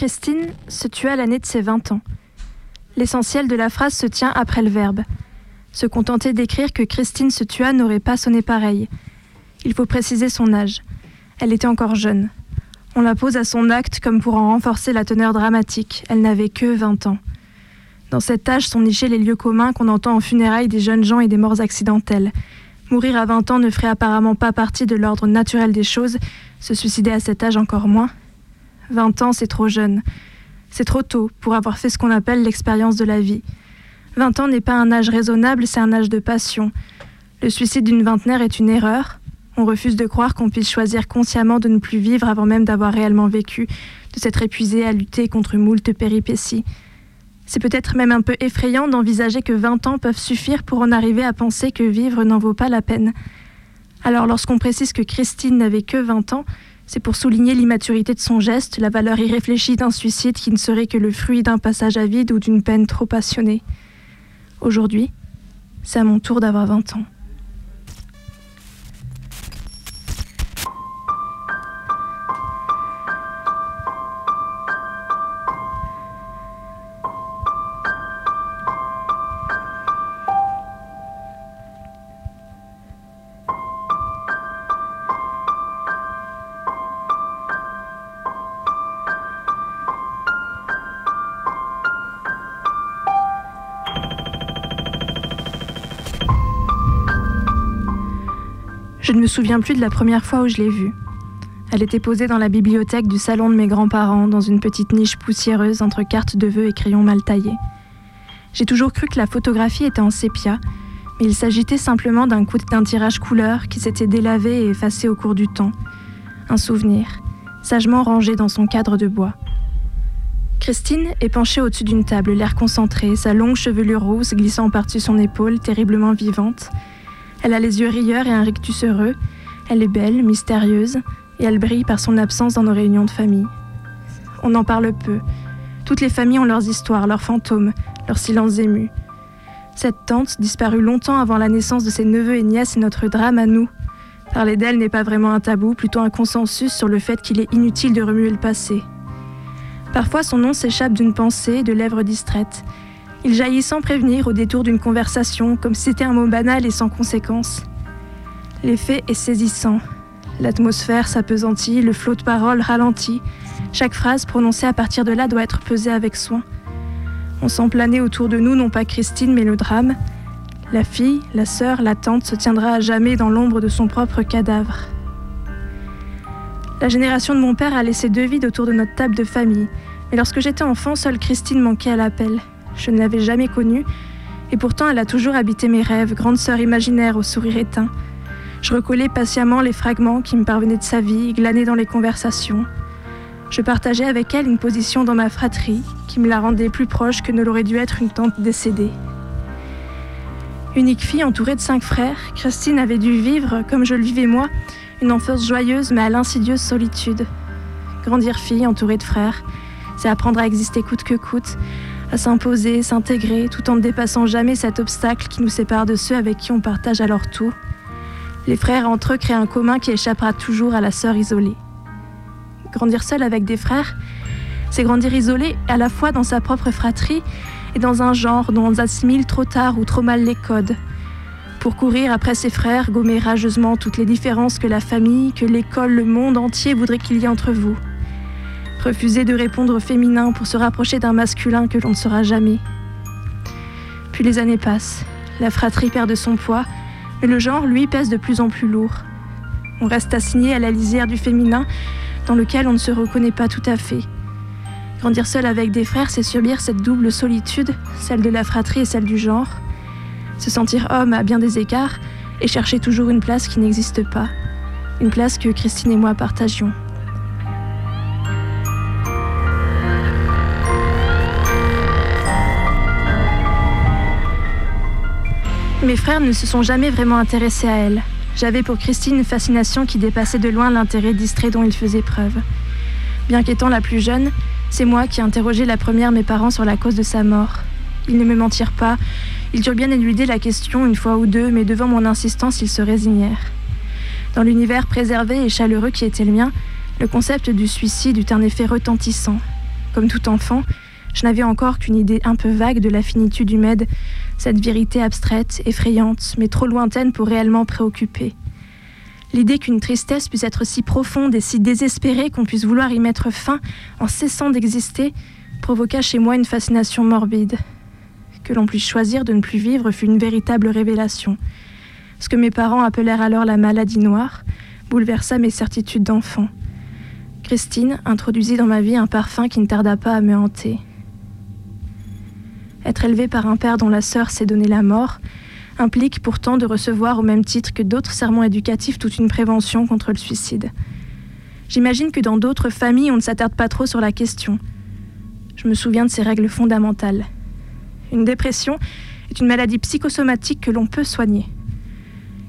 Christine se tua l'année de ses 20 ans. L'essentiel de la phrase se tient après le verbe. Se contenter d'écrire que Christine se tua n'aurait pas sonné pareil. Il faut préciser son âge. Elle était encore jeune. On la pose à son acte comme pour en renforcer la teneur dramatique. Elle n'avait que 20 ans. Dans cet âge sont nichés les lieux communs qu'on entend en funérailles des jeunes gens et des morts accidentelles. Mourir à 20 ans ne ferait apparemment pas partie de l'ordre naturel des choses, se suicider à cet âge encore moins. 20 ans, c'est trop jeune. C'est trop tôt pour avoir fait ce qu'on appelle l'expérience de la vie. 20 ans n'est pas un âge raisonnable, c'est un âge de passion. Le suicide d'une vingtenaire est une erreur. On refuse de croire qu'on puisse choisir consciemment de ne plus vivre avant même d'avoir réellement vécu, de s'être épuisé à lutter contre moult péripéties. C'est peut-être même un peu effrayant d'envisager que 20 ans peuvent suffire pour en arriver à penser que vivre n'en vaut pas la peine. Alors lorsqu'on précise que Christine n'avait que 20 ans, c'est pour souligner l'immaturité de son geste, la valeur irréfléchie d'un suicide qui ne serait que le fruit d'un passage à vide ou d'une peine trop passionnée. Aujourd'hui, c'est à mon tour d'avoir 20 ans. Souviens plus de la première fois où je l'ai vue. Elle était posée dans la bibliothèque du salon de mes grands-parents, dans une petite niche poussiéreuse entre cartes de vœux et crayons mal taillés. J'ai toujours cru que la photographie était en sépia, mais il s'agitait simplement d'un coup d'un tirage couleur qui s'était délavé et effacé au cours du temps. Un souvenir, sagement rangé dans son cadre de bois. Christine est penchée au-dessus d'une table, l'air concentré, sa longue chevelure rousse glissant par-dessus son épaule, terriblement vivante. Elle a les yeux rieurs et un rictus heureux. Elle est belle, mystérieuse, et elle brille par son absence dans nos réunions de famille. On en parle peu. Toutes les familles ont leurs histoires, leurs fantômes, leurs silences émus. Cette tante, disparue longtemps avant la naissance de ses neveux et nièces, est notre drame à nous. Parler d'elle n'est pas vraiment un tabou, plutôt un consensus sur le fait qu'il est inutile de remuer le passé. Parfois, son nom s'échappe d'une pensée, de lèvres distraites. Il jaillit sans prévenir au détour d'une conversation, comme si c'était un mot banal et sans conséquence. L'effet est saisissant. L'atmosphère s'apesantit, le flot de paroles ralentit. Chaque phrase prononcée à partir de là doit être pesée avec soin. On sent planer autour de nous non pas Christine mais le drame. La fille, la sœur, la tante se tiendra à jamais dans l'ombre de son propre cadavre. La génération de mon père a laissé deux vides autour de notre table de famille, mais lorsque j'étais enfant, seule Christine manquait à l'appel. Je ne l'avais jamais connue, et pourtant elle a toujours habité mes rêves, grande sœur imaginaire au sourire éteint. Je recollais patiemment les fragments qui me parvenaient de sa vie, glanés dans les conversations. Je partageais avec elle une position dans ma fratrie qui me la rendait plus proche que ne l'aurait dû être une tante décédée. Unique fille entourée de cinq frères, Christine avait dû vivre, comme je le vivais moi, une enfance joyeuse mais à l'insidieuse solitude. Grandir fille entourée de frères, c'est apprendre à exister coûte que coûte, à s'imposer, s'intégrer, tout en ne dépassant jamais cet obstacle qui nous sépare de ceux avec qui on partage alors tout. Les frères entre eux créent un commun qui échappera toujours à la sœur isolée. Grandir seul avec des frères, c'est grandir isolé à la fois dans sa propre fratrie et dans un genre dont on assimile trop tard ou trop mal les codes. Pour courir après ses frères, gommer rageusement toutes les différences que la famille, que l'école, le monde entier voudrait qu'il y ait entre vous. Refuser de répondre au féminin pour se rapprocher d'un masculin que l'on ne sera jamais. Puis les années passent, la fratrie perd de son poids, mais le genre, lui, pèse de plus en plus lourd. On reste assigné à la lisière du féminin, dans lequel on ne se reconnaît pas tout à fait. Grandir seul avec des frères, c'est subir cette double solitude, celle de la fratrie et celle du genre. Se sentir homme à bien des égards et chercher toujours une place qui n'existe pas. Une place que Christine et moi partagions. Mes frères ne se sont jamais vraiment intéressés à elle. J'avais pour Christine une fascination qui dépassait de loin l'intérêt distrait dont il faisait preuve. Bien qu'étant la plus jeune, c'est moi qui interrogeais la première mes parents sur la cause de sa mort. Ils ne me mentirent pas, ils durent bien éluder la question une fois ou deux, mais devant mon insistance, ils se résignèrent. Dans l'univers préservé et chaleureux qui était le mien, le concept du suicide eut un effet retentissant. Comme tout enfant, je n'avais encore qu'une idée un peu vague de la finitude humaine, cette vérité abstraite, effrayante, mais trop lointaine pour réellement préoccuper. L'idée qu'une tristesse puisse être si profonde et si désespérée qu'on puisse vouloir y mettre fin en cessant d'exister provoqua chez moi une fascination morbide. Que l'on puisse choisir de ne plus vivre fut une véritable révélation. Ce que mes parents appelèrent alors la maladie noire bouleversa mes certitudes d'enfant. Christine introduisit dans ma vie un parfum qui ne tarda pas à me hanter. Être élevé par un père dont la sœur s'est donné la mort implique pourtant de recevoir au même titre que d'autres sermons éducatifs toute une prévention contre le suicide. J'imagine que dans d'autres familles, on ne s'attarde pas trop sur la question. Je me souviens de ces règles fondamentales. Une dépression est une maladie psychosomatique que l'on peut soigner.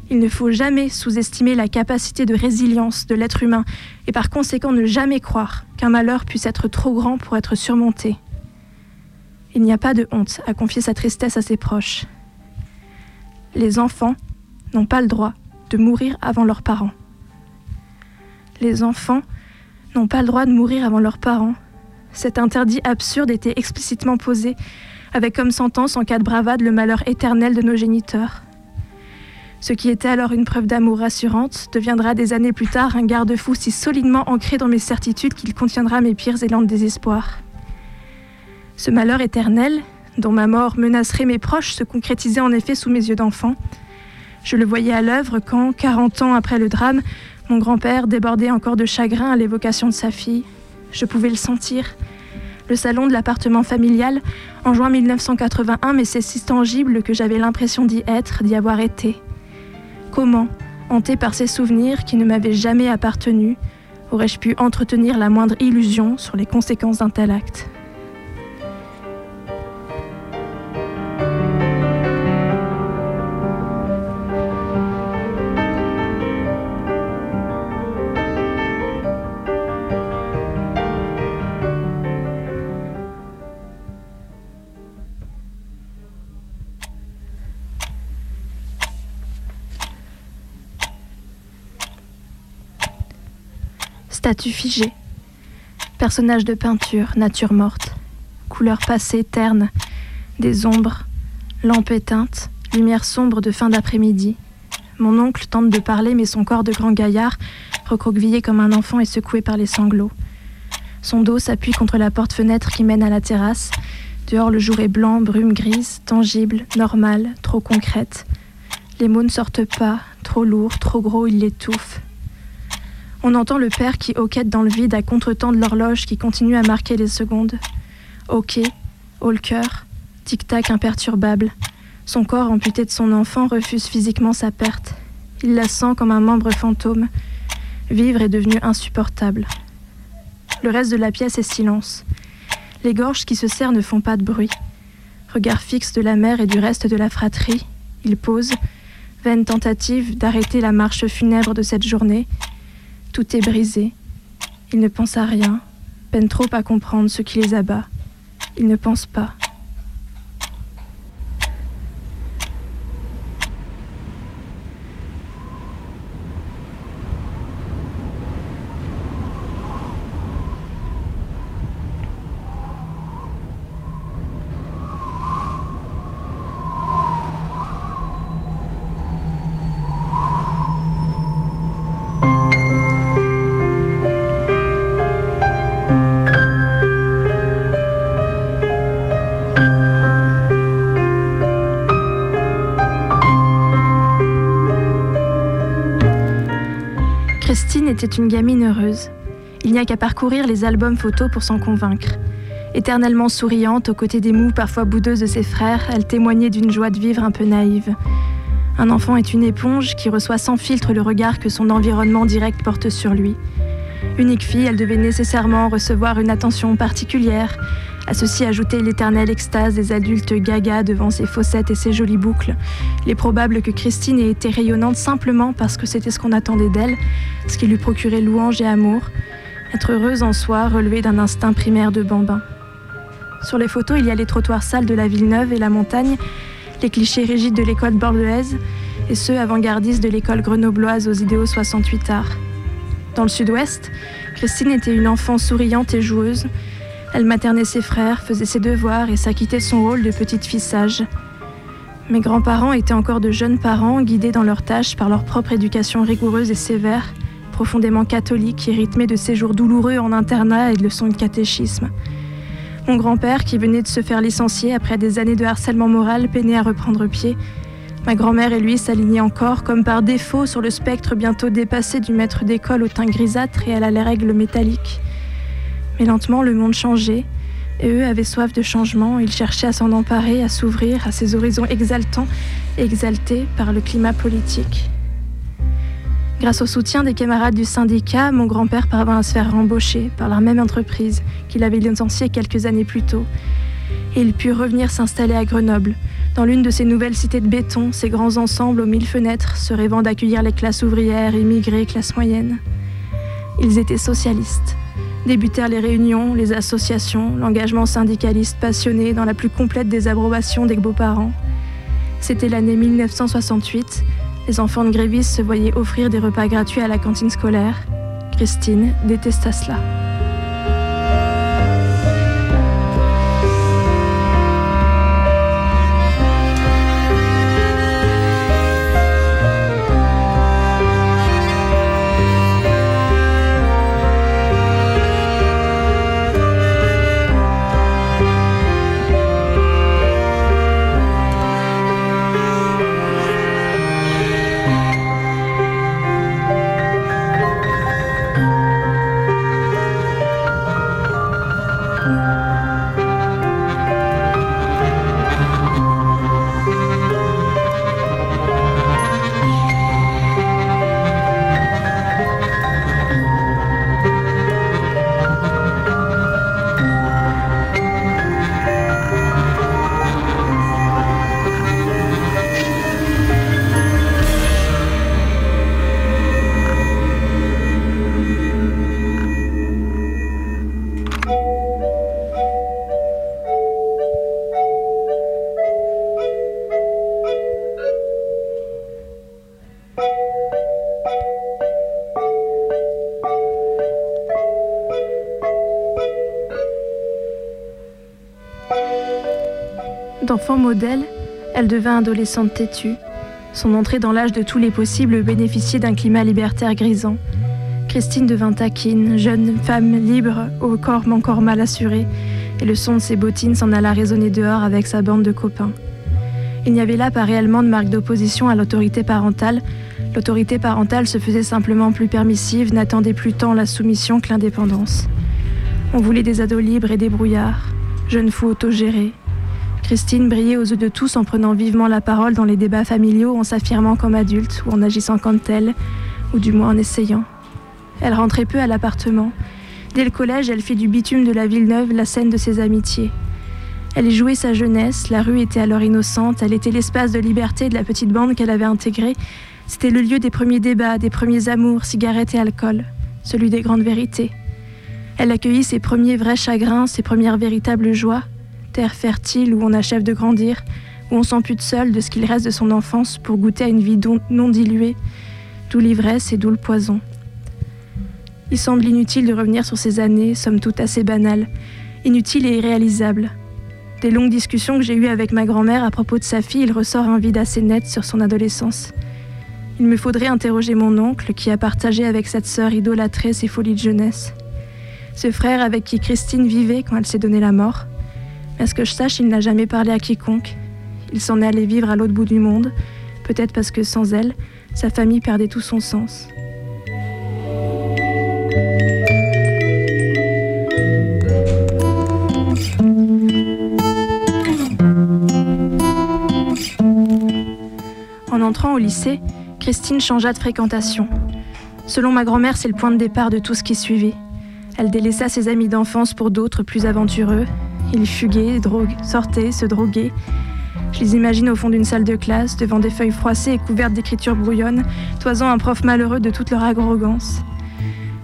Il ne faut jamais sous-estimer la capacité de résilience de l'être humain et par conséquent ne jamais croire qu'un malheur puisse être trop grand pour être surmonté. Il n'y a pas de honte à confier sa tristesse à ses proches. Les enfants n'ont pas le droit de mourir avant leurs parents. Les enfants n'ont pas le droit de mourir avant leurs parents. Cet interdit absurde était explicitement posé, avec comme sentence en cas de bravade le malheur éternel de nos géniteurs. Ce qui était alors une preuve d'amour rassurante deviendra des années plus tard un garde-fou si solidement ancré dans mes certitudes qu'il contiendra mes pires élans de désespoir. Ce malheur éternel, dont ma mort menacerait mes proches, se concrétisait en effet sous mes yeux d'enfant. Je le voyais à l'œuvre quand, 40 ans après le drame, mon grand-père débordait encore de chagrin à l'évocation de sa fille. Je pouvais le sentir. Le salon de l'appartement familial, en juin 1981, mais c'est si tangible que j'avais l'impression d'y être, d'y avoir été. Comment, hanté par ces souvenirs qui ne m'avaient jamais appartenu, aurais-je pu entretenir la moindre illusion sur les conséquences d'un tel acte? Statue figée. Personnage de peinture, nature morte. Couleur passée, terne. Des ombres. Lampe éteinte. Lumière sombre de fin d'après-midi. Mon oncle tente de parler, mais son corps de grand gaillard, recroquevillé comme un enfant, est secoué par les sanglots. Son dos s'appuie contre la porte-fenêtre qui mène à la terrasse. Dehors, le jour est blanc, brume grise, tangible, normale, trop concrète. Les mots ne sortent pas, trop lourds, trop gros, ils l'étouffent. On entend le père qui hoquette dans le vide à contre-temps de l'horloge qui continue à marquer les secondes. Ok, haut le cœur, tic-tac imperturbable. Son corps amputé de son enfant refuse physiquement sa perte. Il la sent comme un membre fantôme. Vivre est devenu insupportable. Le reste de la pièce est silence. Les gorges qui se serrent ne font pas de bruit. Regard fixe de la mère et du reste de la fratrie, il pose, vaine tentative d'arrêter la marche funèbre de cette journée. Tout est brisé. Il ne pense à rien, peine trop à comprendre ce qui les abat. Il ne pense pas. Christine était une gamine heureuse. Il n'y a qu'à parcourir les albums photos pour s'en convaincre. Éternellement souriante aux côtés des mous parfois boudeuses de ses frères, elle témoignait d'une joie de vivre un peu naïve. Un enfant est une éponge qui reçoit sans filtre le regard que son environnement direct porte sur lui. Unique fille, elle devait nécessairement recevoir une attention particulière. À ceci ajouter l'éternelle extase des adultes gaga devant ses fossettes et ses jolies boucles. Il est probable que Christine ait été rayonnante simplement parce que c'était ce qu'on attendait d'elle, ce qui lui procurait louange et amour. Être heureuse en soi, relevée d'un instinct primaire de bambin. Sur les photos, il y a les trottoirs sales de la ville neuve et la montagne, les clichés rigides de l'école bordelaise et ceux avant-gardistes de l'école grenobloise aux idéaux 68 arts. Dans le sud-ouest, Christine était une enfant souriante et joueuse. Elle maternait ses frères, faisait ses devoirs et s'acquittait son rôle de petite fille sage. Mes grands-parents étaient encore de jeunes parents, guidés dans leurs tâches par leur propre éducation rigoureuse et sévère, profondément catholique et rythmée de séjours douloureux en internat et de leçons de catéchisme. Mon grand-père, qui venait de se faire licencier après des années de harcèlement moral, peinait à reprendre pied. Ma grand-mère et lui s'alignaient encore, comme par défaut, sur le spectre bientôt dépassé du maître d'école au teint grisâtre et à la règle métallique. Mais lentement, le monde changeait, et eux avaient soif de changement, ils cherchaient à s'en emparer, à s'ouvrir à ces horizons exaltants, exaltés par le climat politique. Grâce au soutien des camarades du syndicat, mon grand-père parvint à se faire embaucher par la même entreprise qu'il avait licenciée quelques années plus tôt. Et il put revenir s'installer à Grenoble, dans l'une de ces nouvelles cités de béton, ces grands ensembles aux mille fenêtres, se rêvant d'accueillir les classes ouvrières, immigrées, classes moyennes. Ils étaient socialistes. Débutèrent les réunions, les associations, l'engagement syndicaliste passionné dans la plus complète désapprobation des beaux-parents. C'était l'année 1968. Les enfants de grévistes se voyaient offrir des repas gratuits à la cantine scolaire. Christine détesta cela. Modèle, elle devint adolescente têtue. Son entrée dans l'âge de tous les possibles bénéficiait d'un climat libertaire grisant. Christine devint taquine, jeune femme libre, au corps encore mal assuré, et le son de ses bottines s'en alla résonner dehors avec sa bande de copains. Il n'y avait là pas réellement de marque d'opposition à l'autorité parentale. L'autorité parentale se faisait simplement plus permissive, n'attendait plus tant la soumission que l'indépendance. On voulait des ados libres et des brouillards, jeunes fous autogérés. Christine brillait aux yeux de tous en prenant vivement la parole dans les débats familiaux, en s'affirmant comme adulte ou en agissant comme telle, ou du moins en essayant. Elle rentrait peu à l'appartement. Dès le collège, elle fit du bitume de la Villeneuve la scène de ses amitiés. Elle y jouait sa jeunesse, la rue était alors innocente, elle était l'espace de liberté de la petite bande qu'elle avait intégrée. C'était le lieu des premiers débats, des premiers amours, cigarettes et alcool, celui des grandes vérités. Elle accueillit ses premiers vrais chagrins, ses premières véritables joies, terre fertile où on achève de grandir, où on s'ampute seul de ce qu'il reste de son enfance pour goûter à une vie non diluée, d'où l'ivresse et d'où le poison. Il semble inutile de revenir sur ces années, somme toute assez banales, inutiles et irréalisables. Des longues discussions que j'ai eues avec ma grand-mère à propos de sa fille, il ressort un vide assez net sur son adolescence. Il me faudrait interroger mon oncle qui a partagé avec cette sœur idolâtrée ses folies de jeunesse. Ce frère avec qui Christine vivait quand elle s'est donné la mort. À ce que je sache, il n'a jamais parlé à quiconque. Il s'en est allé vivre à l'autre bout du monde, peut-être parce que sans elle, sa famille perdait tout son sens. En entrant au lycée, Christine changea de fréquentation. Selon ma grand-mère, c'est le point de départ de tout ce qui suivit. Elle délaissa ses amis d'enfance pour d'autres plus aventureux. Ils fuguaient, droguent, sortaient, se droguaient. Je les imagine au fond d'une salle de classe, devant des feuilles froissées et couvertes d'écritures brouillonnes, toisant un prof malheureux de toute leur arrogance.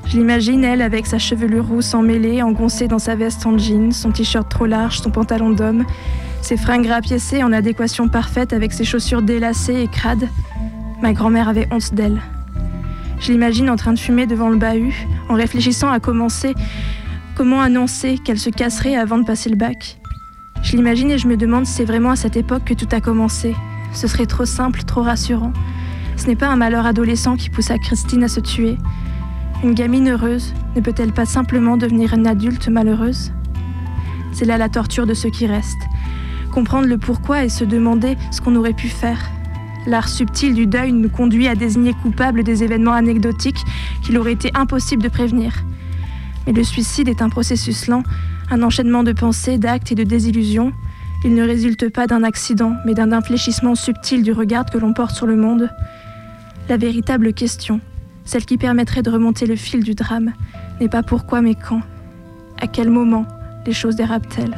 Je l'imagine, elle, avec sa chevelure rousse emmêlée, engoncée dans sa veste en jean, son t-shirt trop large, son pantalon d'homme, ses fringues rapiécées en adéquation parfaite avec ses chaussures délacées et crades. Ma grand-mère avait honte d'elle. Je l'imagine en train de fumer devant le bahut, en réfléchissant à commencer, comment annoncer qu'elle se casserait avant de passer le bac. Je l'imagine et je me demande si c'est vraiment à cette époque que tout a commencé. Ce serait trop simple, trop rassurant. Ce n'est pas un malheur adolescent qui poussa Christine à se tuer. Une gamine heureuse ne peut-elle pas simplement devenir une adulte malheureuse? C'est là la torture de ceux qui restent. Comprendre le pourquoi et se demander ce qu'on aurait pu faire. L'art subtil du deuil nous conduit à désigner coupable des événements anecdotiques qu'il aurait été impossible de prévenir. Mais le suicide est un processus lent, un enchaînement de pensées, d'actes et de désillusions. Il ne résulte pas d'un accident, mais d'un infléchissement subtil du regard que l'on porte sur le monde. La véritable question, celle qui permettrait de remonter le fil du drame, n'est pas pourquoi mais quand. À quel moment les choses dérapent-elles?